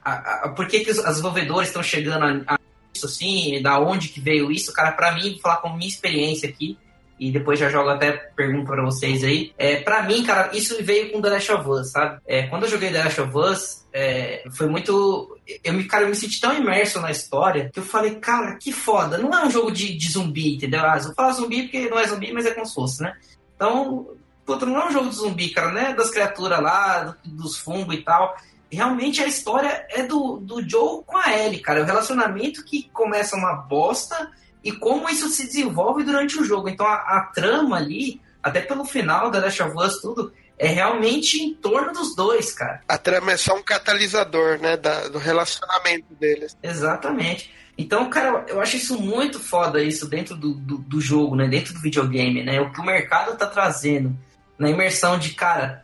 [SPEAKER 4] a, a, a por que, que os, os desenvolvedores estão chegando a, a isso assim, da onde que veio isso, cara, para mim, vou falar com minha experiência aqui, e depois já jogo até pergunta para vocês aí. É, para mim, cara, isso veio com The Last of Us, sabe? É, quando eu joguei The Last of Us, é, foi muito. Eu me, cara, eu me senti tão imerso na história que eu falei, cara, que foda. Não é um jogo de, de zumbi, entendeu? Ah, vou falar zumbi porque não é zumbi, mas é como se fosse, né? Então, puta, não é um jogo de zumbi, cara, né? Das criaturas lá, do, dos fungos e tal realmente a história é do, do Joe com a Ellie, cara. É o relacionamento que começa uma bosta e como isso se desenvolve durante o jogo. Então a, a trama ali, até pelo final da Last of Us, tudo, é realmente em torno dos dois, cara.
[SPEAKER 3] A trama é só um catalisador, né, da, do relacionamento deles.
[SPEAKER 4] Exatamente. Então, cara, eu acho isso muito foda, isso dentro do, do, do jogo, né, dentro do videogame, né, o que o mercado tá trazendo, na imersão de, cara,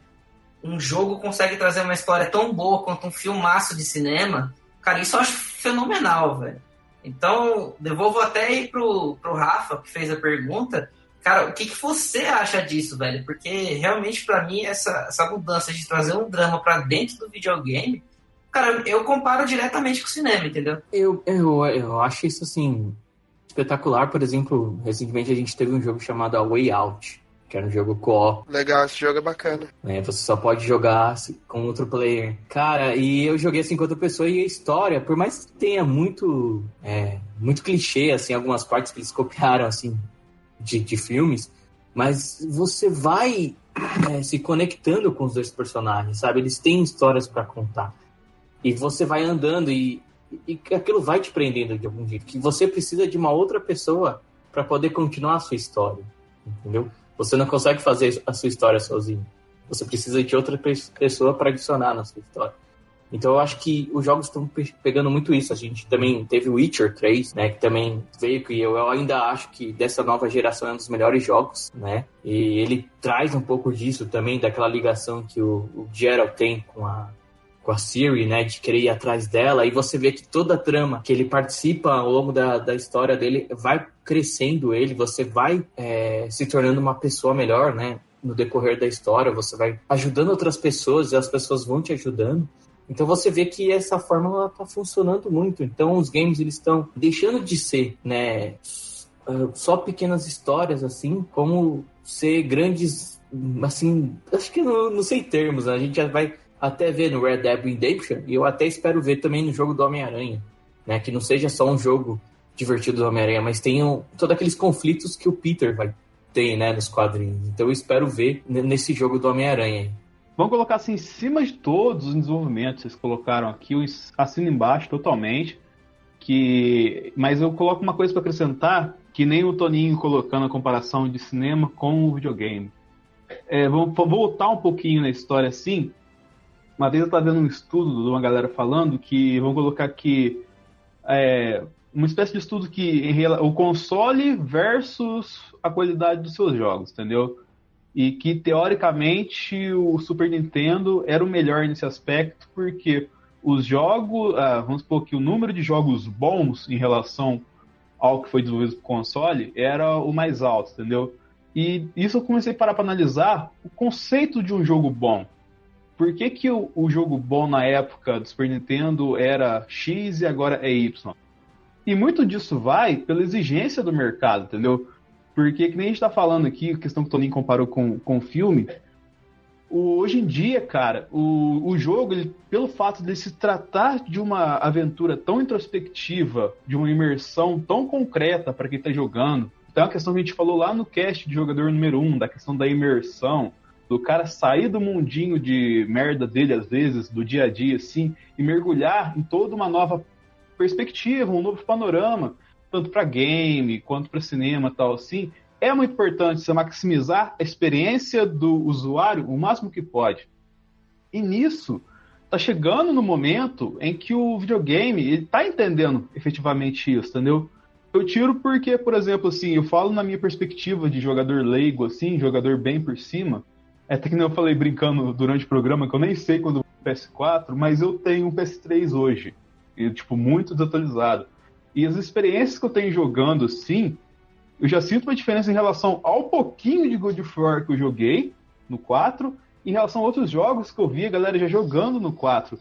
[SPEAKER 4] um jogo consegue trazer uma história tão boa quanto um filmaço de cinema, cara, isso eu acho fenomenal, velho. Então, devolvo até aí pro, pro Rafa, que fez a pergunta. Cara, o que, que você acha disso, velho? Porque realmente, para mim, essa, essa mudança de trazer um drama para dentro do videogame, cara, eu comparo diretamente com o cinema, entendeu?
[SPEAKER 7] Eu, eu, eu acho isso, assim, espetacular. Por exemplo, recentemente a gente teve um jogo chamado A Way Out que era um jogo co-op.
[SPEAKER 3] Legal, esse jogo é bacana.
[SPEAKER 7] Né? Você só pode jogar com outro player. Cara, e eu joguei assim com outra pessoa e a história, por mais que tenha muito, é, muito clichê, assim, algumas partes que eles copiaram, assim, de, de filmes, mas você vai é, se conectando com os dois personagens, sabe? Eles têm histórias para contar. E você vai andando e, e aquilo vai te prendendo de algum jeito. Que você precisa de uma outra pessoa para poder continuar a sua história, entendeu? Você não consegue fazer a sua história sozinho. Você precisa de outra pessoa para adicionar na sua história. Então eu acho que os jogos estão pegando muito isso. A gente também teve o Witcher 3, né, que também veio que eu ainda acho que dessa nova geração é um dos melhores jogos, né? E ele traz um pouco disso também daquela ligação que o, o Geralt tem com a com a Siri, né, de querer ir atrás dela, e você vê que toda a trama que ele participa ao longo da, da história dele vai crescendo ele, você vai é, se tornando uma pessoa melhor, né, no decorrer da história, você vai ajudando outras pessoas e as pessoas vão te ajudando. Então você vê que essa fórmula está funcionando muito. Então os games eles estão deixando de ser, né, só pequenas histórias assim, como ser grandes, assim, acho que não, não sei termos, né? a gente já vai até ver no Red Dead Redemption e eu até espero ver também no jogo do Homem-Aranha, né? Que não seja só um jogo divertido do Homem-Aranha, mas tenham todos aqueles conflitos que o Peter vai ter, né, nos quadrinhos. Então eu espero ver nesse jogo do Homem-Aranha.
[SPEAKER 2] Vamos colocar assim, em cima de todos os desenvolvimentos vocês colocaram aqui, eu assino embaixo totalmente. Que, mas eu coloco uma coisa para acrescentar, que nem o Toninho colocando a comparação de cinema com o videogame. É, vamos voltar um pouquinho na história assim. Uma vez eu estava vendo um estudo de uma galera falando que, vamos colocar aqui, é, uma espécie de estudo que o console versus a qualidade dos seus jogos, entendeu? E que teoricamente o Super Nintendo era o melhor nesse aspecto, porque os jogos, ah, vamos supor que o número de jogos bons em relação ao que foi desenvolvido para console era o mais alto, entendeu? E isso eu comecei a parar para analisar o conceito de um jogo bom por que, que o, o, jogo bom na época do Super Nintendo era X e agora é Y? E muito disso vai pela exigência do mercado, entendeu? Porque, que nem a gente tá falando aqui, a questão que o Toninho comparou com, com o filme, o, hoje em dia, cara, o, o jogo, ele, pelo fato de se tratar de uma aventura tão introspectiva, de uma imersão tão concreta para quem tá jogando, então é uma questão que a gente falou lá no cast de jogador número 1, um, da questão da imersão, do cara sair do mundinho de merda dele, às vezes, do dia a dia, assim, e mergulhar em toda uma nova perspectiva, um novo panorama, tanto para game quanto para cinema tal, assim, é muito importante você maximizar a experiência do usuário o máximo que pode. E nisso, tá chegando no momento em que o videogame ele tá entendendo efetivamente isso, entendeu? Eu tiro porque, por exemplo, assim, eu falo na minha perspectiva de jogador leigo, assim, jogador bem por cima, até que nem eu falei brincando durante o programa, que eu nem sei quando o PS4, mas eu tenho um PS3 hoje. E, tipo, muito desatualizado. E as experiências que eu tenho jogando, sim, eu já sinto uma diferença em relação ao pouquinho de God of War que eu joguei no 4, em relação a outros jogos que eu vi a galera já jogando no 4.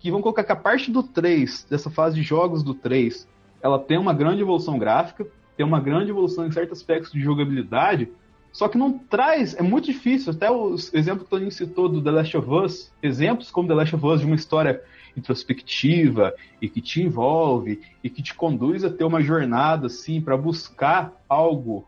[SPEAKER 2] Que vão colocar que a parte do 3, dessa fase de jogos do 3, ela tem uma grande evolução gráfica, tem uma grande evolução em certos aspectos de jogabilidade, só que não traz, é muito difícil, até os exemplos que o Toninho citou do The Last of Us, exemplos como The Last of Us de uma história introspectiva e que te envolve e que te conduz a ter uma jornada assim para buscar algo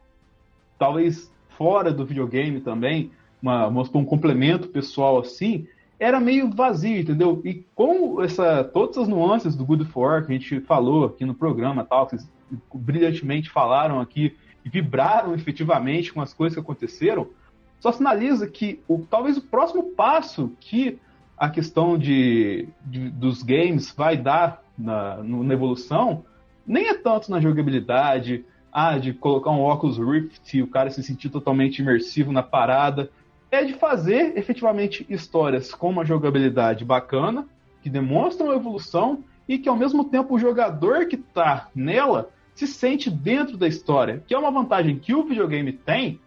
[SPEAKER 2] talvez fora do videogame também, uma, um complemento pessoal assim, era meio vazio, entendeu? E com essa todas as nuances do Good For que a gente falou aqui no programa, tal, que vocês brilhantemente falaram aqui vibraram efetivamente com as coisas que aconteceram, só sinaliza que o, talvez o próximo passo que a questão de, de dos games vai dar na, na, evolução nem é tanto na jogabilidade, ah, de colocar um óculos Rift e o cara se sentir totalmente imersivo na parada, é de fazer efetivamente histórias com uma jogabilidade bacana, que demonstram evolução e que ao mesmo tempo o jogador que está nela se sente dentro da história, que é uma vantagem que o videogame tem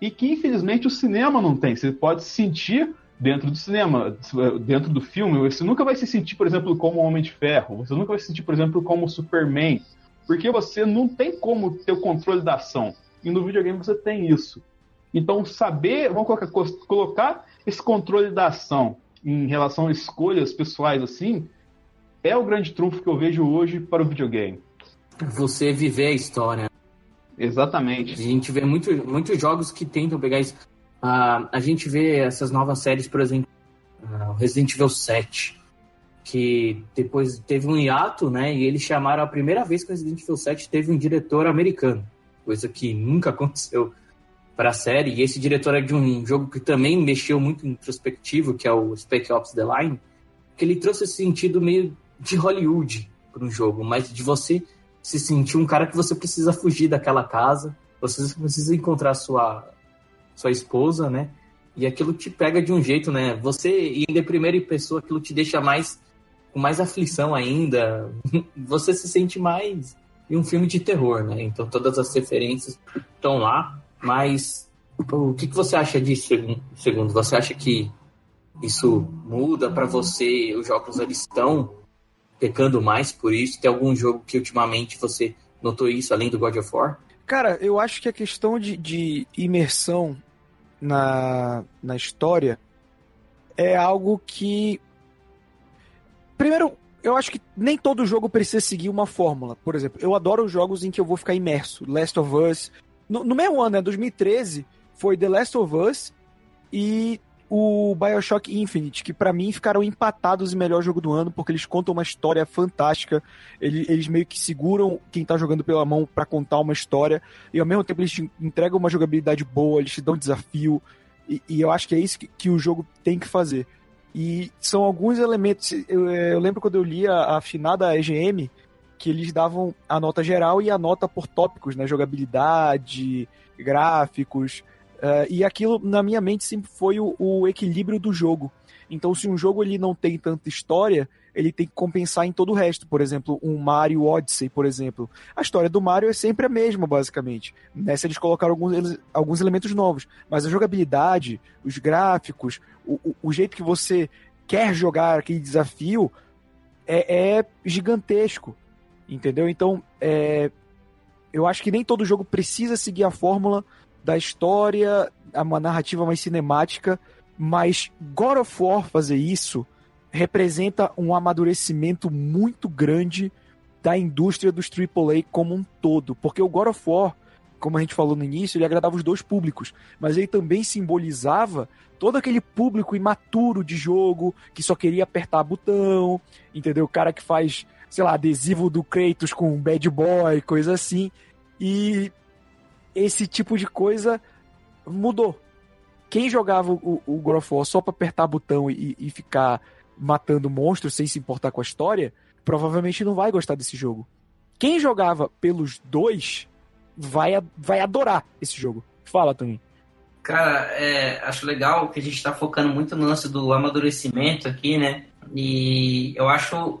[SPEAKER 2] e que infelizmente o cinema não tem. Você pode se sentir dentro do cinema, dentro do filme, você nunca vai se sentir, por exemplo, como Homem de Ferro, você nunca vai se sentir, por exemplo, como Superman, porque você não tem como ter o controle da ação. E no videogame você tem isso. Então, saber, vamos colocar, colocar esse controle da ação em relação a escolhas pessoais assim, é o grande trunfo que eu vejo hoje para o videogame.
[SPEAKER 7] Você viver a história.
[SPEAKER 2] Exatamente.
[SPEAKER 7] A gente vê muito, muitos jogos que tentam pegar isso. Uh, a gente vê essas novas séries, por exemplo, uh, Resident Evil 7, que depois teve um hiato, né? E eles chamaram a primeira vez que o Resident Evil 7 teve um diretor americano, coisa que nunca aconteceu para a série. E esse diretor é de um jogo que também mexeu muito introspectivo, que é o Spec Ops The Line, que ele trouxe esse sentido meio de Hollywood para um jogo, mas de você se sentir um cara que você precisa fugir daquela casa, você precisa encontrar sua sua esposa, né? E aquilo te pega de um jeito, né? Você indo em primeira pessoa, aquilo te deixa mais com mais aflição ainda. Você se sente mais em um filme de terror, né? Então todas as referências estão lá, mas o que, que você acha disso, segundo? Você acha que isso muda para você? Os jogos eles estão pecando mais por isso? Tem algum jogo que ultimamente você notou isso, além do God of War?
[SPEAKER 5] Cara, eu acho que a questão de, de imersão na, na história é algo que. Primeiro, eu acho que nem todo jogo precisa seguir uma fórmula. Por exemplo, eu adoro jogos em que eu vou ficar imerso. Last of Us. No, no mesmo ano, né? 2013, foi The Last of Us e o BioShock Infinite, que para mim ficaram empatados em melhor jogo do ano, porque eles contam uma história fantástica, eles, eles meio que seguram quem tá jogando pela mão para contar uma história, e ao mesmo tempo eles te entregam uma jogabilidade boa, eles te dão desafio, e, e eu acho que é isso que, que, o jogo tem que fazer. E são alguns elementos, eu, eu lembro quando eu li a, a afinada EGM, que eles davam a nota geral e a nota por tópicos, né? Jogabilidade, gráficos, Uh, e aquilo, na minha mente, sempre foi o, o, equilíbrio do jogo. Então, se um jogo ele não tem tanta história, ele tem que compensar em todo o resto. Por exemplo, um Mario Odyssey, por exemplo. A história do Mario é sempre a mesma, basicamente. Nessa eles colocaram alguns, alguns elementos novos. Mas a jogabilidade, os gráficos, o, o, o jeito que você quer jogar aquele desafio é, é gigantesco. Entendeu? Então, é, eu acho que nem todo jogo precisa seguir a fórmula da história, uma narrativa mais cinemática, mas God of War fazer isso representa um amadurecimento muito grande da indústria dos AAA como um todo, porque o God of War, como a gente falou no início, ele agradava os dois públicos, mas ele também simbolizava todo aquele público imaturo de jogo que só queria apertar botão, entendeu? O cara que faz, sei lá, adesivo do Kratos com Bad Boy, coisa assim. E esse tipo de coisa mudou. Quem jogava o, o God of War só pra apertar botão e, e ficar matando monstros sem se importar com a história, provavelmente não vai gostar desse jogo. Quem jogava pelos dois vai, vai adorar esse jogo. Fala, Tony.
[SPEAKER 4] Cara, é, acho legal que a gente está focando muito no lance do amadurecimento aqui, né? E eu acho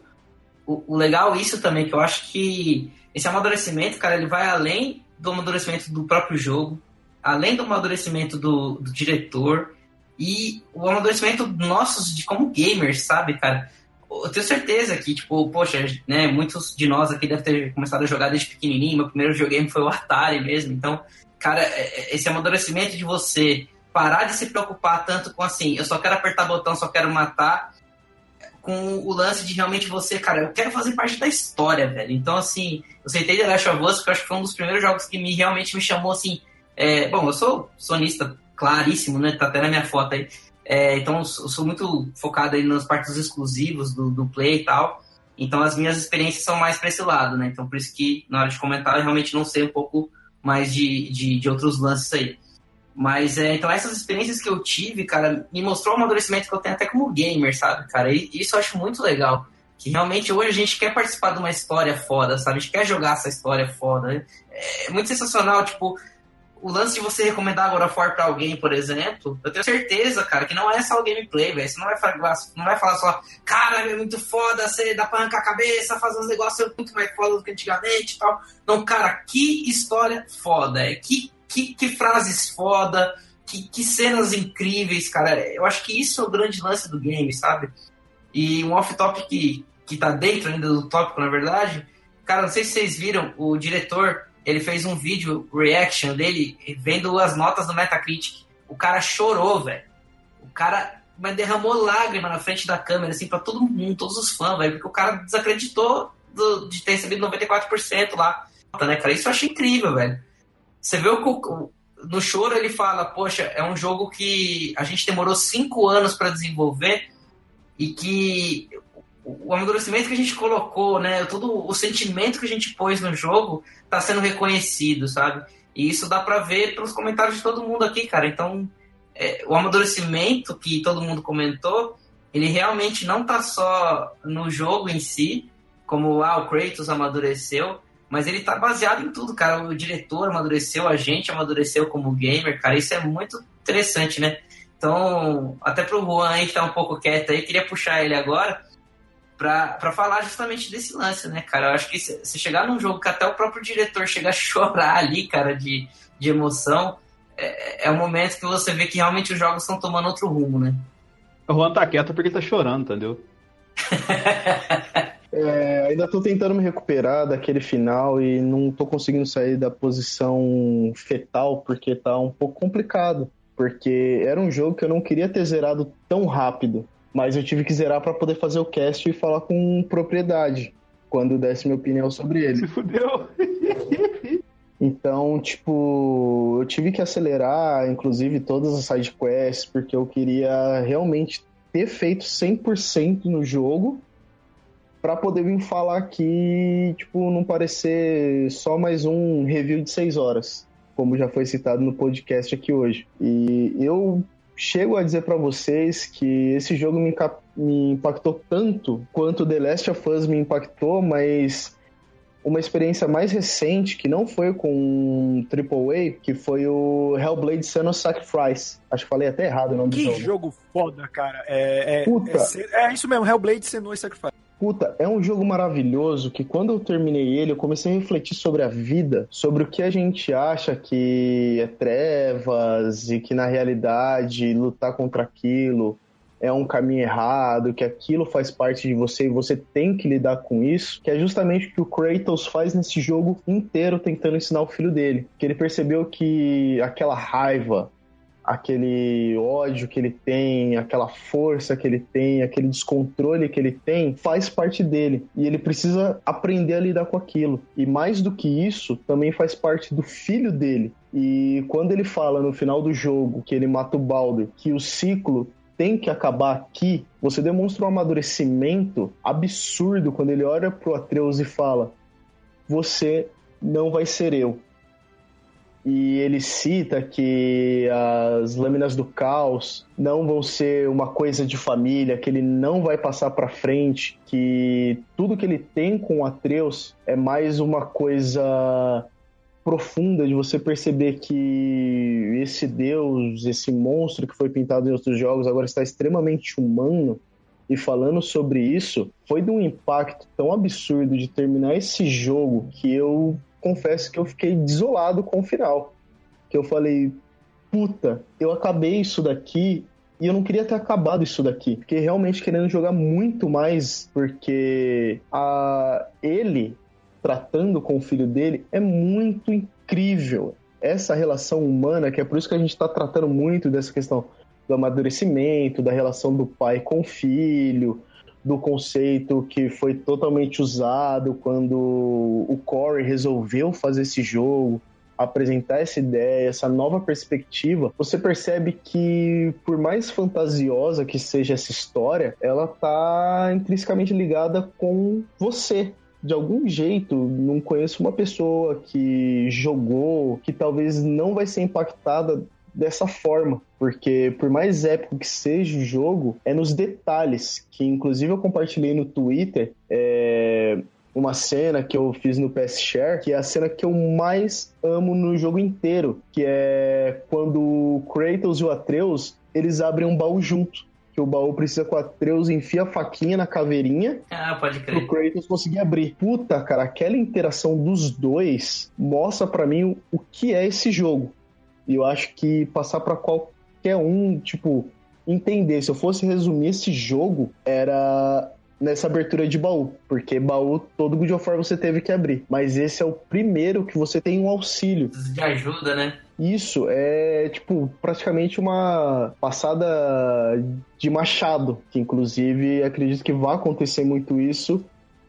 [SPEAKER 4] o, o, legal isso também, que eu acho que esse amadurecimento, cara, ele vai além do amadurecimento do próprio jogo, além do amadurecimento do, do diretor e o amadurecimento nossos de como gamers, sabe, cara? Eu tenho certeza que, tipo, poxa, né, muitos de nós aqui devem ter começado a jogar desde pequenininho. Meu primeiro videogame foi o Atari mesmo. Então, cara, é, é, esse amadurecimento de você parar de se preocupar tanto com assim, eu só quero apertar botão, só quero matar, com o lance de realmente você, cara, eu quero fazer parte da história, velho. Então, assim, eu aceitei The Last of Us, porque eu acho que foi um dos primeiros jogos que me realmente me chamou, assim. É, bom, eu sou sonista claríssimo, né? Tá até na minha foto aí. É, então, eu sou muito focado aí nas partes exclusivos do, do Play e tal. Então, as minhas experiências são mais pra esse lado, né? Então, por isso que, na hora de comentar, eu realmente não sei um pouco mais de, de, de outros lances aí. Mas é, então essas experiências que eu tive, cara, me mostrou o amadurecimento que eu tenho até como gamer, sabe, cara? E isso eu acho muito legal. Que realmente hoje a gente quer participar de uma história foda, sabe? A gente quer jogar essa história foda. É muito sensacional, tipo, o lance de você recomendar agora for pra alguém, por exemplo, eu tenho certeza, cara, que não é só o gameplay, velho. Você não vai, falar, não vai falar só, cara, é muito foda, você dá pra arrancar a cabeça, fazer uns negócios muito mais foda do que antigamente e tal. Não, cara, que história foda, é que que, que frases foda, que, que, cenas incríveis, cara. Eu acho que isso é o grande lance do game, sabe? E um off-top que, que tá dentro ainda do tópico, na verdade. Cara, não sei se vocês viram, o diretor, ele fez um vídeo reaction dele vendo as notas do Metacritic. O cara chorou, velho. O cara mas derramou lágrima na frente da câmera, assim, pra todo mundo, todos os fãs, velho, porque o cara desacreditou do, de ter recebido 94% lá, né, cara? Isso eu acho incrível, velho. Você vê o, no choro ele fala, poxa, é um jogo que a gente demorou cinco anos para desenvolver e que o amadurecimento que a gente colocou, né, todo o sentimento que a gente pôs no jogo está sendo reconhecido, sabe? E isso dá para ver pelos comentários de todo mundo aqui, cara. Então, é, o amadurecimento que todo mundo comentou, ele realmente não tá só no jogo em si, como ah, o Kratos amadureceu, mas ele tá baseado em tudo, cara. O diretor amadureceu, a gente amadureceu como gamer, cara. Isso é muito interessante, né? Então, até pro Juan aí que tá um pouco quieto aí, queria puxar ele agora para falar justamente desse lance, né, cara? Eu acho que se, chegar num jogo que até o próprio diretor chega a chorar ali, cara, de, de emoção, é, é um momento que você vê que realmente os jogos estão tomando outro rumo, né?
[SPEAKER 2] O Juan tá quieto porque ele tá chorando, entendeu?
[SPEAKER 9] É, ainda tô tentando me recuperar daquele final e não tô conseguindo sair da posição fetal porque tá um pouco complicado. Porque era um jogo que eu não queria ter zerado tão rápido, mas eu tive que zerar para poder fazer o cast e falar com propriedade quando desse minha opinião sobre ele.
[SPEAKER 2] Se fudeu!
[SPEAKER 9] Então, tipo, eu tive que acelerar, inclusive, todas as side quests, porque eu queria realmente ter feito 100% no jogo para poder vir falar aqui, tipo, não parecer só mais um review de seis horas, como já foi citado no podcast aqui hoje. E eu chego a dizer para vocês que esse jogo me, me, impactou tanto quanto The Last of Us me impactou, mas uma experiência mais recente, que não foi com AAA, que foi o Hellblade Senua Sacrifice. Acho que falei até errado o nome
[SPEAKER 5] que
[SPEAKER 9] do jogo.
[SPEAKER 5] Que jogo foda, cara. É, é, é, é, isso mesmo, Hellblade Senua Sacrifice.
[SPEAKER 9] Puta, é um jogo maravilhoso que quando eu terminei ele, eu comecei a refletir sobre a vida, sobre o que a gente acha que é trevas e que na realidade lutar contra aquilo é um caminho errado, que aquilo faz parte de você e você tem que lidar com isso, que é justamente o que o Kratos faz nesse jogo inteiro tentando ensinar o filho dele. Que ele percebeu que aquela raiva, aquele ódio que ele tem, aquela força que ele tem, aquele descontrole que ele tem, faz parte dele. E ele precisa aprender a lidar com aquilo. E mais do que isso, também faz parte do filho dele. E quando ele fala no final do jogo que ele mata o Baldur, que o ciclo tem que acabar aqui, você demonstra um amadurecimento absurdo quando ele olha pro Atreus e fala: Você não vai ser eu e ele cita que as lâminas do caos não vão ser uma coisa de família, que ele não vai passar para frente, que tudo que ele tem com Atreus é mais uma coisa profunda de você perceber que esse deus, esse monstro que foi pintado em outros jogos agora está extremamente humano. E falando sobre isso, foi de um impacto tão absurdo de terminar esse jogo que eu confesso que eu fiquei desolado com o final. Que eu falei, puta, eu acabei isso daqui e eu não queria ter acabado isso daqui. Fiquei realmente querendo jogar muito mais, porque a ele tratando com o filho dele é muito incrível. Essa relação humana, que é por isso que a gente está tratando muito dessa questão do amadurecimento, da relação do pai com o filho, do conceito que foi totalmente usado quando o Corey resolveu fazer esse jogo, apresentar essa ideia, essa nova perspectiva, você percebe que por mais fantasiosa que seja essa história, ela tá intrinsecamente ligada com você, de algum jeito, não conheço uma pessoa que jogou, que talvez não vai ser impactada dessa forma, porque por mais épico que seja o jogo, é nos detalhes, que inclusive eu compartilhei no Twitter, é uma cena que eu fiz no PS Share, que é a cena que eu mais amo no jogo inteiro, que é quando o Kratos e o Atreus, eles abrem um baú junto que o baú precisa com a Atreus enfia a faquinha na caveirinha
[SPEAKER 4] ah, pode crer.
[SPEAKER 9] pro Kratos conseguir abrir. Puta, cara, aquela interação dos dois mostra para mim o, o que é esse jogo. E eu acho que passar para qualquer um, tipo, entender, se eu fosse resumir esse jogo, era nessa abertura de baú, porque baú todo God of War você teve que abrir, mas esse é o primeiro que você tem um auxílio.
[SPEAKER 4] De ajuda, né?
[SPEAKER 9] Isso, é tipo praticamente uma passada de machado, que inclusive acredito que vai acontecer muito isso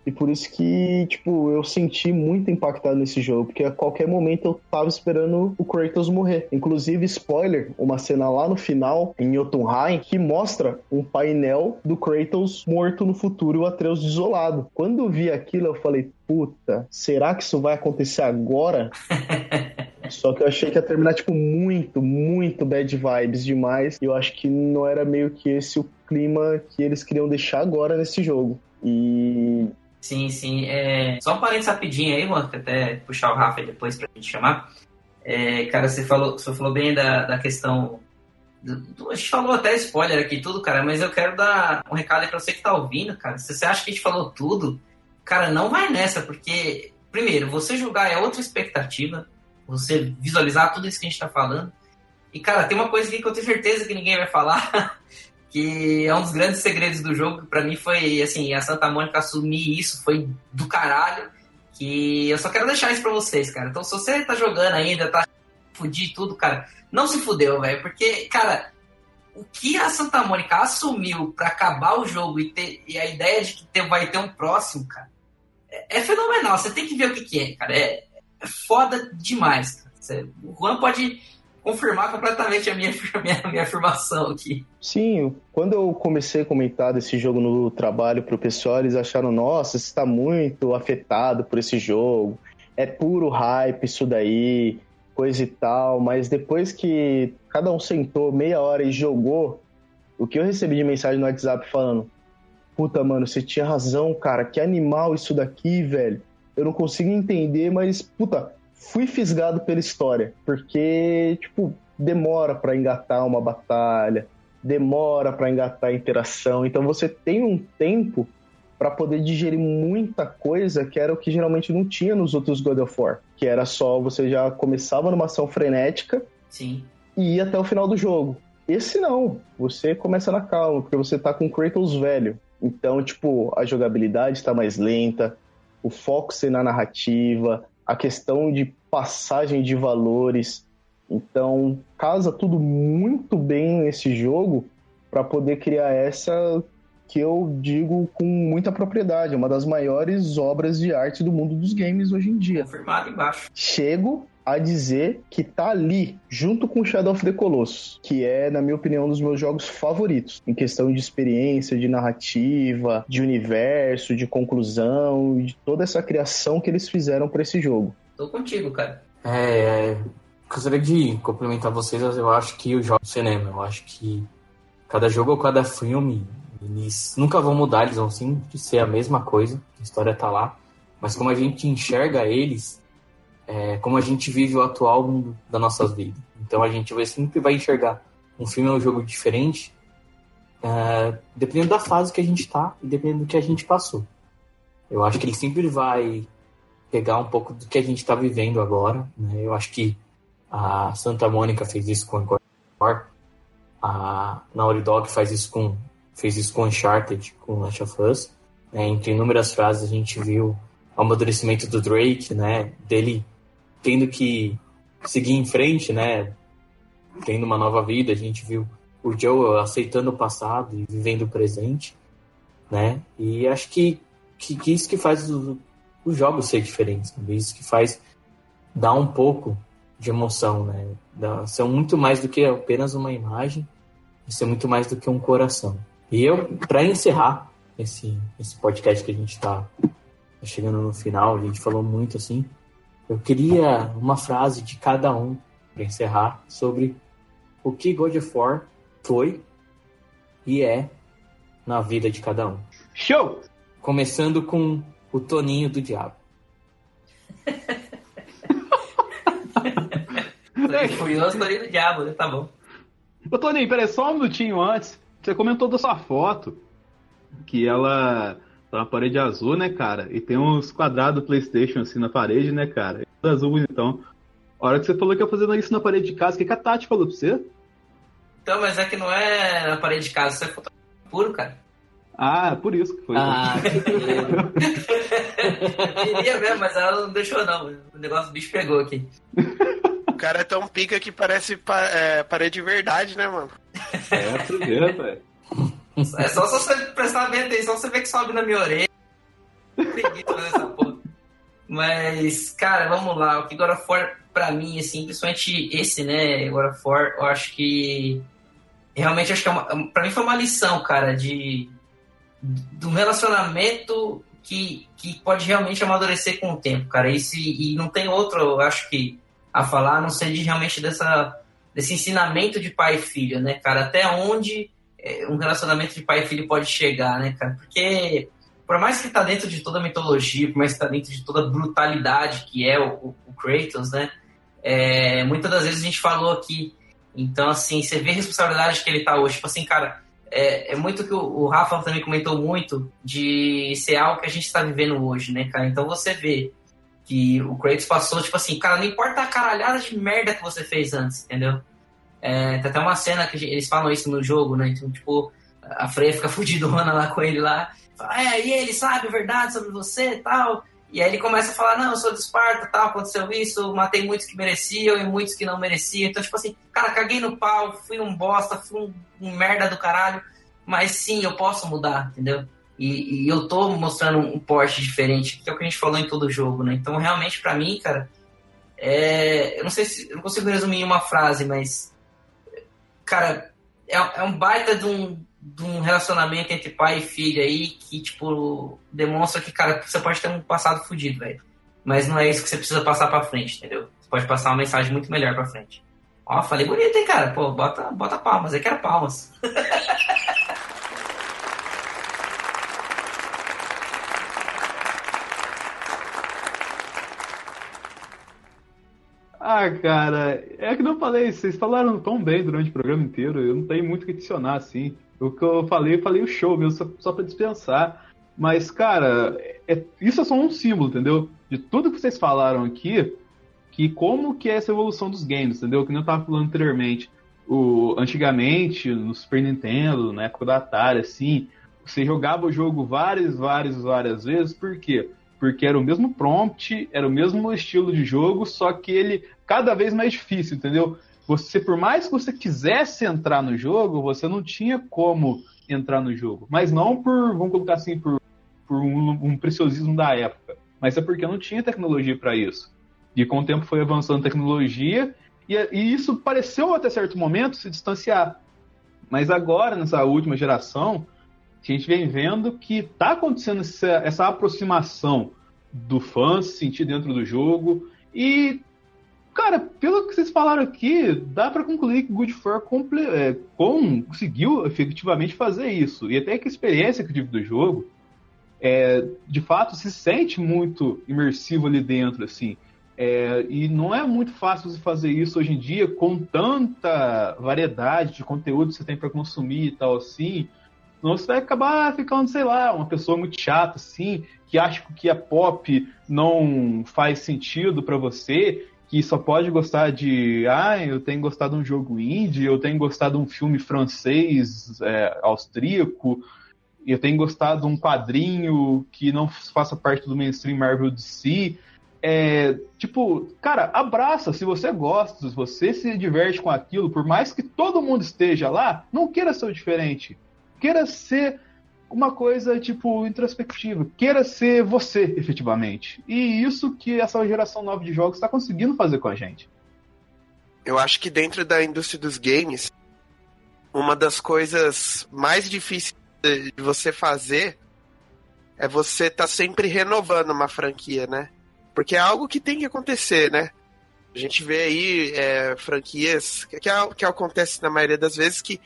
[SPEAKER 9] e por isso que, tipo, eu senti muito impactado nesse jogo, porque a qualquer momento eu tava esperando o Kratos morrer. Inclusive, spoiler, uma cena lá no final, em Jotunheim, que mostra um painel do Kratos morto no futuro e o Atreus desolado. Quando eu vi aquilo, eu falei, puta, será que isso vai acontecer agora? Só que eu achei que ia terminar, tipo, muito, muito bad vibes demais. E eu acho que não era meio que esse o clima que eles queriam deixar agora nesse jogo. E
[SPEAKER 4] Sim, sim. É... Só um parênteses rapidinho aí, mano, até puxar o Rafa depois pra gente chamar. É, cara, você falou, você falou bem da, da questão. Do, a gente falou até spoiler aqui tudo, cara, mas eu quero dar um recado aí pra você que tá ouvindo, cara. Se você acha que a gente falou tudo, cara, não vai nessa, porque, primeiro, você julgar é outra expectativa, você visualizar tudo isso que a gente tá falando. E, cara, tem uma coisa aqui que eu tenho certeza que ninguém vai falar, que é um dos grandes segredos do jogo. Para mim foi assim, a Santa Mônica assumir isso foi do caralho. Que eu só quero deixar isso para vocês, cara. Então, se você tá jogando ainda, tá fudir tudo, cara, não se fudeu, velho, porque, cara, o que a Santa Mônica assumiu para acabar o jogo e, ter, e a ideia de que ter, vai ter um próximo, cara, é, é, fenomenal. Você tem que ver o que, que é, cara. É, é foda demais. Cara. Você, o Juan pode confirmar completamente a minha, minha, minha afirmação aqui.
[SPEAKER 9] Sim, quando eu comecei a comentar desse jogo no trabalho pro pessoal, eles acharam, nossa, você está muito afetado por esse jogo, é puro hype isso daí, coisa e tal, mas depois que cada um sentou meia hora e jogou, o que eu recebi de mensagem no WhatsApp falando, puta, mano, você tinha razão, cara, que animal isso daqui, velho. Eu não consigo entender, mas, puta, fui fisgado pela história, porque, tipo, demora para engatar uma batalha, demora para engatar a interação, então você tem um tempo para poder digerir muita coisa que era o que geralmente não tinha nos outros God of War, que era só você já começava numa ação frenética
[SPEAKER 4] Sim.
[SPEAKER 9] e ia até o final do jogo. Esse não, você começa na calma, porque você tá com Kratos velho. Então, tipo, a jogabilidade está mais lenta, o foco ser na narrativa, a questão de passagem de valores. Então, casa tudo muito bem nesse jogo para poder criar essa que eu digo com muita propriedade, uma das maiores obras de arte do mundo dos games hoje em dia.
[SPEAKER 4] Confirmado embaixo.
[SPEAKER 9] Chego a dizer que tá ali, junto com Shadow of the Colossus, que é, na minha opinião, um dos meus jogos favoritos, em questão de experiência, de narrativa, de universo, de conclusão, de toda essa criação que eles fizeram para esse jogo.
[SPEAKER 4] Tô contigo, cara.
[SPEAKER 7] É, é, gostaria de complementar vocês, eu acho que os jogos de cinema, eu acho que cada jogo ou cada filme, eles nunca vão mudar, eles vão sempre ser a mesma coisa, a história tá lá, mas como a gente enxerga eles, é, como a gente vive o atual mundo da nossa vida. Então a gente vai, sempre vai enxergar um filme ou um jogo diferente, é, dependendo da fase que a gente está e dependendo do que a gente passou. Eu acho que ele sempre vai pegar um pouco do que a gente está vivendo agora. Né? Eu acho que a Santa Mônica fez isso com a a Naughty Dog faz isso com fez isso com Uncharted, com Last of Us. Né? Entre inúmeras frases a gente viu o amadurecimento do Drake, né? Dele tendo que seguir em frente, né? Tendo uma nova vida. A gente viu o Joe aceitando o passado e vivendo o presente, né? E acho que, que, que isso que faz os, os jogos ser diferentes, né? isso que faz dar um pouco de emoção, né? Dá, muito mais do que apenas uma imagem, é muito mais do que um coração. E eu, para encerrar esse, esse podcast que a gente está tá chegando no final, a gente falou muito assim, eu queria uma frase de cada um para encerrar sobre o que God of War foi e é na vida de cada um.
[SPEAKER 2] Show!
[SPEAKER 7] Começando com o Toninho do Diabo.
[SPEAKER 4] Toninho Furioso, Toninho do Diabo, né? Tá bom.
[SPEAKER 2] Ô Toninho, peraí, só um minutinho antes. Você comentou da sua foto, que ela tá na parede azul, né, cara? E tem uns quadrados PlayStation assim na parede, né, cara? Azul, então. A hora que você falou que ia fazer isso na parede de casa, o que, que a Tati falou pra você?
[SPEAKER 4] Então, mas é que não é na parede de casa, isso é fotografia puro, cara.
[SPEAKER 2] Ah, por isso que foi.
[SPEAKER 7] Ah, que
[SPEAKER 4] Queria mesmo, mas ela não deixou, não. O negócio do bicho pegou aqui.
[SPEAKER 3] O cara é tão pica que parece pa- é, parede de verdade, né, mano?
[SPEAKER 2] É, você vê, velho.
[SPEAKER 4] É só se você prestar bem atenção, você vê que sobe na minha orelha. Preguiça dessa porra. Mas, cara, vamos lá. O que of War, pra mim, assim, principalmente esse, né, of War, eu acho que. Realmente, acho que é uma, pra mim foi uma lição, cara, de. um relacionamento que, que pode realmente amadurecer com o tempo, cara. Isso, e, não tem outro, eu acho que, a falar, a não ser de realmente dessa, desse ensinamento de pai e filho, né, cara? Até onde um relacionamento de pai e filho pode chegar, né, cara? Porque, por mais que tá dentro de toda a mitologia, por mais que tá dentro de toda a brutalidade que é o, o- o Kratos, né? É, muitas das vezes a gente falou aqui. Então, assim, você vê a responsabilidade que ele tá hoje. Tipo assim, cara, é, é muito que o, o Rafa também comentou muito de ser algo que a gente está vivendo hoje, né, cara? Então você vê que o Kratos passou, tipo assim, cara, não importa a caralhada de merda que você fez antes, entendeu? É, tem até uma cena que eles falam isso no jogo, né? Então, tipo, a Freya fica fudidona lá com ele lá. Fala, é, e ele sabe a verdade sobre você e tal. E aí ele começa a falar, não, eu sou de Esparta, tal, aconteceu isso, matei muitos que mereciam e muitos que não mereciam. Então, tipo assim, cara, caguei no pau, fui um bosta, fui um, um merda do caralho. Mas sim, eu posso mudar, entendeu? E, e eu tô mostrando um porte diferente, que é o que a gente falou em todo jogo, né? Então, realmente, pra mim, cara, é... eu não sei se... Eu não consigo resumir em uma frase, mas... Cara, é, é um baita de um, de um relacionamento entre pai e filha aí que, tipo, demonstra que, cara, você pode ter um passado fudido, velho. Mas não é isso que você precisa passar pra frente, entendeu? Você pode passar uma mensagem muito melhor pra frente. Ó, falei bonito, hein, cara? Pô, bota, bota palmas. Eu quero palmas.
[SPEAKER 2] Ah, cara, é que não falei, vocês falaram tão bem durante o programa inteiro, eu não tenho muito o que adicionar, assim. O que eu falei, eu falei o show mesmo, só, só pra dispensar. Mas, cara, é- isso é só um símbolo, entendeu? De tudo que vocês falaram aqui, que como que é essa evolução dos games, entendeu? Que nem eu tava falando anteriormente. O, antigamente, no Super Nintendo, na época da Atari, assim, você jogava o jogo várias, várias, várias vezes, por quê? Porque era o mesmo prompt, era o mesmo estilo de jogo, só que ele cada vez mais difícil, entendeu? Você, por mais que você quisesse entrar no jogo, você não tinha como entrar no jogo. Mas não por, vamos colocar assim, por, por um, um preciosismo da época. Mas é porque não tinha tecnologia para isso. E com o tempo foi avançando a tecnologia, e, e isso pareceu até certo momento se distanciar. Mas agora, nessa última geração, a gente vem vendo que está acontecendo essa, essa aproximação do fã se sentir dentro do jogo. E, cara, pelo que vocês falaram aqui, dá para concluir que Good comple- é, conseguiu efetivamente fazer isso. E até que a experiência que eu tive do jogo, é, de fato, se sente muito imersivo ali dentro, assim. É, e não é muito fácil você fazer isso hoje em dia com tanta variedade de conteúdo que você tem para consumir e tal assim. Senão você vai acabar ficando, sei lá, uma pessoa muito chata, assim, que acha que a pop não faz sentido para você, que só pode gostar de. Ah, eu tenho gostado de um jogo indie, eu tenho gostado de um filme francês, é, austríaco, eu tenho gostado de um quadrinho que não faça parte do mainstream Marvel DC. É, tipo, cara, abraça se você gosta, se você se diverte com aquilo, por mais que todo mundo esteja lá, não queira ser diferente. Queira ser uma coisa, tipo, introspectiva. Queira ser você, efetivamente. E isso que essa geração nova de jogos está conseguindo fazer com a gente.
[SPEAKER 3] Eu acho que dentro da indústria dos games, uma das coisas mais difíceis de você fazer é você estar tá sempre renovando uma franquia, né? Porque é algo que tem que acontecer, né? A gente vê aí é, franquias que, que, que acontece na maioria das vezes que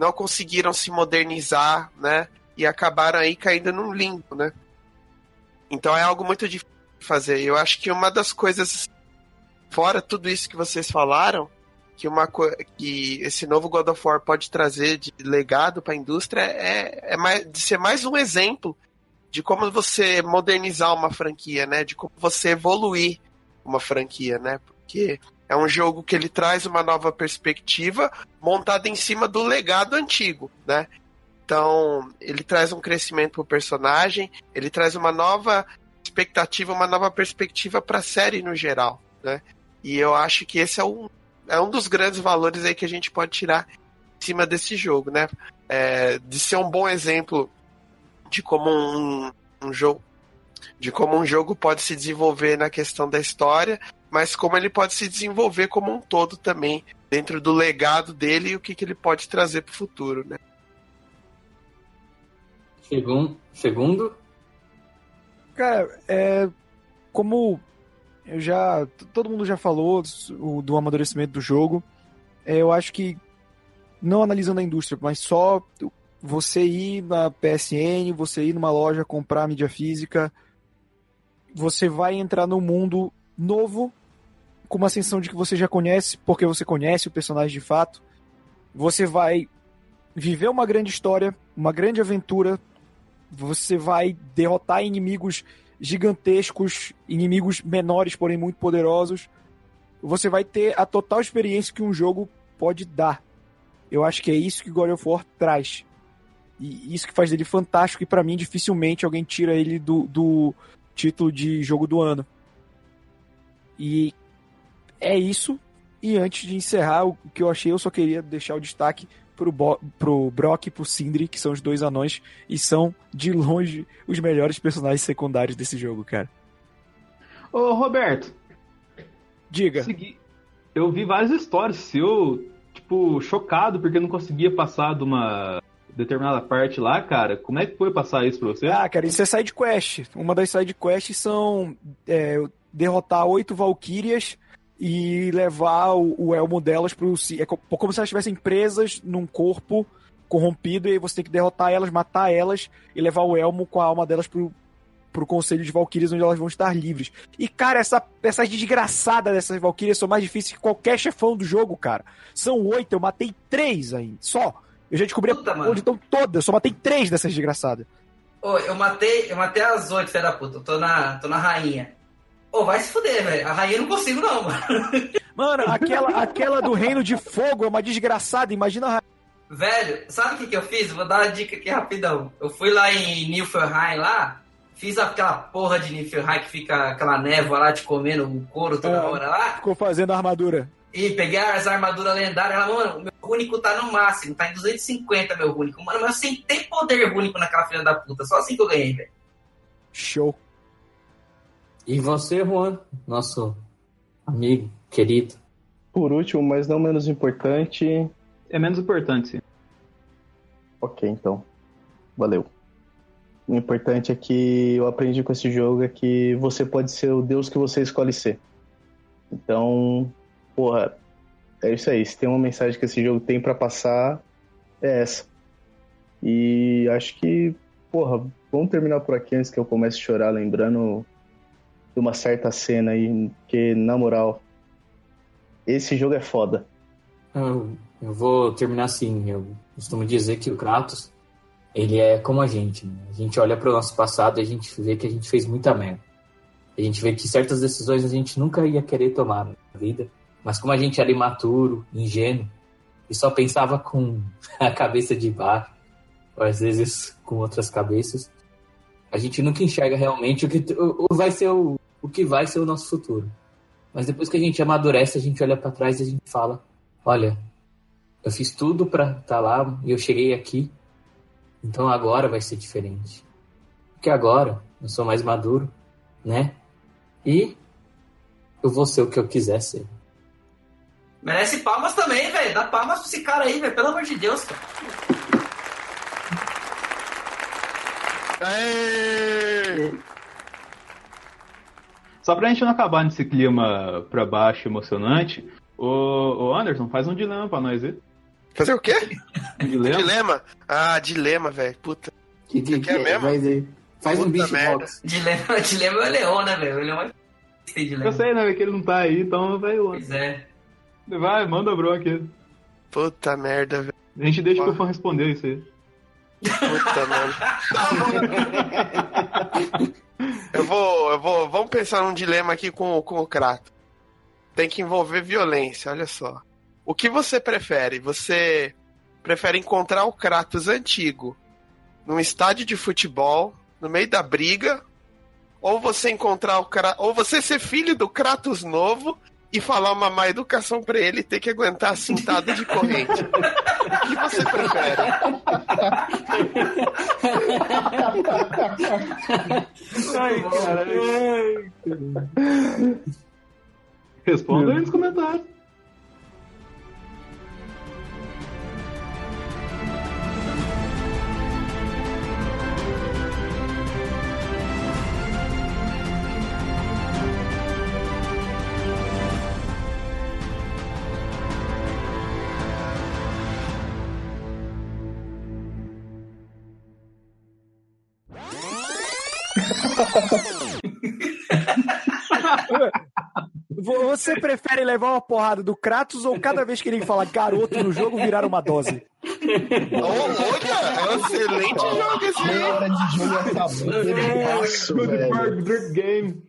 [SPEAKER 3] não conseguiram se modernizar, né? E acabaram aí caindo num limbo, né? Então é algo muito difícil de fazer. Eu acho que uma das coisas, fora tudo isso que vocês falaram, que uma que esse novo God of War pode trazer de legado para a indústria é, é mais, de ser mais um exemplo de como você modernizar uma franquia, né? De como você evoluir uma franquia, né? Porque é um jogo que ele traz uma nova perspectiva montada em cima do legado antigo, né? Então, ele traz um crescimento pro personagem, ele traz uma nova expectativa, uma nova perspectiva para a série no geral, né? E eu acho que esse é um, é um dos grandes valores aí que a gente pode tirar em cima desse jogo, né? É, de ser um bom exemplo de como um, um jogo de como um jogo pode se desenvolver na questão da história, mas como ele pode se desenvolver como um todo também dentro do legado dele e o que, que ele pode trazer para o futuro, né?
[SPEAKER 7] Segundo, segundo,
[SPEAKER 5] cara, é como eu já todo mundo já falou do amadurecimento do jogo. É, eu acho que não analisando a indústria, mas só você ir na PSN, você ir numa loja comprar mídia física, você vai entrar num mundo novo, com uma sensação de que você já conhece, porque você conhece o personagem de fato. Você vai viver uma grande história, uma grande aventura. Você vai derrotar inimigos gigantescos, inimigos menores, porém muito poderosos. Você vai ter a total experiência que um jogo pode dar. Eu acho que é isso que God of War traz. E isso que faz dele fantástico, e para mim dificilmente alguém tira ele do, do título de jogo do ano. E é isso. E antes de encerrar, o que eu achei, eu só queria deixar o destaque pro, Bo pro Brock e pro Sindri, que são os dois anões, e são, de longe, os melhores personagens secundários desse jogo, cara.
[SPEAKER 2] Ô, Roberto.
[SPEAKER 5] Diga.
[SPEAKER 2] Eu vi várias histórias seu, tipo, chocado porque não conseguia passar de uma determinada parte lá, cara. Como é que foi passar isso pra você?
[SPEAKER 5] Ah, cara, isso é side quest. Uma das side quests são é, derrotar oito valquírias e levar o, o, elmo delas pro. É como se elas estivessem presas num corpo corrompido e você tem que derrotar elas, matar elas e levar o elmo com a alma delas pro, pro Conselho de Valkyrias, onde elas vão estar livres. E, cara, essa, essa desgraçada dessas Valkyrias são mais difíceis que qualquer chefão do jogo, cara. São oito, eu matei três ainda. Só. Eu já descobri puta, onde estão todas, eu só matei três dessas desgraçadas.
[SPEAKER 4] Ô, eu matei, eu matei as oito, filha da puta. Eu tô na, tô na rainha. Ô, vai se fuder, velho. A rainha eu não consigo, não, mano.
[SPEAKER 5] Mano, aquela, aquela do Reino de Fogo é uma desgraçada, imagina a rainha.
[SPEAKER 4] Velho, sabe o que, que eu fiz? Vou dar uma dica aqui rapidão. Eu fui lá em Nilfgaard lá, fiz aquela porra de Nilfgaard que fica aquela névoa lá te comendo o couro toda é, hora lá.
[SPEAKER 5] Ficou fazendo a armadura.
[SPEAKER 4] E peguei as armaduras lendárias. Ela, mano, o meu rúnico tá no máximo, tá em 250 meu rúnico. Mano, mas eu sentei poder rúnico naquela filha da puta. Só assim que eu ganhei, velho.
[SPEAKER 5] Show.
[SPEAKER 7] E você, Juan, nosso amigo, querido.
[SPEAKER 9] Por último, mas não menos importante.
[SPEAKER 2] É menos importante, sim.
[SPEAKER 9] Ok, então. Valeu. O importante é que eu aprendi com esse jogo é que você pode ser o Deus que você escolhe ser. Então, porra, é isso aí. Se tem uma mensagem que esse jogo tem para passar, é essa. E acho que, porra, vamos terminar por aqui antes que eu comece a chorar lembrando de uma certa cena aí, porque, na moral, esse jogo é foda.
[SPEAKER 7] Eu, eu vou terminar assim. Eu costumo dizer que o Kratos, ele é como a gente. Né? A gente olha para o nosso passado e a gente vê que a gente fez muita merda. A gente vê que certas decisões a gente nunca ia querer tomar na vida. Mas como a gente era imaturo, ingênuo, e só pensava com a cabeça de baixo, ou às vezes com outras cabeças, a gente nunca enxerga realmente o que o, o vai ser o, o que vai ser o nosso futuro. Mas depois que a gente amadurece, a gente olha para trás e a gente fala: olha, eu fiz tudo para estar tá lá e eu cheguei aqui, então agora vai ser diferente. Porque agora eu sou mais maduro, né? E eu vou ser o que eu quiser ser.
[SPEAKER 4] Merece palmas também, velho. Dá palmas pra esse cara aí, velho. Pelo amor de Deus, cara.
[SPEAKER 3] Aê!
[SPEAKER 2] Só pra gente não acabar nesse clima pra baixo emocionante, ô, ô Anderson, faz um dilema pra nós aí.
[SPEAKER 3] Fazer o quê?
[SPEAKER 2] Um dilema?
[SPEAKER 3] Dilema? Ah, dilema, velho. Puta.
[SPEAKER 7] Que, que, que-
[SPEAKER 3] mesmo?
[SPEAKER 7] Faz, aí. faz um bicho
[SPEAKER 3] merda.
[SPEAKER 7] box.
[SPEAKER 4] Dilema, dilema é o Leon, né, velho? O Leon é tem dilema.
[SPEAKER 2] Eu sei, né, que ele não tá aí, então vai o
[SPEAKER 4] Pois é.
[SPEAKER 2] Vai, manda bronca aqui.
[SPEAKER 3] Puta merda, velho.
[SPEAKER 2] A gente deixa que o fã responder isso aí.
[SPEAKER 3] Puta, mano. Eu vou, eu vou. Vamos pensar num dilema aqui com, com o Kratos. Tem que envolver violência, olha só. O que você prefere? Você prefere encontrar o Kratos antigo num estádio de futebol, no meio da briga, ou você encontrar o Kratos, ou você ser filho do Kratos novo e falar uma má educação pra ele e ter que aguentar a cintada de corrente? O que você prefere?
[SPEAKER 2] Ai, caralho. Responda aí nos comentários.
[SPEAKER 5] Você prefere levar uma porrada do Kratos ou cada vez que ele fala garoto no jogo virar uma dose?
[SPEAKER 3] Olha, é um excelente jogo esse jogo.
[SPEAKER 9] hora de jogo acabou. Bebaço,
[SPEAKER 2] Good Drink Game.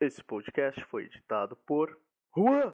[SPEAKER 11] Esse podcast foi editado por Juan.